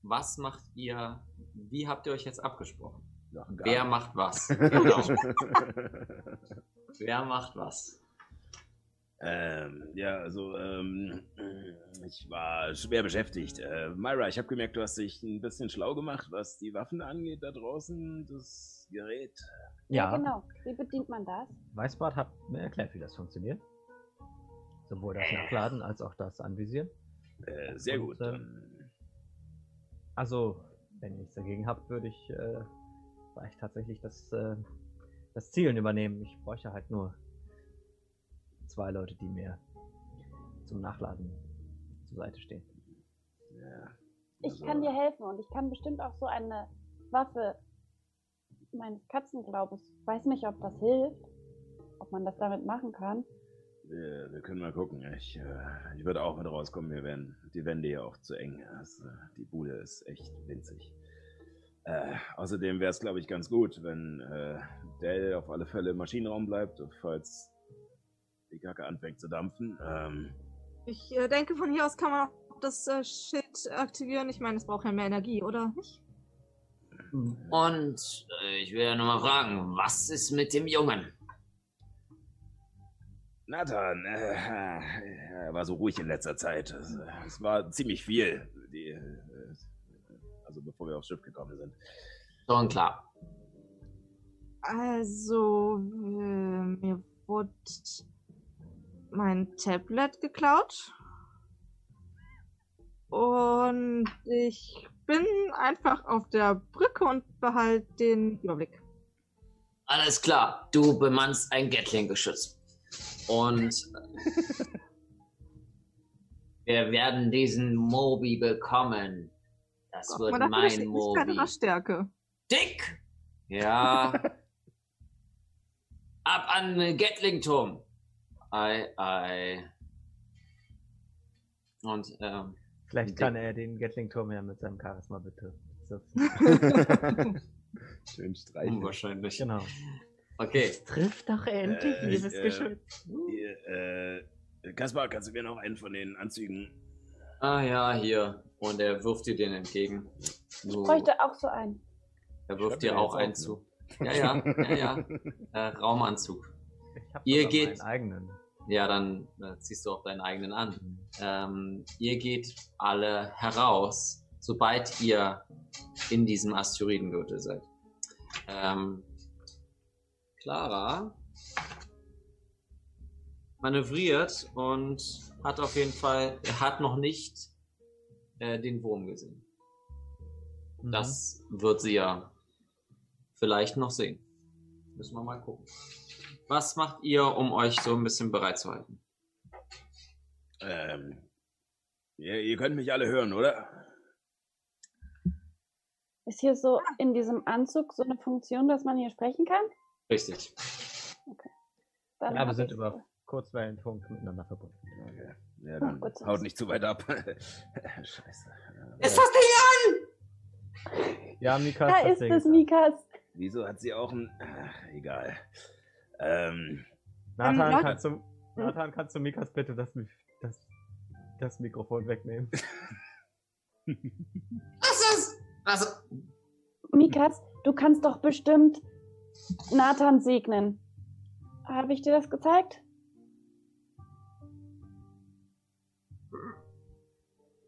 was macht ihr, wie habt ihr euch jetzt abgesprochen? Wer nicht. macht was? [LAUGHS] Genau. Wer macht was? Ähm, ja, also, ähm, ich war schwer beschäftigt. Äh, Myra, ich habe gemerkt, du hast dich ein bisschen schlau gemacht, was die Waffen angeht da draußen, das Gerät. Ja, Ja, genau. Wie bedient man das? Weißbart hat mir erklärt, wie das funktioniert. Sowohl das Nachladen als auch das Anvisieren. Äh, sehr Und, gut. ähm, Also, wenn ihr nichts dagegen habt, würde ich äh, vielleicht tatsächlich das, äh, das Zielen übernehmen. Ich bräuchte halt nur zwei Leute, die mir zum Nachladen zur Seite stehen. ja, Ich also, kann dir helfen und ich kann bestimmt auch so eine Waffe meines Katzenglaubens. Weiß nicht, ob das hilft, ob man das damit machen kann. Wir, wir können mal gucken. Ich, äh, ich würde auch mit rauskommen. Wir werden die Wände hier auch zu eng. Äh, die Bude ist echt winzig. Äh, außerdem wäre es, glaube ich, ganz gut, wenn äh, Dell auf alle Fälle im Maschinenraum bleibt, falls die Kacke anfängt zu dampfen. Ähm, Ich äh, denke, von hier aus kann man auch das äh, Schild aktivieren. Ich meine, es braucht ja mehr Energie, oder nicht? Und äh, ich will ja nur mal fragen, was ist mit dem Jungen? Nathan, äh, er war so ruhig in letzter Zeit. Es, äh, es war ziemlich viel, die, äh, also bevor wir aufs Schiff gekommen sind. Schon klar. Also, äh, mir wurde mein Tablet geklaut. Und ich bin einfach auf der Brücke und behalte den Überblick. Alles klar, du bemannst ein Gatling-Geschütz. Und [LAUGHS] wir werden diesen Mobi bekommen. Das Braucht wird mein Mobi. oder Stärke? Dick! Ja. [LAUGHS] Ab an den Gatling-Turm. Ei, ei. Und, ähm, Vielleicht kann er den Gatling-Turm ja mit seinem Charisma bitte. [LAUGHS] Schön streicheln. Unwahrscheinlich. genau. Okay. Trifft doch endlich, Äh, liebes äh, Geschütz. Hier, äh, Kaspar, kannst du mir noch einen von den Anzügen? Ah ja, hier. Und er wirft dir den entgegen. Ich Du, bräuchte auch so einen. er Ich wirft dir auch einen auch, zu. Ja, ja, ja, ja. [LAUGHS] Äh, Raumanzug. Ich hab Ihr geht- meinen eigenen. Ja, dann äh, ziehst du auch deinen eigenen an. Ähm, ihr geht alle heraus, sobald ihr in diesem Asteroidengürtel seid. Ähm, Clara manövriert und hat auf jeden Fall, er hat noch nicht äh, den Wurm gesehen. Mhm. Das wird sie ja vielleicht noch sehen. Müssen wir mal gucken. Was macht ihr, um euch so ein bisschen bereit zu halten? Ähm, ihr, ihr könnt mich alle hören, oder? Ist hier so in diesem Anzug so eine Funktion, dass man hier sprechen kann? Richtig. Dann Ja, wir sind ich- über Kurzwellenfunk miteinander verbunden. Okay. Ja, dann gut zu haut nicht zu weit ab. [LAUGHS] Scheiße. Es fasst dich an! Ja, Mika Da das ist Ding. es, Mikas. Wieso hat sie auch ein... Ach, egal. Ähm, Nathan, Leute- kannst du, Nathan, kannst du Mikas bitte das, das, das Mikrofon wegnehmen? [LAUGHS] Was ist? Also, Mikas, du kannst doch bestimmt Nathan segnen. Habe ich dir das gezeigt?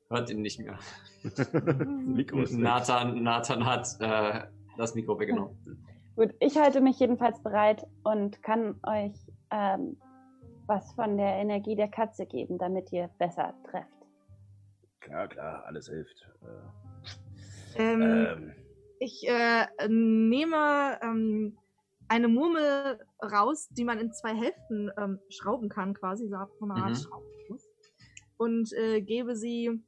Hört ihn nicht mehr. [LAUGHS] Mikro. Nathan, Nathan hat äh, das Mikro weggenommen. Gut, ich halte mich jedenfalls bereit und kann euch ähm, was von der Energie der Katze geben, damit ihr besser trefft. Klar, klar, alles hilft. Äh, Ähm, ähm, Ich äh, nehme ähm, eine Murmel raus, die man in zwei Hälften ähm, schrauben kann, quasi, so eine Art Mhm. Und äh, gebe sie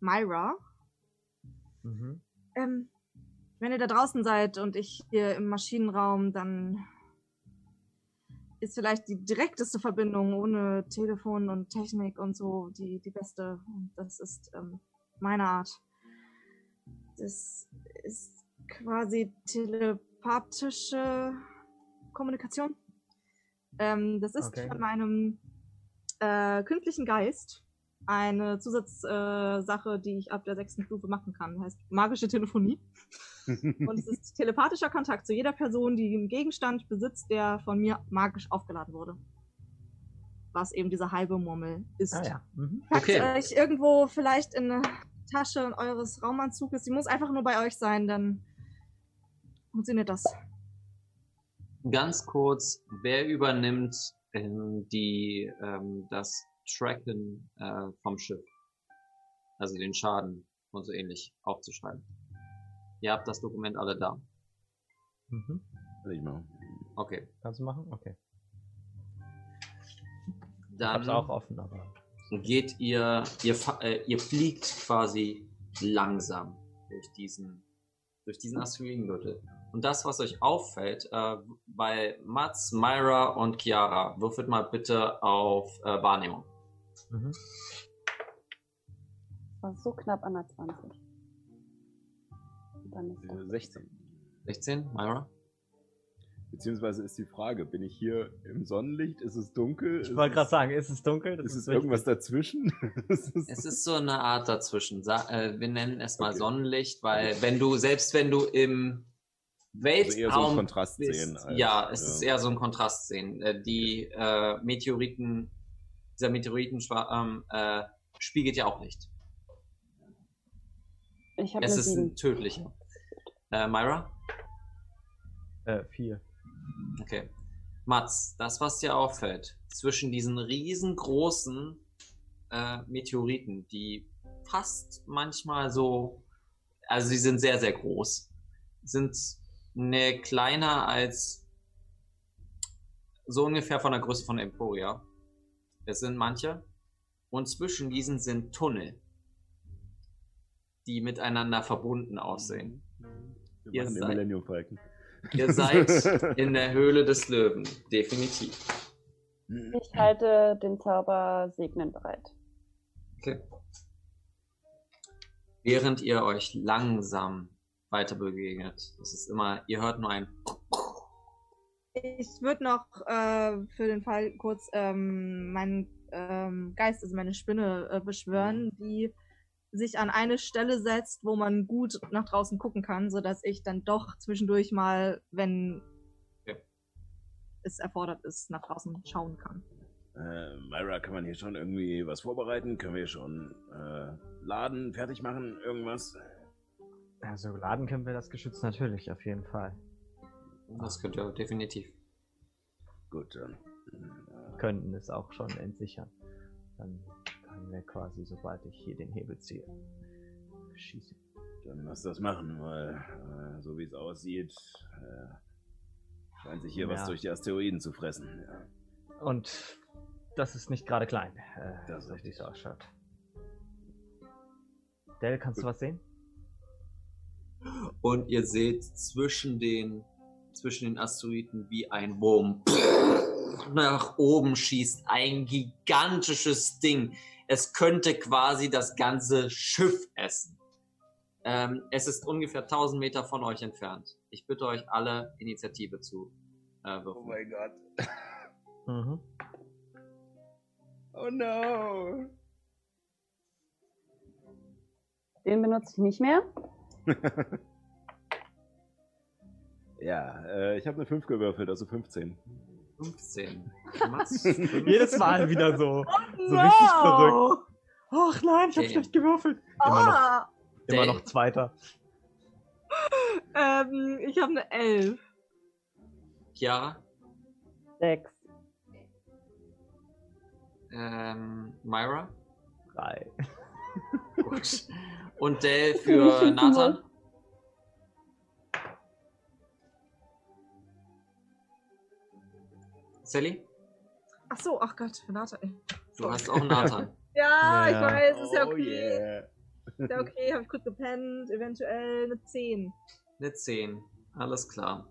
Myra. Mhm. Ähm, wenn ihr da draußen seid und ich hier im Maschinenraum, dann ist vielleicht die direkteste Verbindung ohne Telefon und Technik und so die, die beste. Und das ist ähm, meine Art. Das ist quasi telepathische Kommunikation. Ähm, das ist Okay. von meinem äh, künstlichen Geist eine Zusatzsache, äh, die ich ab der sechsten Stufe machen kann. Heißt magische Telefonie. Und es ist telepathischer Kontakt zu jeder Person, die einen Gegenstand besitzt, der von mir magisch aufgeladen wurde. Was eben diese halbe Murmel ist. Ah ja. Mhm. Packt Okay. euch irgendwo vielleicht in eine Tasche eures Raumanzuges. Sie muss einfach nur bei euch sein, dann funktioniert das. Ganz kurz, wer übernimmt ähm, die, ähm, das Tracken äh, vom Schiff? Also den Schaden und so ähnlich aufzuschreiben. Ihr habt das Dokument alle da. Mhm. Will ich mal. Okay. Kannst du machen? Okay. Ich Dann hab's auch offen, aber. geht ihr, ihr, äh, ihr fliegt quasi langsam durch diesen, durch diesen Asteroidengürtel. Und das, was euch auffällt, äh, bei Mats, Myra und Chiara, würfelt mal bitte auf äh, Wahrnehmung. Mhm. Das war so knapp an der 20. Dann ist Äh, das 16. 16, Myra? Beziehungsweise ist die Frage, bin ich hier im Sonnenlicht? Ist es dunkel? Ich wollte gerade sagen, ist es dunkel? Das Ist es irgendwas dazwischen? [LAUGHS] Es ist- Es ist so eine Art dazwischen. Äh, wir nennen es mal Okay. Sonnenlicht, weil wenn du, selbst wenn du im also eher so Weltraum ein Kontrast bist, sehen. als- ja, es ist eher so ein Kontrast sehen. Äh, die äh, Meteoriten, dieser Meteoritenschwarm äh, spiegelt ja auch Licht. Ich habe Es ist 7. ein tödlicher. Äh, Myra? Äh, vier. Okay. Mats, das, was dir auffällt, zwischen diesen riesengroßen äh, Meteoriten, die fast manchmal so, also sie sind sehr, sehr groß, sind ne kleiner als so ungefähr von der Größe von Emporia. Es sind manche. Und zwischen diesen sind Tunnel, die miteinander verbunden aussehen. Wir Ihr machen den seid- Millennium Falcon. Ihr seid [LAUGHS] in der Höhle des Löwen, definitiv. Ich halte den Zauber Segnen bereit. Okay. Während ihr euch langsam weiter begegnet, das ist immer, ihr hört nur ein Ich würde noch äh, für den Fall kurz ähm, meinen ähm, Geist, also meine Spinne, äh, beschwören, die sich an eine Stelle setzt, wo man gut nach draußen gucken kann, sodass ich dann doch zwischendurch mal, wenn Ja. es erfordert ist, nach draußen schauen kann. Äh, Myra, kann man hier schon irgendwie was vorbereiten? Können wir schon äh, laden, fertig machen, irgendwas? Also laden können wir das Geschütz natürlich, auf jeden Fall. Das könnt ihr definitiv. Gut, dann. Äh, Könnten es auch schon entsichern. Dann können wir quasi, sobald ich hier den Hebel ziehe, schießen. dann lass das machen, weil äh, so wie es aussieht, äh, scheint sich hier was Ja. durch die Asteroiden zu fressen. Ja. Und das ist nicht gerade klein, äh, Das so wie richtig. es ausschaut. Dell, kannst du was sehen? Und ihr seht zwischen den, zwischen den Asteroiden wie ein Wurm nach oben schießt. Ein gigantisches Ding. Es könnte quasi das ganze Schiff essen. Ähm, es ist ungefähr 1000 Meter von euch entfernt. Ich bitte euch alle Initiative zu äh, Oh würfeln. mein Gott. [LAUGHS] Mhm. Oh no. Den benutze ich nicht mehr. [LAUGHS] Ja, äh, ich habe eine 5 gewürfelt, also 15. 15. [LAUGHS] Mats, Jedes Mal wieder so, so No! richtig verrückt. Ach nein, ich hab Okay. schlecht gewürfelt. Immer noch, Ah, immer noch Zweiter. ähm, ich habe eine 11. Chiara, 6. ähm, Myra Drei. Gut. und Dell für [LAUGHS] Nathan. Sally? Ach so, ach Gott, Renate. ey. Du hast auch [LAUGHS] Nathan. Ja, ich Ja. weiß, ist ja Oh okay. yeah. Ist ja okay, hab ich gut gepennt, eventuell eine 10. Eine 10. Alles klar.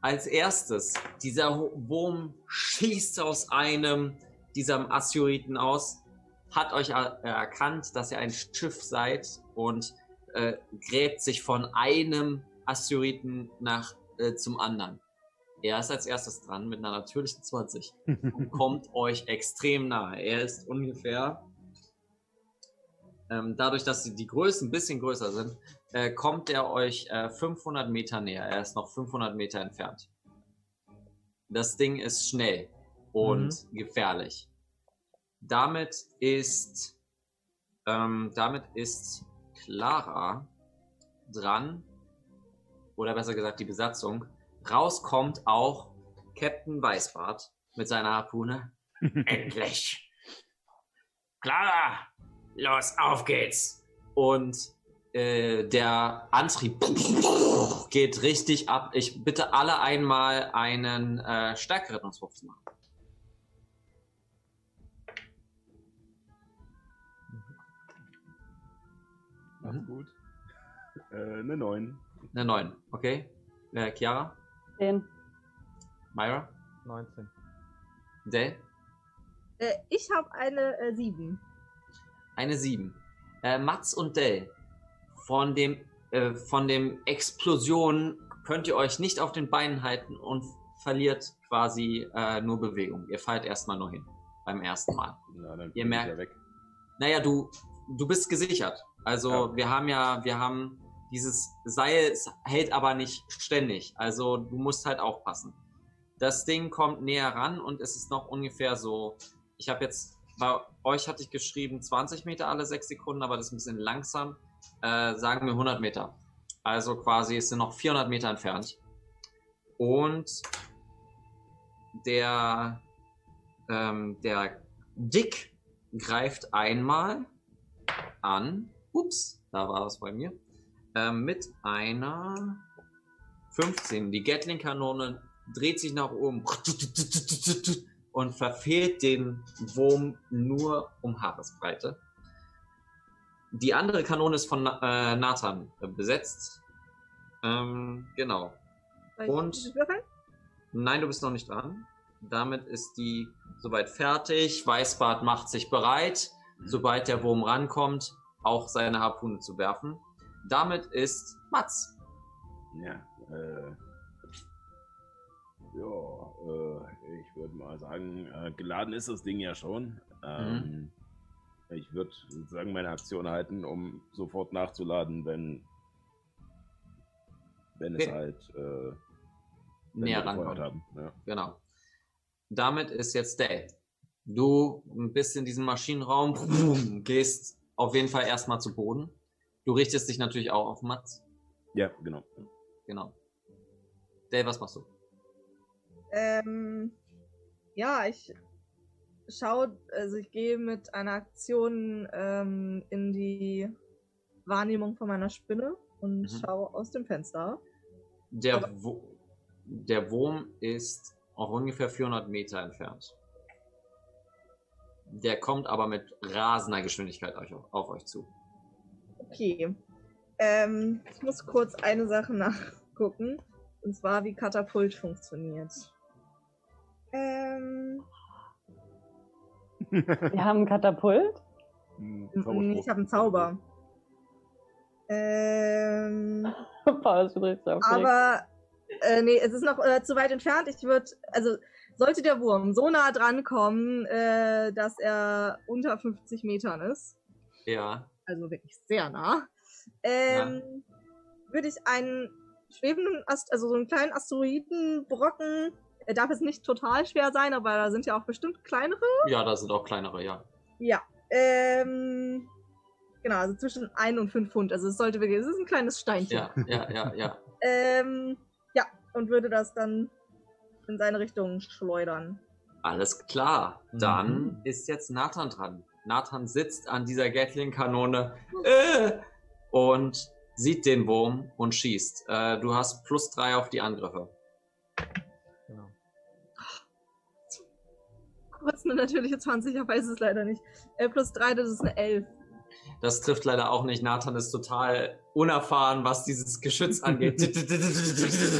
Als erstes, dieser Wurm schießt aus einem dieser Asteroiden aus, hat euch er erkannt, dass ihr ein Schiff seid und äh, gräbt sich von einem Asteroiden nach äh, zum anderen. Er ist als erstes dran mit einer natürlichen 20 [LAUGHS] und kommt euch extrem nahe. Er ist ungefähr, ähm, dadurch, dass die, Größen ein bisschen größer sind, äh, kommt er euch äh, 500 Meter näher. Er ist noch 500 Meter entfernt. Das Ding ist schnell und gefährlich. Damit ist, ähm, damit ist Clara dran, oder besser gesagt die Besatzung. Rauskommt auch Captain Weißbart mit seiner Harpune. [LAUGHS] Endlich. Clara, los, auf geht's. Und äh, der Antrieb [LAUGHS] geht richtig ab. Ich bitte alle einmal einen äh, Stärkerettungswurf zu machen. Macht's gut. Äh, eine 9. Eine 9, okay? Äh, Chiara, 10. Myra, 19. Dale, Äh, ich habe eine äh, 7. eine 7. Äh, Mats und Dell, von dem, äh, von dem Explosion könnt ihr euch nicht auf den Beinen halten und verliert quasi äh, nur Bewegung. Ihr fallt erstmal nur hin beim ersten Mal. Na, dann Ihr merkt- ja weg. Naja, du, du bist gesichert. Also Ja. wir haben ja, wir haben dieses Seil hält aber nicht ständig. Also du musst halt aufpassen. Das Ding kommt näher ran und es ist noch ungefähr so. Ich habe jetzt bei euch hatte ich geschrieben 20 Meter alle sechs Sekunden, aber das ist ein bisschen langsam. Äh, sagen wir 100 Meter. Also quasi es sind noch 400 Meter entfernt. Und der ähm, der Dick greift einmal an. Ups, da war es bei mir. Ähm, mit einer 15. Die Gatling-Kanone dreht sich nach oben [LAUGHS] und verfehlt den Wurm nur um Haaresbreite. Die andere Kanone ist von äh, Nathan äh, besetzt. Ähm, genau. Und-? Nein, du bist noch nicht dran. Damit ist die soweit fertig. Weißbart macht sich bereit, sobald der Wurm rankommt, auch seine Harpune zu werfen. Damit ist Mats. Ja, äh. Ja, äh, ich würde mal sagen, äh, geladen ist das Ding ja schon. Ähm, Ich würde sozusagen meine Aktion halten, um sofort nachzuladen, wenn, wenn es Okay. halt äh, wenn Näher rankommt. haben. Ja. Genau. Damit ist jetzt Dale. Du bist in diesem Maschinenraum, [LAUGHS] gehst auf jeden Fall erstmal zu Boden. Du richtest dich natürlich auch auf Mats. ja, genau. Genau. Dale, was machst du? Ähm, ja, ich schaue, also ich gehe mit einer Aktion ähm, in die Wahrnehmung von meiner Spinne und Mhm. schaue aus dem Fenster. Der, Aber- Wo der Wurm ist auf ungefähr 400 Meter entfernt. Der kommt aber mit rasender Geschwindigkeit euch, auf euch zu. Okay. Ähm, ich muss kurz eine Sache [LAUGHS] nachgucken. Und zwar, wie Katapult funktioniert. Ähm, Wir haben ein Katapult. Hm, Zauberspruch. ich habe einen Zauber. Ähm, [LAUGHS] aber äh, nee, es ist noch äh, zu weit entfernt. Ich würde, also sollte der Wurm so nah dran kommen, äh, dass er unter 50 Metern ist, Ja. Also wirklich sehr nah, ähm, würde ich einen schwebenden, Ast also so einen kleinen Asteroidenbrocken, er darf jetzt nicht total schwer sein, aber da sind ja auch bestimmt kleinere. Ja, da sind auch kleinere, ja. Ja, ähm, genau, also zwischen 1 und 5 Pfund. Also es sollte wirklich, es ist ein kleines Steinchen. Ja, ja, ja, ja. [LAUGHS] Ähm, ja, und würde das dann in seine Richtung schleudern. Alles klar. Dann Mhm. ist jetzt Nathan dran. Nathan sitzt an dieser Gatling-Kanone äh, und sieht den Wurm und schießt. Äh, du hast plus drei auf die Angriffe. Genau. Aber ist eine natürliche 20, ich weiß es leider nicht. Äh, plus 3, das ist eine 11. Das trifft leider auch nicht. Nathan ist total unerfahren, was dieses Geschütz angeht. [LAUGHS]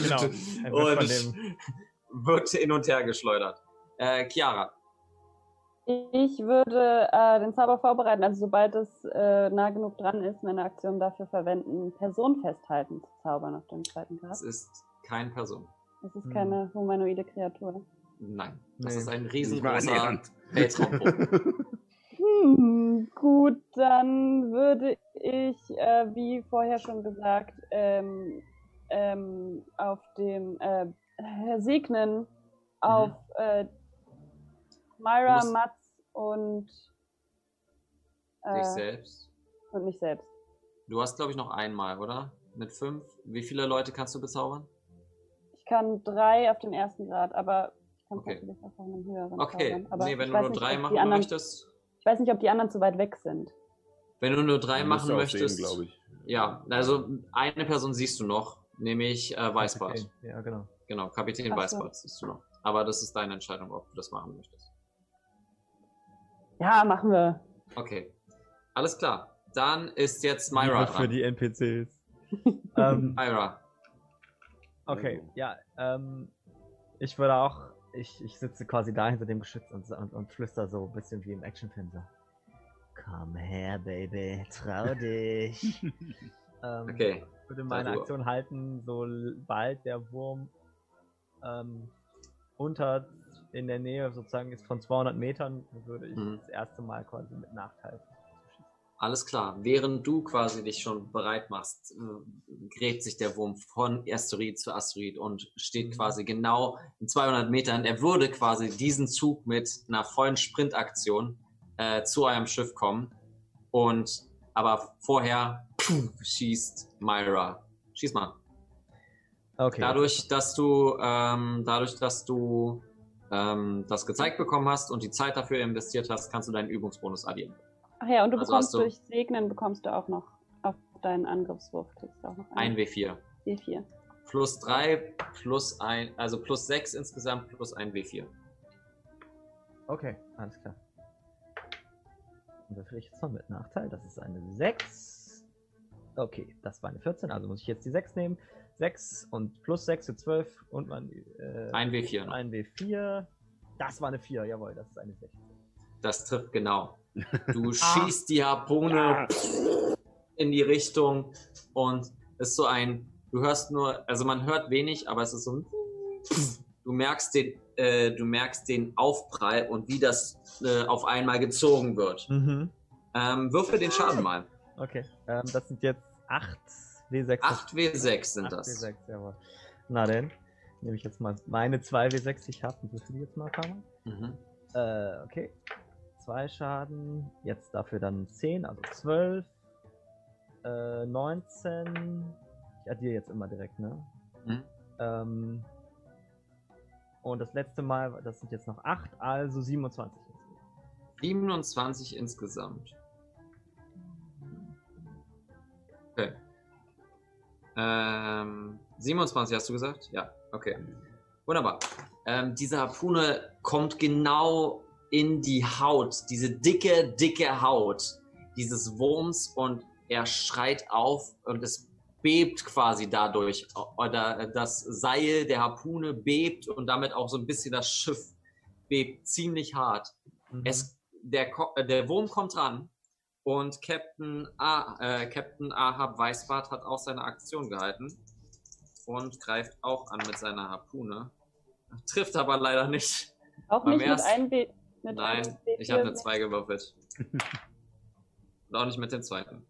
Genau. Und wird hin und her geschleudert. Äh, Chiara, Ich würde äh, den Zauber vorbereiten, also sobald es äh, nah genug dran ist, meine Aktion dafür verwenden, Person festhalten zu zaubern auf dem zweiten Grad. es ist keine Person. Das ist Hm. keine humanoide Kreatur. Nein, das Nee. ist ein riesengroßer annähernd. Weltraumbogen. [LAUGHS] Hm, gut, dann würde ich, äh, wie vorher schon gesagt, ähm, ähm, auf dem äh, segnen auf äh, Myra, Mats und, Dich äh, selbst. und mich selbst. Du hast, glaube ich, noch einmal, oder? Mit fünf. Wie viele Leute kannst du bezaubern? Ich kann drei auf dem ersten Grad, aber ich kann Okay. natürlich auch auf einem höheren Okay, nee, wenn ich du weiß nur nicht, drei ob die machen anderen, möchtest. Ich weiß nicht, ob die anderen zu weit weg sind. Wenn du nur drei Man machen möchtest. glaube ich. Ja, also eine Person siehst du noch, nämlich äh, Weißbart. Okay, Ja, genau. Genau, Kapitän so. Weißbart siehst du noch. Aber das ist deine Entscheidung, ob du das machen möchtest. Ja, machen wir. Okay. Alles klar. Dann ist jetzt Myra Liebe für dran. die NPCs. [LAUGHS] ähm, Myra. okay, Also. ja. Ähm, ich würde auch. Ich, ich sitze quasi da hinter dem Geschütz und, und, und flüster so ein bisschen wie im Actionfilm so. Komm her, Baby, trau dich. [LAUGHS] ähm, Okay. würde meine du- Aktion halten, sobald der Wurm ähm, unter in der Nähe sozusagen ist von 200 Metern, würde ich Mhm. das erste Mal quasi mit Nachteil. Alles klar. Während du quasi dich schon bereit machst, äh, gräbt sich der Wurm von Asteroid zu Asteroid und steht Mhm. quasi genau in 200 Metern. Er würde quasi diesen Zug mit einer vollen Sprintaktion äh, zu eurem Schiff kommen. Und aber vorher puh, [CLEARS THROAT] schießt Myra. Schieß mal. Okay. Dadurch, dass du, ähm, dadurch, dass du ähm, das gezeigt bekommen hast und die Zeit dafür investiert hast, kannst du deinen Übungsbonus addieren. Ach ja, und du Also bekommst du- durch Segnen bekommst du auch noch auf deinen Angriffswurf kriegst du auch noch Ein W4. W4. Plus 3, plus ein, also plus 6 insgesamt, plus ein W4. Okay, alles klar. Und würfel ich jetzt mal mit Nachteil. Das ist eine 6. Okay, das war eine 14, also muss ich jetzt die 6 nehmen. 6 und plus 6 für 12 und man. Äh, Ein W4 noch. Ein W4. Das war eine 4, jawohl, das ist eine 16. Das trifft genau. Du [LAUGHS] schießt die Harpune in die Richtung und es ist so ein, du hörst nur, also man hört wenig, aber es ist so ein, du merkst den, äh, du merkst den Aufprall und wie das äh, auf einmal gezogen wird. Mhm. Ähm, würfel den Schaden mal. Okay, ähm, das sind jetzt 8 W6. 8 W6 sind 8 das. W6, jawohl. Na denn, nehme ich jetzt mal meine 2 W6, die ich habe, und würfel die jetzt mal Mal. Mhm. Äh, okay. Zwei Schaden. Jetzt dafür dann 10, also 12. Äh, 19. Ich addiere jetzt immer direkt, ne? Mhm. Ähm, und das letzte Mal, das sind jetzt noch 8, also 27. 27 insgesamt. Okay. Ähm, 27 hast du gesagt? Ja, okay. Wunderbar. Ähm, diese Harpune kommt genau in die Haut, diese dicke, dicke Haut dieses Wurms und er schreit auf und es bebt quasi dadurch. Oder das Seil der Harpune bebt und damit auch so ein bisschen das Schiff bebt ziemlich hart. Mhm. Es, der, äh, der Wurm kommt ran und Captain, A, äh, Captain Ahab Weißbart hat auch seine Aktion gehalten und greift auch an mit seiner Harpune. Trifft aber leider nicht. Auch Beim nicht mit ersten- einem W. Mit Nein, einem W4 ich habe eine nicht. 2 gewürfelt. [LAUGHS] und auch nicht mit dem zweiten.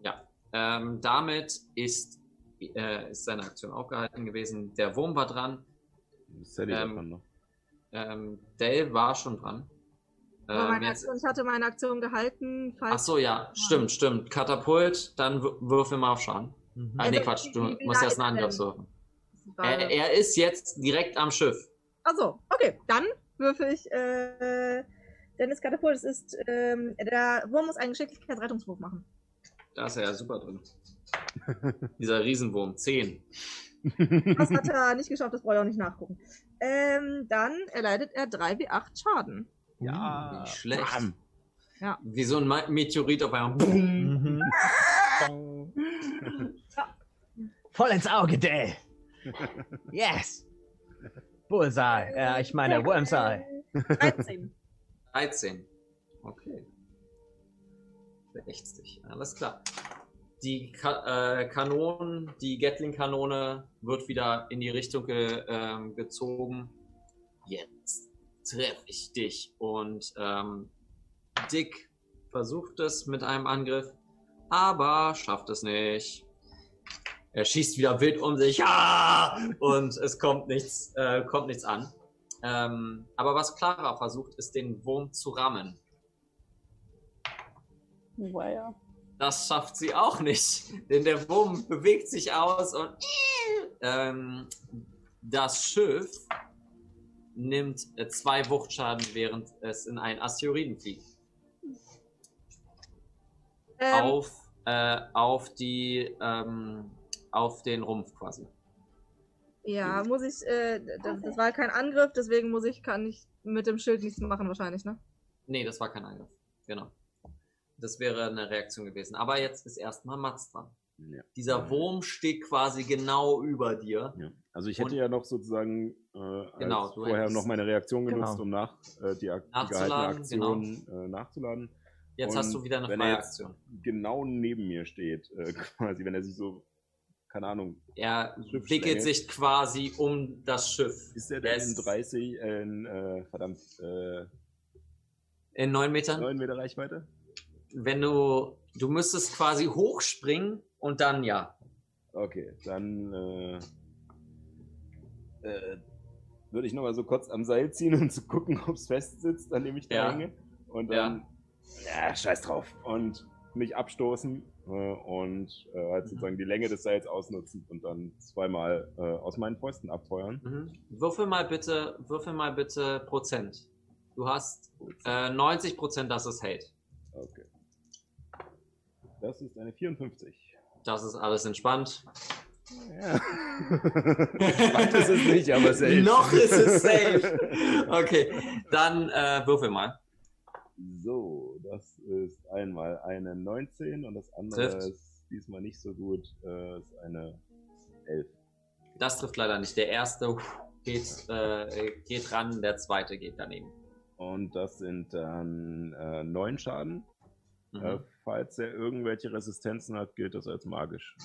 Ja, ähm, damit ist, äh, ist seine Aktion aufgehalten gewesen. Der Wurm war dran. Sally Ähm, davon noch. Ähm, Dale war schon dran. Aber meine jetzt, Aktion, ich hatte meine Aktion gehalten. Falls ach so, ja, stimmt, stimmt. Katapult, dann wür- würfel mal auf Schaden. Mhm. Ah, nee, Also, Quatsch, du wie- wie musst erst einen Angriff suchen. Er, er ist jetzt direkt am Schiff. Achso, okay, dann würfel ich äh, Dennis Katapult. Es ist, ähm, der Wurm muss einen Geschicklichkeitsrettungswurf machen. Da ist er ja super drin. [LAUGHS] Dieser Riesenwurm, 10. [LAUGHS] Das hat er [LAUGHS] nicht geschafft, das brauche ich auch nicht nachgucken. Ähm, dann erleidet er 3w8 Schaden. Ja. Nicht schlecht. Bam. Ja. Wie so ein Me- Meteorit auf einmal. Boom. Mhm. Voll ins Auge, Dell. Yes. Bullseye. Ja, ich meine Wormseye. 13. 13. Okay. 60. Alles klar. Die Ka äh, Kanonen, die Gatling-Kanone wird wieder in die Richtung ge ähm, gezogen. Jetzt treffe ich dich. Und ähm, Dick versucht es mit einem Angriff, aber schafft es nicht. Er schießt wieder wild um sich. Ah! Und es kommt nichts, äh, kommt nichts an. Ähm, aber was Clara versucht, ist den Wurm zu rammen. Weia. Das schafft sie auch nicht, denn der Wurm bewegt sich aus und ähm, das Schiff nimmt äh, zwei Wuchtschaden, während es in einen Asteroiden fliegt. Ähm, Auf, äh, auf die, ähm, auf den Rumpf quasi. ja, muss ich, äh, das, das war kein Angriff, deswegen muss ich, kann ich mit dem Schild nichts machen wahrscheinlich, ne? Nee, das war kein Angriff. Genau. Das wäre eine Reaktion gewesen. Aber jetzt ist erstmal Mats dran. Ja. Dieser Wurm steht quasi genau über dir. Ja. Also ich hätte Und- ja noch sozusagen äh, Genau, vorher noch meine Reaktion genutzt, Genau. um nach äh, die, die gehaltene Aktion äh, nachzuladen. Jetzt Und hast du wieder eine wenn freie er Aktion. genau neben mir steht, äh, [LAUGHS] quasi, wenn er sich so, keine Ahnung, Er wickelt sich quasi um das Schiff. ist der Der denn in ist 30, äh, in, äh, verdammt, in neun Metern. 9 Meter Reichweite? Wenn du, du müsstest quasi hochspringen und dann ja. Okay, dann äh, äh, würde ich nochmal so kurz am Seil ziehen, um zu gucken, [LAUGHS] ob es fest sitzt, an dem ich da Ja. hänge. Und dann, ja. scheiß drauf. Und mich abstoßen äh, und äh, halt sozusagen die Länge des Seils ausnutzen und dann zweimal äh, aus meinen Fäusten abfeuern. Mhm. Würfel mal bitte, würfel mal bitte Prozent. Du hast äh, 90 Prozent, dass es hält. Okay. Das ist eine 54. Das ist alles entspannt. Ja. [LAUGHS] Spannend ist es nicht, aber safe. Noch ist es safe. [LAUGHS] Okay, dann äh, würfel mal. So, das ist einmal eine 19 und das andere Trifft. ist diesmal nicht so gut, äh, ist eine 11. Das trifft leider nicht. Der erste geht, äh, geht ran, der zweite geht daneben. Und das sind dann äh, 9 Schaden. Mhm. Äh, falls er irgendwelche Resistenzen hat, gilt das als magisch.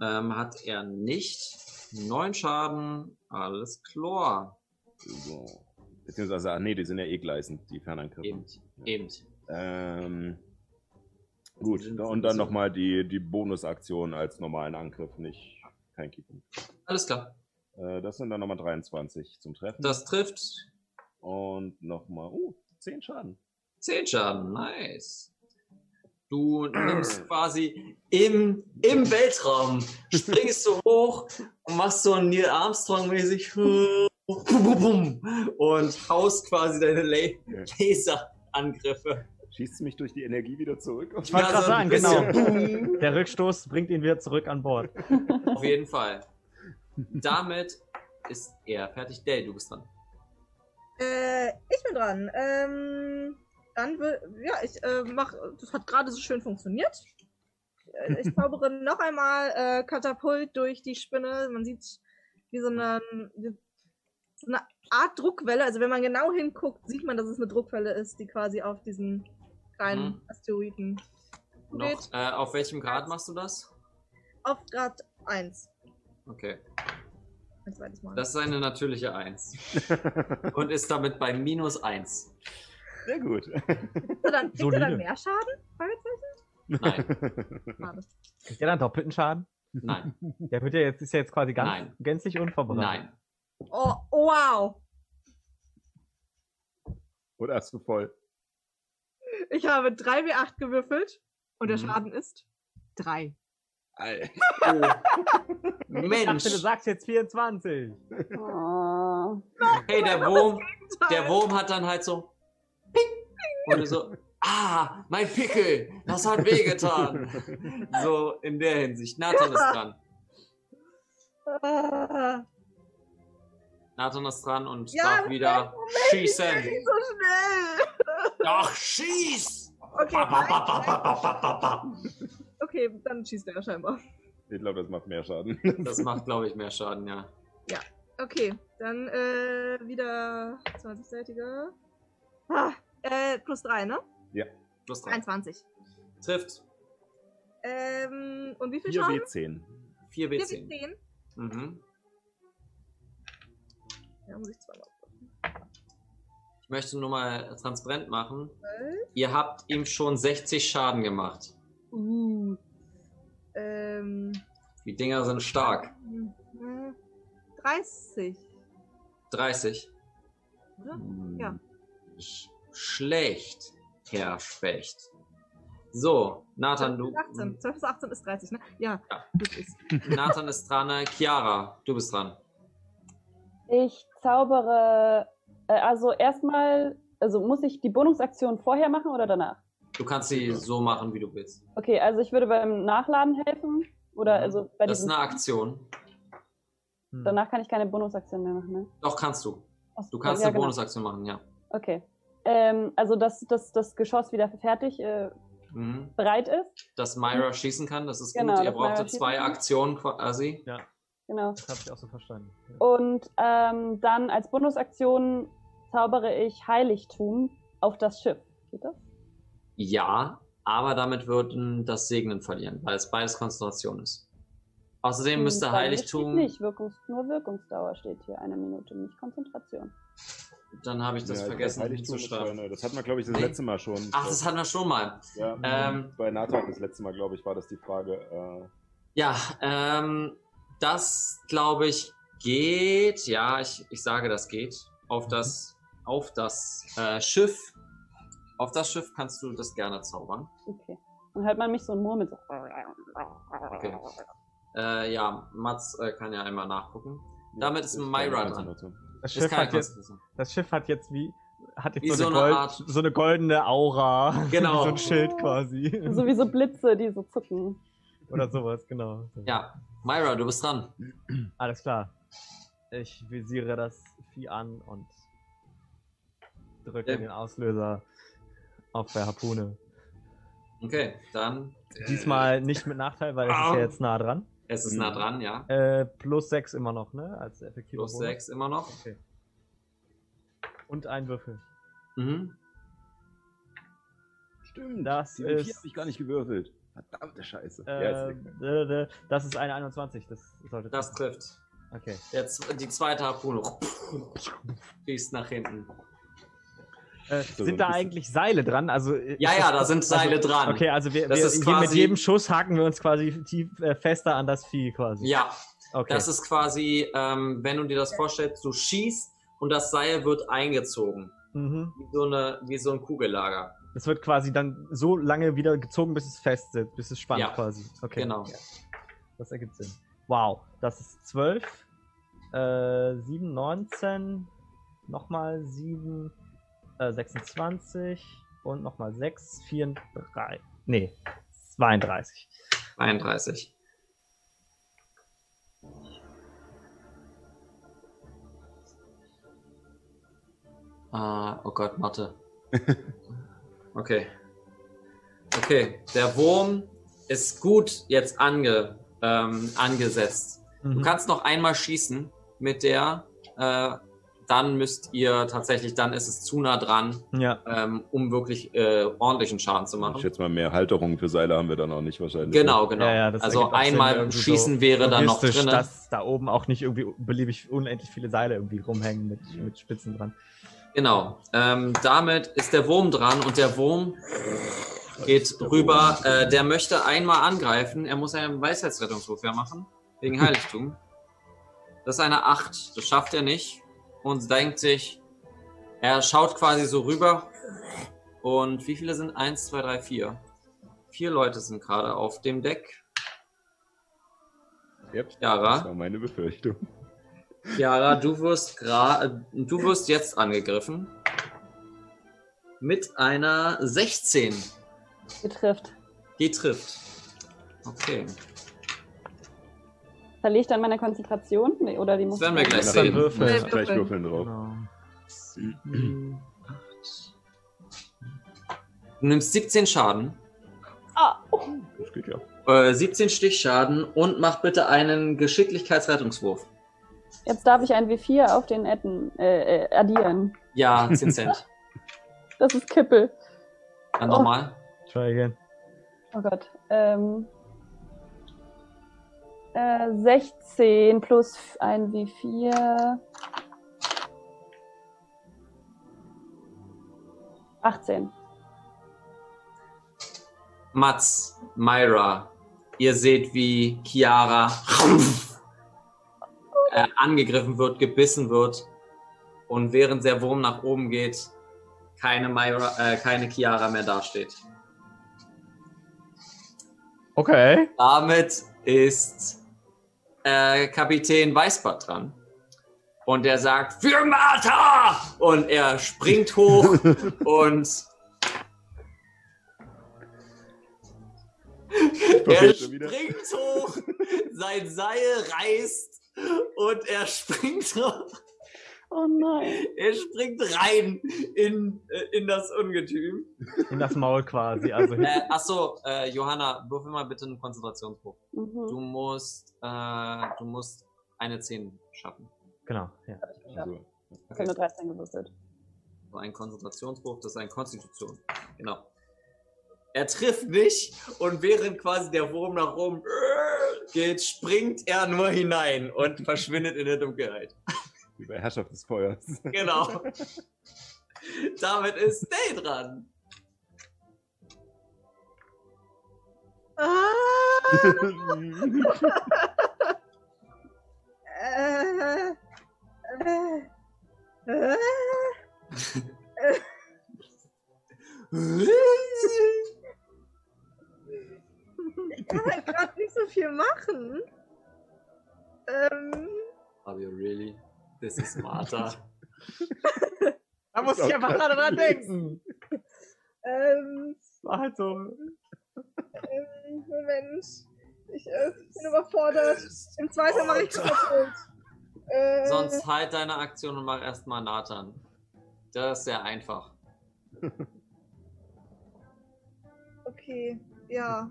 Ähm, hat er nicht. Neun Schaden, alles klar. So. Beziehungsweise, ach nee, die sind ja eh gleißend, die Fernangriffe. Eben, eben. Ähm, gut, und dann nochmal die, die Bonusaktion als normalen Angriff, nicht kein Keeping. Alles klar. Äh, das sind dann nochmal 23 zum Treffen. Das trifft. Und nochmal, oh, 10 Schaden. Zehn Schaden, nice. Du nimmst [CLEARS THROAT] quasi im, im Weltraum, springst du hoch und machst so ein Neil Armstrong-mäßig [LAUGHS] und haust quasi deine La Laserangriffe. Schießt mich durch die Energie wieder zurück? Ich wollte Ja, gerade sagen, genau. [LAUGHS] Der Rückstoß bringt ihn wieder zurück an Bord. Auf jeden Fall. Damit ist er fertig. Dale, du bist dran. Äh, ich bin dran. Ähm, dann will, ja, ich äh, mach, das hat gerade so schön funktioniert. Äh, Ich zaubere [LAUGHS] noch einmal äh, Katapult durch die Spinne. Man sieht wie so eine, so eine Art Druckwelle. Also wenn man genau hinguckt, sieht man, dass es eine Druckwelle ist, die quasi auf diesen kleinen Mhm. Asteroiden Noch, äh, auf welchem Grad machst du das? Auf Grad 1. Okay. Ein zweites Mal. Das ist eine natürliche 1. [LAUGHS] Und ist damit bei minus 1. Sehr gut. Kriegt er dann, kriegt er dann mehr Schaden? Nein, Schade. Kriegt er dann doppelten Schaden? nein, Der wird ja jetzt, ist ja jetzt quasi ganz, Nein. gänzlich unvorbereitet. nein. Oh, wow! Oder hast du voll? Ich habe 3W8 gewürfelt und der Mhm. Schaden ist 3. Alter. Oh. [LAUGHS] Ich Mensch, dachte, du sagst jetzt 24. Oh. hey, der Wurm, der Wurm hat dann halt so und so, ah, mein Pickel, das hat wehgetan. So in der Hinsicht. Nathan ist dran. Nathan ist dran und ja, darf wieder schießen. Ich nicht so schnell. Doch, schieß! Okay, ba, ba, ba, okay, dann schießt er scheinbar. Ich glaube, das macht mehr Schaden. Das macht, glaube ich, mehr Schaden, ja. Ja, okay. Dann äh, wieder 20-seitiger. Ah, äh, plus 3, ne? Plus drei. 23. Trifft. Ähm, und wie viel 4 Schaden? W10. 4 4 W10. W10. Mhm. Ja, muss ich zweimal. Ich möchte nur mal transparent machen. Zwölf. Ihr habt ihm schon 60 Schaden gemacht. Uh. Ähm. Die Dinger sind stark. äh, 30. 30. Oder? Hm. Ja. Sch schlecht, Herr Specht. So, Nathan, 12 du. bis 18. 12 bis 18 ist 30, ne? Ja. Ja. Gut ist. [LAUGHS] Nathan ist dran. äh, Chiara, du bist dran. Ich zaubere, äh, also erstmal, also muss ich die Bonusaktion vorher machen oder danach? Du kannst sie so machen, wie du willst. Okay, also ich würde beim Nachladen helfen. Oder also bei Das ist eine Aktion. Danach kann ich keine Bonusaktion mehr machen, ne? Doch, kannst du. Du kannst ja, eine genau. Bonusaktion machen, ja. Okay. Ähm, also dass, dass das Geschoss wieder fertig äh, Mhm. bereit ist. Dass Myra schießen kann, das ist Genau, gut. Ihr braucht zwei. Aktionen quasi. Genau. Das habe ich auch so verstanden. Ja. Und ähm, dann als Bonusaktion zaubere ich Heiligtum auf das Schiff. Geht das? Ja, aber damit würden das Segnen verlieren, weil es beides Konzentration ist. Außerdem müsste Hm, mir Heiligtum. Steht nicht, Wirkungs nur Wirkungsdauer steht hier, eine Minute, nicht Konzentration. Dann habe ich das Ja, vergessen ist hinzuschreiben. Das hatten wir, glaube ich, das letzte Mal schon. Ach, das hatten wir schon mal. ja, Ähm, Bei Nathan das letzte Mal, glaube ich, war das die Frage. Äh, Ja, ähm, das glaube ich geht. Ja, ich, ich sage, das geht. Auf das, auf das äh, Schiff. Auf das Schiff kannst du das gerne zaubern. Okay. Dann hört man mich so murmeln. So. Okay. Äh, ja, Mats äh, kann ja einmal nachgucken. ja, Damit ist Myra dran. Das Schiff, hat jetzt, das Schiff hat jetzt wie hat jetzt Wie so, so eine eine Gold, Art- so eine goldene Aura. [LAUGHS] Genau. so ein Schild quasi. So wie so Blitze, die so zucken. Oder sowas, genau. Ja, Myra, du bist dran. Alles klar. Ich visiere das Vieh an und drücke Ja. den Auslöser auf der Harpune. Okay, dann. Diesmal nicht mit Nachteil, weil es ist ja jetzt nah dran. Es ist nah dran, ja. Äh, plus 6 immer noch, ne? Als effektiver Plus Bonus. 6 immer noch. Okay. Und ein Würfel. Mhm. Stimmt. Das Die W4 ist- habe ich gar nicht gewürfelt. Verdammte Scheiße. ja, Äh, ist äh, äh, das ist eine 21. Das sollte. Das trifft. Okay. Jetzt die zweite Harpune. Schießt nach hinten. Äh, [LAUGHS] So, sind da eigentlich Seile dran? Also, äh, Ja, ja, das- da sind Seile also, dran. Okay, also wir, Das wir ist hier mit quasi- jedem Schuss haken wir uns quasi tief, äh, fester an das Vieh quasi. Ja, okay. das ist quasi, ähm, wenn du dir das vorstellst, du schießt und das Seil wird eingezogen. mhm. Wie so, eine, wie so ein Kugellager. Es wird quasi dann so lange wieder gezogen, bis es fest sitzt, bis es spannt Ja, quasi. Okay. Genau. Das ergibt Sinn. Wow, das ist 12, äh, 7, 19, nochmal 7, äh, 26 und nochmal 6, 34, nee, 32. 31. Ah, oh Gott, Mathe. [LAUGHS] Okay. Okay, der Wurm ist gut jetzt ange, ähm, angesetzt. Du Mhm. kannst noch einmal schießen mit der, äh, dann müsst ihr tatsächlich, dann ist es zu nah dran, Ja, ähm, um wirklich äh, ordentlichen Schaden zu Ich machen. schätze mal, mehr Halterungen für Seile haben wir dann auch nicht wahrscheinlich. Genau, genau. Ja, ja, das also Sinn, einmal irgendwie schießen so wäre dann noch drin. dass da oben auch nicht irgendwie beliebig unendlich viele Seile irgendwie rumhängen mit, mit Spitzen dran. Genau. Ähm, damit ist der Wurm dran und der Wurm geht Der rüber. Wurm. Äh, der möchte einmal angreifen. Er muss einen Weisheitsrettungswurf ja machen. Wegen Heiligtum. Das ist eine 8. Das schafft er nicht. Und denkt sich, er schaut quasi so rüber. Und wie viele sind? 1, 2, 3, 4. Vier Leute sind gerade auf dem Deck. Yep, Chiara? Das war meine Befürchtung. Chiara, du wirst gerade, du wirst jetzt angegriffen. Mit einer 16. Betrifft. Die trifft. Okay. Verliere ich dann meine Konzentration? Nee, oder die muss Das werden wir ich- gleich sehen. würfeln. Nee, Gleich würfeln. drauf. Genau. Du nimmst 17 Schaden, Ah, oh. Das geht ja. äh, 17 Stichschaden und mach bitte einen Geschicklichkeitsrettungswurf. Jetzt darf ich ein W4 auf den Adden, äh, äh, addieren. Ja, 10 Cent. [LAUGHS] Das ist Kippel. Dann Oh. nochmal. Try again. Oh Gott. Ähm, äh, 16 plus ein W4. 18. Mats, Myra, ihr seht, wie Chiara [LAUGHS] äh, angegriffen wird, gebissen wird und während der Wurm nach oben geht, keine, Myra, äh, keine Chiara mehr dasteht. Okay. Damit ist äh, Kapitän Weißbart dran. Und er sagt, für Martha! Und er springt hoch [LAUGHS] und er springt hoch, sein Seil reißt und er springt [LAUGHS] hoch. Oh nein. Er springt rein in, äh, in das Ungetüm. In das Maul quasi. Also Äh, achso, äh, Johanna, würfel mal bitte einen Konzentrationsbruch. Mhm. Du musst, äh, du musst eine 10 schaffen. genau. Ja. Ich habe nur 13 gewürfelt. So ein Konzentrationsbruch, das ist eine Konstitution. Genau. Er trifft nicht und während quasi der Wurm nach oben geht, springt er nur hinein und verschwindet in der Dunkelheit. Wie bei Herrschaft des Feuers. [LAUGHS] Genau. Damit ist Day dran. Ah, [LAUGHS] This is Martha. [LAUGHS] Da muss ich einfach gerade dran denken. ähm, War halt so. ähm, Moment. Ich äh, bin überfordert. Im Zweifel mache ich kaputt. Äh, Sonst halt deine Aktion und mach erstmal Nathan. Das ist sehr einfach. Okay, ja.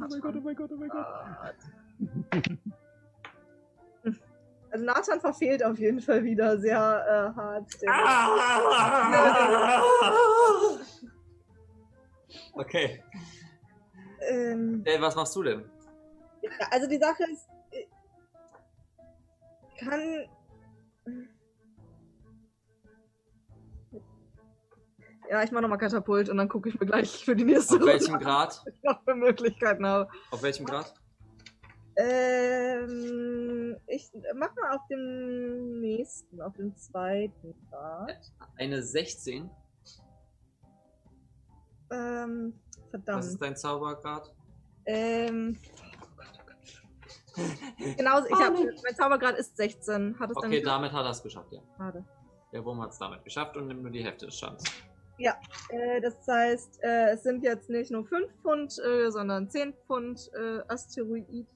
Oh mein Gott, oh mein Gott, oh mein Gott. [LAUGHS] Also Nathan verfehlt auf jeden Fall wieder sehr äh, hart. [LAUGHS] Okay. ähm, Ey, was machst du denn? also die Sache ist, ich kann. Ja, ich mache nochmal Katapult und dann gucke ich mir gleich für die nächste Auf welchem Grad? [LAUGHS] was ich noch für Möglichkeiten habe. Auf welchem Grad? Ähm, ich mach mal auf dem nächsten, auf dem zweiten Grad. Eine 16. Ähm, Was verdammt. ist dein Zaubergrad? Ähm. Genauso, ich Oh, habe, nee. mein Zaubergrad ist 16. Hat es Okay, damit hat er es geschafft, ja. Schade. Der Wurm hat es damit geschafft und nimmt nur die Hälfte des Schadens. Äh, das heißt, äh, es sind jetzt nicht nur 5 Pfund, äh, sondern 10 Pfund äh, Asteroid.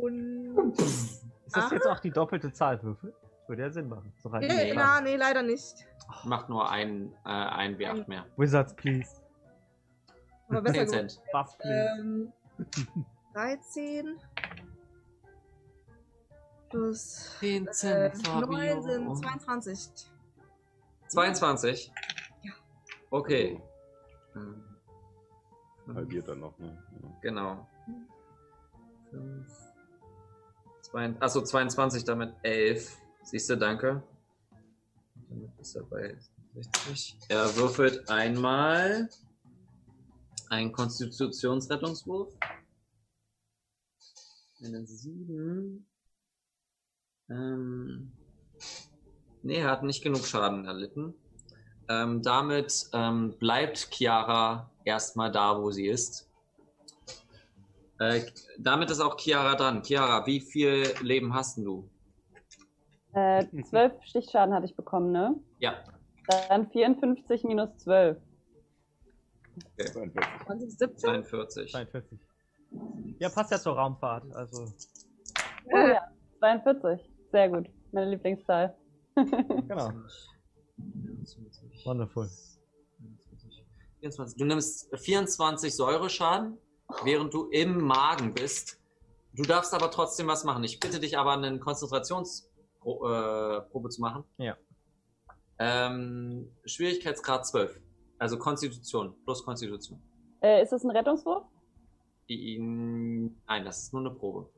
Und. Ist das jetzt auch die doppelte Zahl Würfel? Würde ja Sinn machen. So Nee, Nee. na, nee, leider nicht. Macht nur ein, äh, ein W8 mehr. Wizards, please. Aber besser 10 geworden. Cent. Buff, please. Ähm, 13 plus 10 äh, Cent, 9 sind 22. 22? Ja. Okay. Ähm, Halbiert dann noch, ne? Ja. Genau. Fünf, achso, 22, damit 11. Siehst du, danke. Damit ist er bei 60. Er würfelt einmal einen Konstitutionsrettungswurf. Eine 7. Ähm, nee, er hat nicht genug Schaden erlitten. Ähm, damit ähm, bleibt Chiara erstmal da, wo sie ist. Äh, damit ist auch Chiara dran. Chiara, wie viel Leben hast denn du? Äh, [LAUGHS] 12 Stichschaden hatte ich bekommen, ne? Ja. Dann 54 minus 12. 42. 20, 17? 42. 42. Ja, passt ja zur Raumfahrt. Also. Oh ja, 42. Sehr gut. Meine Lieblingszahl. [LAUGHS] Genau. 24. Wonderful. 24. Du nimmst 24 Säureschaden, während du im Magen bist. Du darfst aber trotzdem was machen. Ich bitte dich aber, eine Konzentrationsprobe äh, zu machen. Ja. Ähm, Schwierigkeitsgrad 12. Also Konstitution, plus Konstitution. Äh, ist das ein Rettungswurf? Nein, das ist nur eine Probe.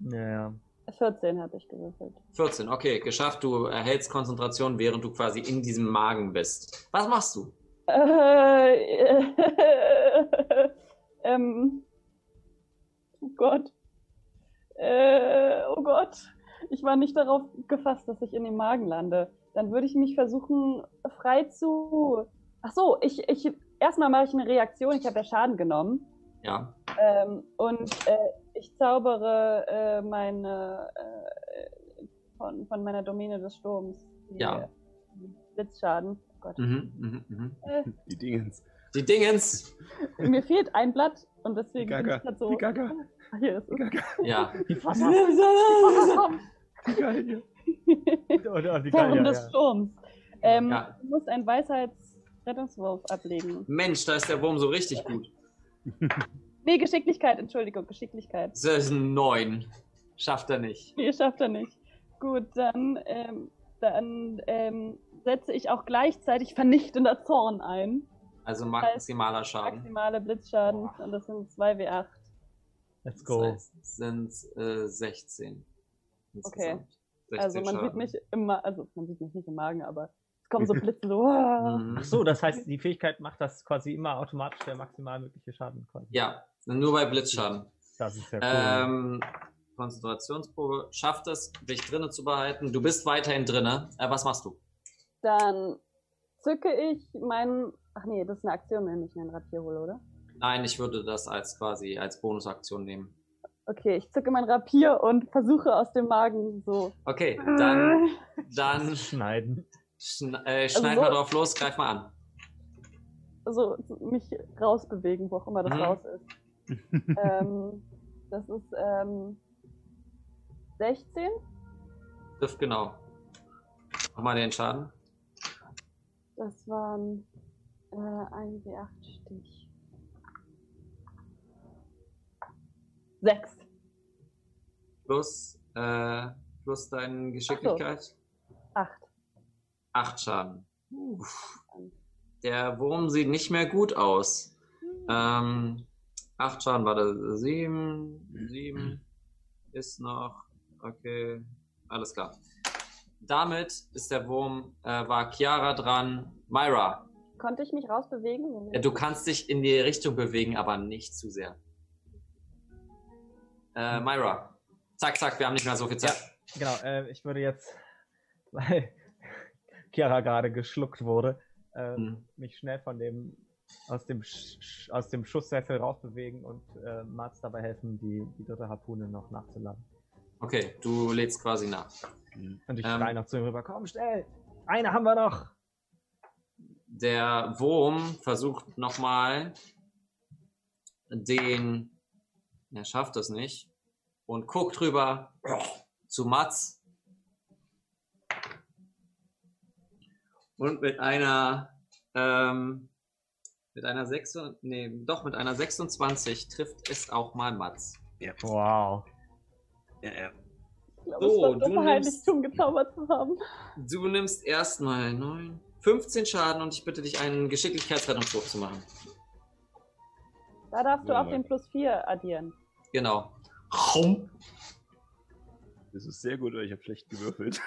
Ja, ja. 14 habe ich gewürfelt. 14, okay, geschafft. Du erhältst Konzentration, während du quasi in diesem Magen bist. Was machst du? Äh, [LAUGHS] ähm, oh Gott. Äh, oh Gott. Ich war nicht darauf gefasst, dass ich in den Magen lande. Dann würde ich mich versuchen, frei zu. Ach so, ich, ich erstmal mache ich eine Reaktion. Ich habe ja Schaden genommen. Ja. Ähm, und äh, ich zaubere äh, meine äh, von, von meiner Domäne des Sturms. Die, Ja. die Blitzschaden. Oh Gott. Mhm, mhm, mhm. Äh, Die Dingens. Die Dingens. mir fehlt ein Blatt und deswegen Die bin Gaga. ich grad so. Die Gaga. Ah, Hier ist es. Ja. [LAUGHS] Die Fasser. Die Galge. [LAUGHS] Oder die Darum Galge, des ja. Sturms. Ähm, Ja. Du musst einen Weisheitsrettungswurf ablegen. Mensch, da ist der Wurm so richtig gut. [LAUGHS] Nee, Geschicklichkeit, Entschuldigung, Geschicklichkeit. Das ist ein 9. Schafft er nicht. Nee, schafft er nicht. Gut, dann, ähm, dann ähm, setze ich auch gleichzeitig vernichtender Zorn ein. Also maximaler Schaden. Maximale Blitzschaden und das sind 2w8. Let's Das go. heißt, sind äh, 16. Okay. insgesamt. 16 Also man sieht Schaden. mich im Ma also man sieht mich nicht im Magen, aber es kommen so [LAUGHS] Blitze so. Mhm. Ach so, das heißt, die Fähigkeit macht das quasi immer automatisch der maximal mögliche Schaden. Quasi. Ja, nur bei Blitzschaden. Das ist ja cool. Ähm, Konzentrationsprobe. Schafft es, dich drinnen zu behalten. Du bist weiterhin drinne. Äh, was machst du? Dann zücke ich meinen. Ach nee, das ist eine Aktion, wenn ich mir ein Rapier hole, oder? Nein, ich würde das als quasi als Bonusaktion nehmen. Okay, ich zücke mein Rapier und versuche aus dem Magen so. Okay, dann, dann [LAUGHS] Schneiden. schn äh, schneid Also so- mal drauf los, greif mal an. so mich rausbewegen, wo auch immer das Mhm. raus ist. [LAUGHS] ähm, das ist ähm, 16. Trifft genau. Mach mal den Schaden. Das waren äh, 1w8 Stich. 6. Plus, äh, plus deine Geschicklichkeit. 8. Acht Schaden. Uff. Der Wurm sieht nicht mehr gut aus. Ähm, acht Schaden war da. Sieben, sieben ist noch. Okay, alles klar. Damit ist der Wurm, äh, war Chiara dran. Myra, Konnte ich mich rausbewegen? äh, du kannst dich in die Richtung bewegen, aber nicht zu sehr. Äh, Myra, zack, zack, wir haben nicht mehr so viel Zeit. Genau, äh, ich würde jetzt, [LAUGHS] weil Chiara gerade geschluckt wurde, äh, Hm. mich schnell von dem aus dem Sch aus dem Schusssäfel rausbewegen und äh, Mats dabei helfen, die, die dritte Harpune noch nachzuladen. Okay, du lädst quasi nach. Und ich Ähm. schreie noch zu ihm rüber, komm schnell! Eine haben wir noch! Der Wurm versucht nochmal den. Er schafft es nicht. Und guckt rüber zu Mats. Und mit einer. Ähm, mit einer 6. Nee, doch, mit einer 26 trifft es auch mal Mats. Wow. Ja, ja. Ich glaube, So, es war du nimmst- gezaubert zu haben. Du nimmst erstmal 9, 15 Schaden und ich bitte dich, einen Geschicklichkeitsrettungswurf zu machen. Da darfst du auch den plus 4 addieren. Genau. Das ist sehr gut, weil ich habe schlecht gewürfelt.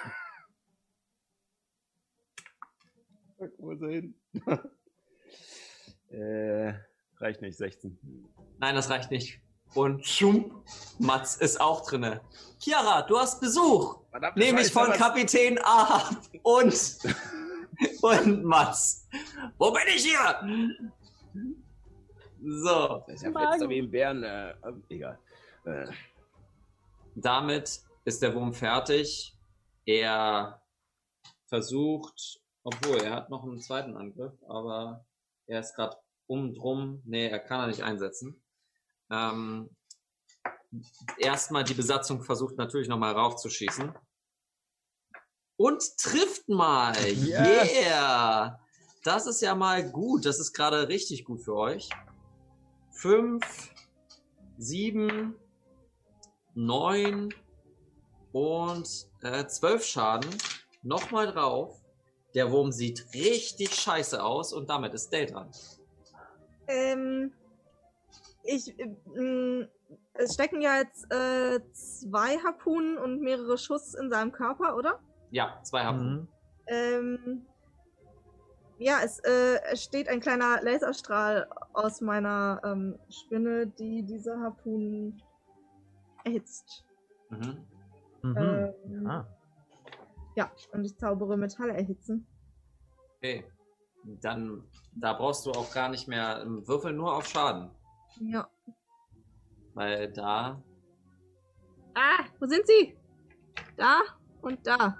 Wo ist er hin? äh, reicht nicht, 16. Nein, das reicht nicht. Und schum, Mats ist auch drinne. Chiara, du hast Besuch. Nämlich von Kapitän Ahab [LAUGHS] und, [LAUGHS] [LAUGHS] und Mats. Wo bin ich hier? So, Das ist ja fetzt wie ein Bären. Äh, egal. Äh, damit ist der Wurm fertig. Er versucht, obwohl er hat noch einen zweiten Angriff, aber er ist gerade um drum. Nee, er kann er nicht einsetzen. Ähm, erstmal die Besatzung versucht natürlich nochmal raufzuschießen. Und trifft mal. Yes. Yeah. Das ist ja mal gut. Das ist gerade richtig gut für euch. Fünf, sieben, neun und äh, zwölf Schaden. Nochmal drauf. Der Wurm sieht richtig scheiße aus und damit ist Dale dran. Ähm, ich, äh, mh, es stecken ja jetzt äh, zwei Harpunen und mehrere Schuss in seinem Körper, oder? Ja, zwei haben. Mhm. Ähm, ja, es, äh, steht ein kleiner Laserstrahl aus meiner ähm, Spinne, die diese Harpunen erhitzt. Mhm. Mhm. Ähm, Ah. Ja, und ich zaubere Metalle erhitzen. Okay. Dann, da brauchst du auch gar nicht mehr ähm, würfeln, nur auf Schaden. Ja. Weil da, Ah, wo sind sie? Da und da.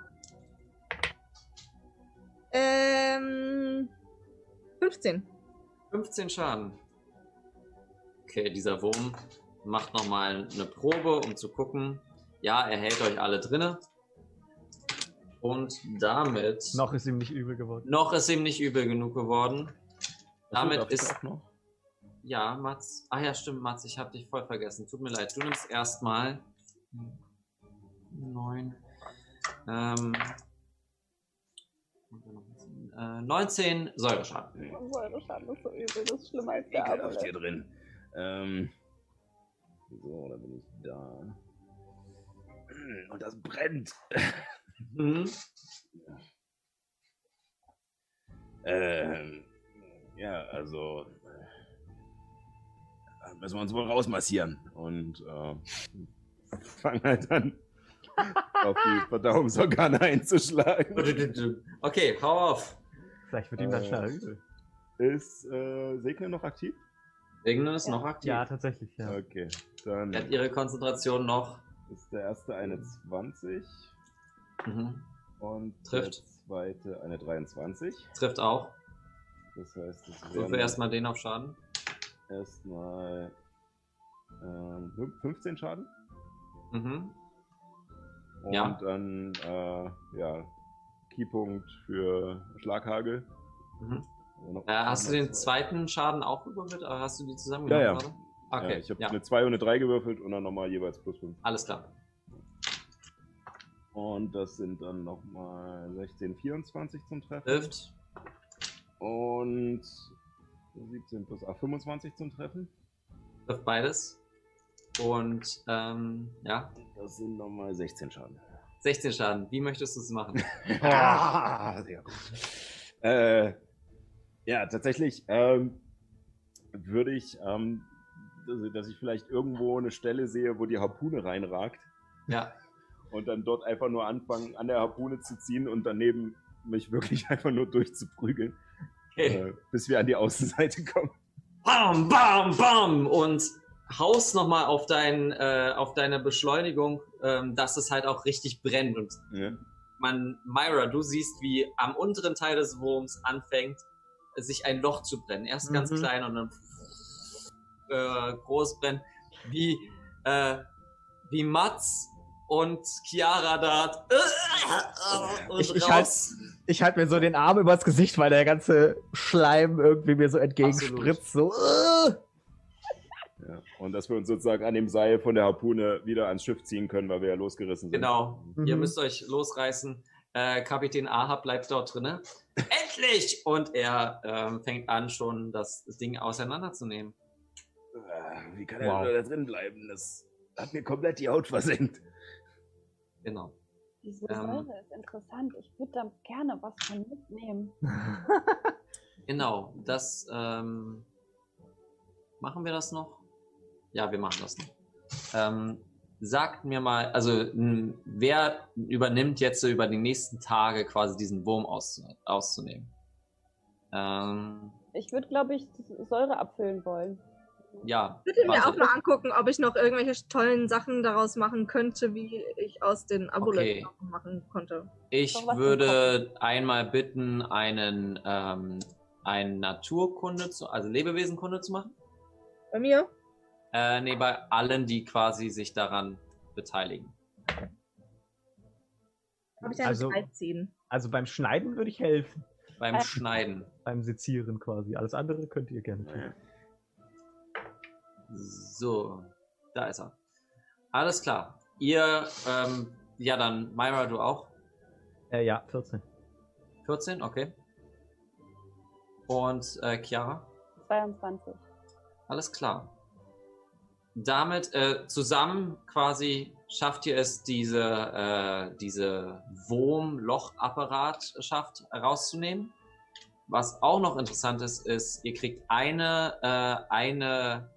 Ähm. 15. 15 Schaden. Okay, dieser Wurm macht nochmal eine Probe, um zu gucken. Ja, er hält euch alle drinne. Und damit. Noch ist ihm nicht übel geworden. Noch ist ihm nicht übel genug geworden. Damit ich ist. Ja, Mats. Ah ja, stimmt, Mats, ich habe dich voll vergessen. Tut mir leid. Du nimmst erstmal. Neun. Ähm. Äh, 19 Säureschaden. Säureschaden ist so übel, das ist schlimmer als der Ekelhaft hier drin. Ähm, so, da bin ich da. Und das brennt. Mhm. Ähm, ja, also äh, müssen wir uns wohl rausmassieren und äh, [LAUGHS] fangen halt an, auf die [LAUGHS] Verdauungsorgane einzuschlagen. Okay, hau auf. Vielleicht wird ihm dann Äh, schneller übel. Ist äh, Segner noch aktiv? Regnen ist noch aktiv. Ja, tatsächlich, ja. Okay, dann Er hat ihre Konzentration noch. ist der erste eine 20 Mhm. und Trifft. der zweite eine 23. Trifft auch. Das heißt, es Würfel wären erstmal den auf Schaden. erstmal ähm, fün- 15 Schaden. Mhm. Und Ja. dann, äh, ja, Keypunkt für Schlaghagel. Mhm. Also Äh, hast du den zweiten Schaden auch gewürfelt? Oder hast du die Ja, zusammengenommen? ja. gerade? ja Okay, ich habe ja, eine 2 und eine 3 gewürfelt und dann nochmal jeweils plus 5. alles klar. Und das sind dann nochmal 16, 24 zum Treffen. Trifft. Und 17 plus 8, 25 zum Treffen. Trifft beides. Und, ähm, ja, Das sind nochmal 16 Schaden. 16 Schaden. Wie möchtest du es machen? [LAUGHS] Ah, sehr gut. Äh, ja, tatsächlich ähm, würde ich, ähm, dass, ich vielleicht irgendwo eine Stelle sehe, wo die Harpune reinragt Ja, und dann dort einfach nur anfangen, an der Harpune zu ziehen und daneben mich wirklich [LAUGHS] einfach nur durchzuprügeln, okay. äh, bis wir an die Außenseite kommen. Bam, bam, bam! Und haust nochmal auf, dein, äh, auf deine Beschleunigung, ähm, dass es halt auch richtig brennt. Und Ja. man, Myra, du siehst, wie am unteren Teil des Wurms anfängt, sich ein Loch zu brennen. Erst ganz Mhm. klein und dann äh, groß brennen. Wie, äh, wie Mats und Chiara da und Ich- ich halt- raus. Ich halte mir so den Arm übers Gesicht, weil der ganze Schleim irgendwie mir so entgegenspritzt. So. Ja. Und dass wir uns sozusagen an dem Seil von der Harpune wieder ans Schiff ziehen können, weil wir ja losgerissen sind. Genau, ihr Mhm. müsst euch losreißen. Äh, Kapitän Ahab bleibt dort drinne. [LAUGHS] Endlich! Und er ähm, fängt an, schon das Ding auseinanderzunehmen. Äh, Wie kann Wow. er nur da drin bleiben? Das hat mir komplett die Haut versenkt. Genau. Diese Ähm. Säure ist interessant. Ich würde da gerne was von mitnehmen. [LAUGHS] [LAUGHS] Genau, das ähm, machen wir das noch? Ja, wir machen das. Ähm, sagt mir mal, also wer übernimmt jetzt so über die nächsten Tage quasi diesen Wurm auszu auszunehmen? Ähm, Ich würde, glaube ich, Säure abfüllen wollen. ja, Ich würde mir auch mal angucken, ob ich noch irgendwelche tollen Sachen daraus machen könnte, wie ich aus den Aboleth Okay. machen konnte. Ich würde einmal bitten, einen, ähm, einen Naturkunde, zu, also Lebewesenkunde zu machen. Bei mir? Äh, nee, bei allen, die quasi sich daran beteiligen. Habe ich eine Also- 13. Also beim Schneiden würde ich helfen. Beim Äh. Schneiden. Beim Sezieren quasi. Alles andere könnt ihr gerne tun. So, da ist er. Alles klar. Ihr, ähm, ja dann, Myra, du auch? Äh, ja, 14. 14, okay. Und äh, Chiara? 22. Alles klar. Damit äh, zusammen quasi schafft ihr es, diese, äh, diese Wurm-Loch-Apparat rauszunehmen. Was auch noch interessant ist, ist, ihr kriegt eine, äh, eine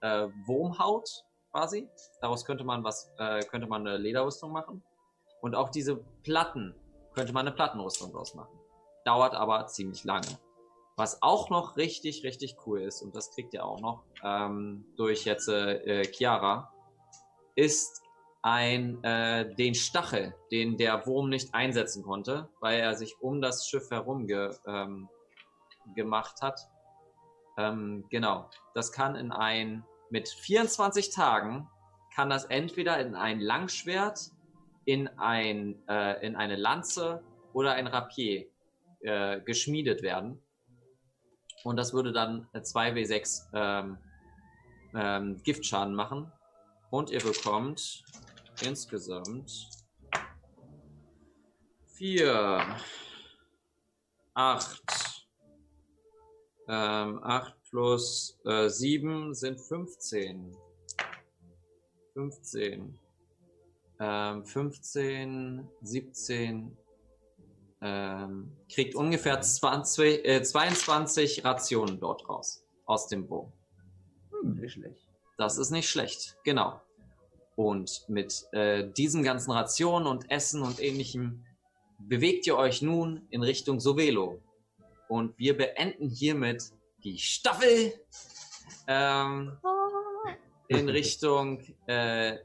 äh, Wurmhaut quasi. Daraus könnte man was, äh, könnte man eine Lederrüstung machen. Und auch diese Platten könnte man eine Plattenrüstung draus machen. Dauert aber ziemlich lange. Was auch noch richtig, richtig cool ist, und das kriegt ihr auch noch ähm, durch jetzt äh, äh, Chiara, ist ein äh, den Stachel, den der Wurm nicht einsetzen konnte, weil er sich um das Schiff herum ge, ähm, gemacht hat. Ähm, genau, das kann in ein mit 24 Tagen kann das entweder in ein Langschwert, in ein äh, in eine Lanze oder ein Rapier äh, geschmiedet werden. Und das würde dann 2w6 ähm, ähm, Giftschaden machen. Und ihr bekommt insgesamt 4, 8, ähm, 8 plus äh, 7 sind 15. 15. Ähm, 15, 17, ähm, kriegt ungefähr 20, äh, 22 Rationen dort raus. Aus dem Wurm. Hm, nicht schlecht. Das ist nicht schlecht, genau. Und mit äh, diesen ganzen Rationen und Essen und ähnlichem bewegt ihr euch nun in Richtung Sovelo. Und wir beenden hiermit die Staffel ähm, in Richtung äh,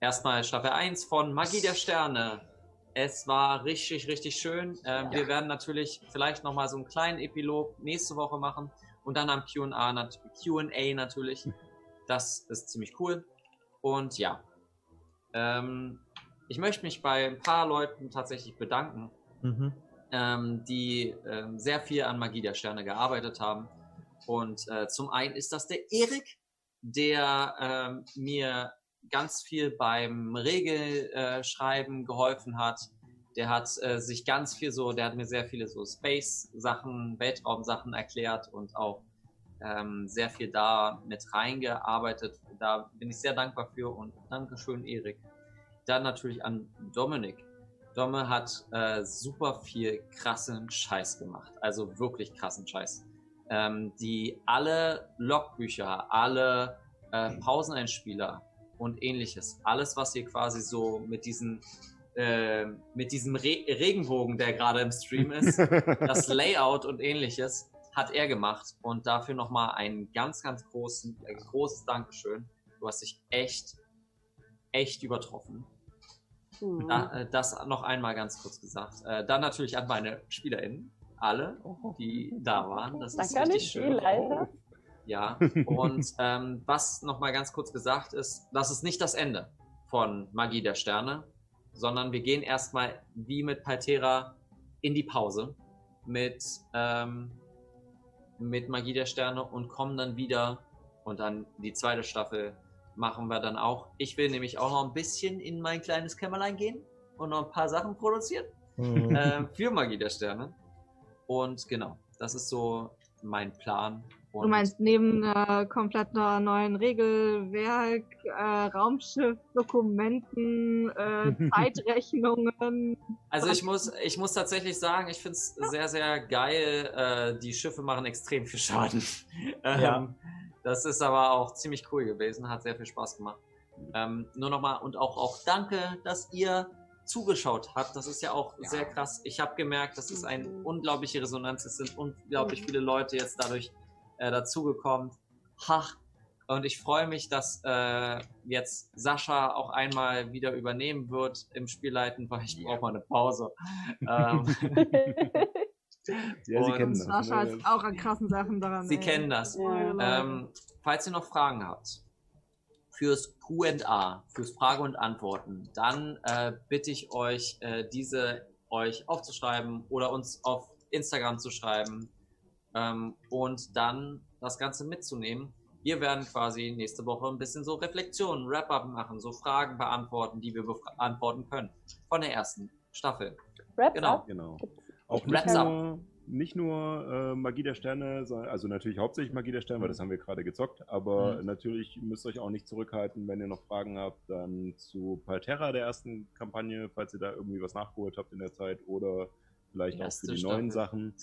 erstmal Staffel 1 von Magie der Sterne. Es war richtig, richtig schön. Ähm, Wir werden natürlich vielleicht nochmal so einen kleinen Epilog nächste Woche machen und dann am QA nat QA natürlich. Das ist ziemlich cool. Und ja, ähm, ich möchte mich bei ein paar Leuten tatsächlich bedanken, Mhm. ähm, die ähm, sehr viel an Magie der Sterne gearbeitet haben. Und äh, zum einen ist das der Erik, der ähm, mir ganz viel beim Regelschreiben schreiben geholfen hat. Der hat äh, sich ganz viel so, der hat mir sehr viele so Space-Sachen, Weltraum-Sachen erklärt und auch ähm, sehr viel da mit reingearbeitet. Da bin ich sehr dankbar für und Dankeschön, Erik. Dann natürlich an Dominik. Domme hat äh, super viel krassen Scheiß gemacht. Also wirklich krassen Scheiß. Ähm, die alle Logbücher, alle äh, Pauseneinspieler und ähnliches, alles, was ihr quasi so mit diesen äh, mit diesem Re Regenbogen, der gerade im Stream ist, [LAUGHS] das Layout und ähnliches, hat er gemacht. Und dafür nochmal ein ganz, ganz großen, äh, großes Dankeschön. Du hast dich echt, echt übertroffen. Hm. Da, äh, das noch einmal ganz kurz gesagt. Äh, dann natürlich an meine SpielerInnen, alle, die da waren. Das ist Danke an den richtig schön. Spielleiter. Ja, [LAUGHS] und ähm, was nochmal ganz kurz gesagt ist, das ist nicht das Ende von Magie der Sterne, sondern wir gehen erstmal wie mit Paltera in die Pause mit, ähm, mit Magie der Sterne und kommen dann wieder und dann die zweite Staffel machen wir dann auch. Ich will nämlich auch noch ein bisschen in mein kleines Kämmerlein gehen und noch ein paar Sachen produzieren Mhm. äh, für Magie der Sterne. Und genau, das ist so mein Plan. Und Du meinst neben äh, kompletter neuen Regelwerk, äh, Raumschiff, Dokumenten, äh, [LAUGHS] Zeitrechnungen. Also ich muss, ich muss tatsächlich sagen, ich finde es sehr, sehr geil. Äh, die Schiffe machen extrem viel Schaden. [LAUGHS] ähm, Ja. Das ist aber auch ziemlich cool gewesen, hat sehr viel Spaß gemacht. Ähm, nur nochmal und auch, auch danke, dass ihr zugeschaut habt. Das ist ja auch sehr krass. Ich habe gemerkt, das ist eine unglaubliche Resonanz. Es sind unglaublich viele Leute jetzt dadurch äh, dazugekommen. Ha! Und ich freue mich, dass äh, jetzt Sascha auch einmal wieder übernehmen wird im Spielleiten, weil ich brauche mal eine Pause. [LAUGHS] ähm, Ja, Sie kennen das. Sascha ne? hat auch an krassen Sachen daran. Sie ey. kennen das. Ja. Ähm, falls ihr noch Fragen habt, fürs Q&A, fürs Frage und Antworten, dann äh, bitte ich euch, äh, diese euch aufzuschreiben oder uns auf Instagram zu schreiben ähm, und dann das Ganze mitzunehmen. Wir werden quasi nächste Woche ein bisschen so Reflexionen, Wrap-up machen, so Fragen beantworten, die wir beantworten können von der ersten Staffel. Wraps Genau. Genau. Auch Wraps nicht up. nur, nicht nur äh, Magie der Sterne, also natürlich hauptsächlich Magie der Sterne, weil das haben wir gerade gezockt, aber Mhm. natürlich müsst ihr euch auch nicht zurückhalten, wenn ihr noch Fragen habt, dann zu Palterra der ersten Kampagne, falls ihr da irgendwie was nachgeholt habt in der Zeit oder vielleicht auch für die Staffel. neuen Sachen.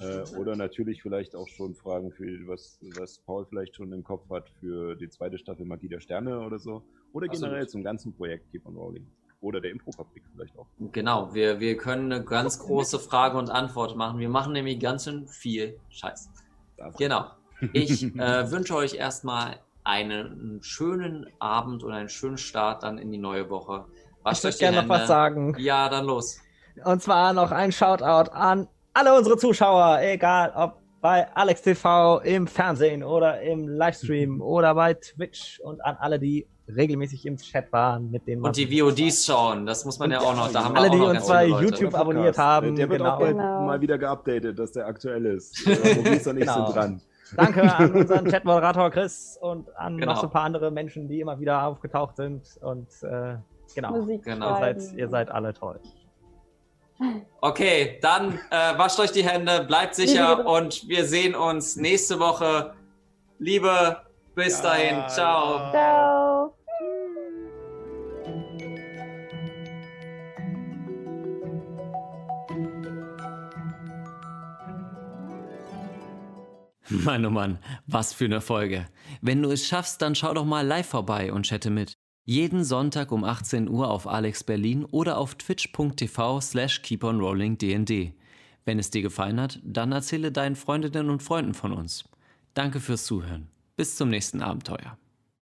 Äh, oder natürlich vielleicht auch schon Fragen für was, was Paul vielleicht schon im Kopf hat für die zweite Staffel Magie der Sterne oder so. Oder Absolut. generell zum ganzen Projekt Keep on Rolling. Oder der Impro-Fabrik vielleicht auch. Genau, wir, wir können eine ganz [LAUGHS] große Frage und Antwort machen. Wir machen nämlich ganz schön viel Scheiß. Das- Genau. Ich [LAUGHS] äh, wünsche euch erstmal einen schönen Abend und einen schönen Start dann in die neue Woche. Ich Wascht euch würde gerne noch was sagen. Ja, dann los. Und zwar noch ein Shoutout an alle unsere Zuschauer, egal ob bei Alex TV im Fernsehen oder im Livestream [LAUGHS] oder bei Twitch und an alle, die regelmäßig im Chat waren, mit man Und die VODs schauen, das muss man ja auch noch. Da haben wir alle, auch die noch uns ganz bei. YouTube abonniert haben. Der wird auch genau. bald Genau. mal wieder geupdatet, dass der aktuell ist. [LAUGHS] Maurice und ich Genau. sind dran. Danke an [LAUGHS] unseren Chatmoderator Chris und an Genau. noch so ein paar andere Menschen, die immer wieder aufgetaucht sind. Und äh, genau, Musik Genau. ihr seid, ihr seid alle toll. Okay, dann äh, wascht euch die Hände, bleibt sicher und wir sehen uns nächste Woche. Liebe, bis Ja, dahin. Ciao. ja. Ciao. Mann, oh Mann, was für eine Folge. Wenn du es schaffst, dann schau doch mal live vorbei und chatte mit. Jeden Sonntag um 18 Uhr auf Alex Berlin oder auf twitch.tv slash keeponrollingdnd. Wenn es dir gefallen hat, dann erzähle deinen Freundinnen und Freunden von uns. Danke fürs Zuhören. Bis zum nächsten Abenteuer.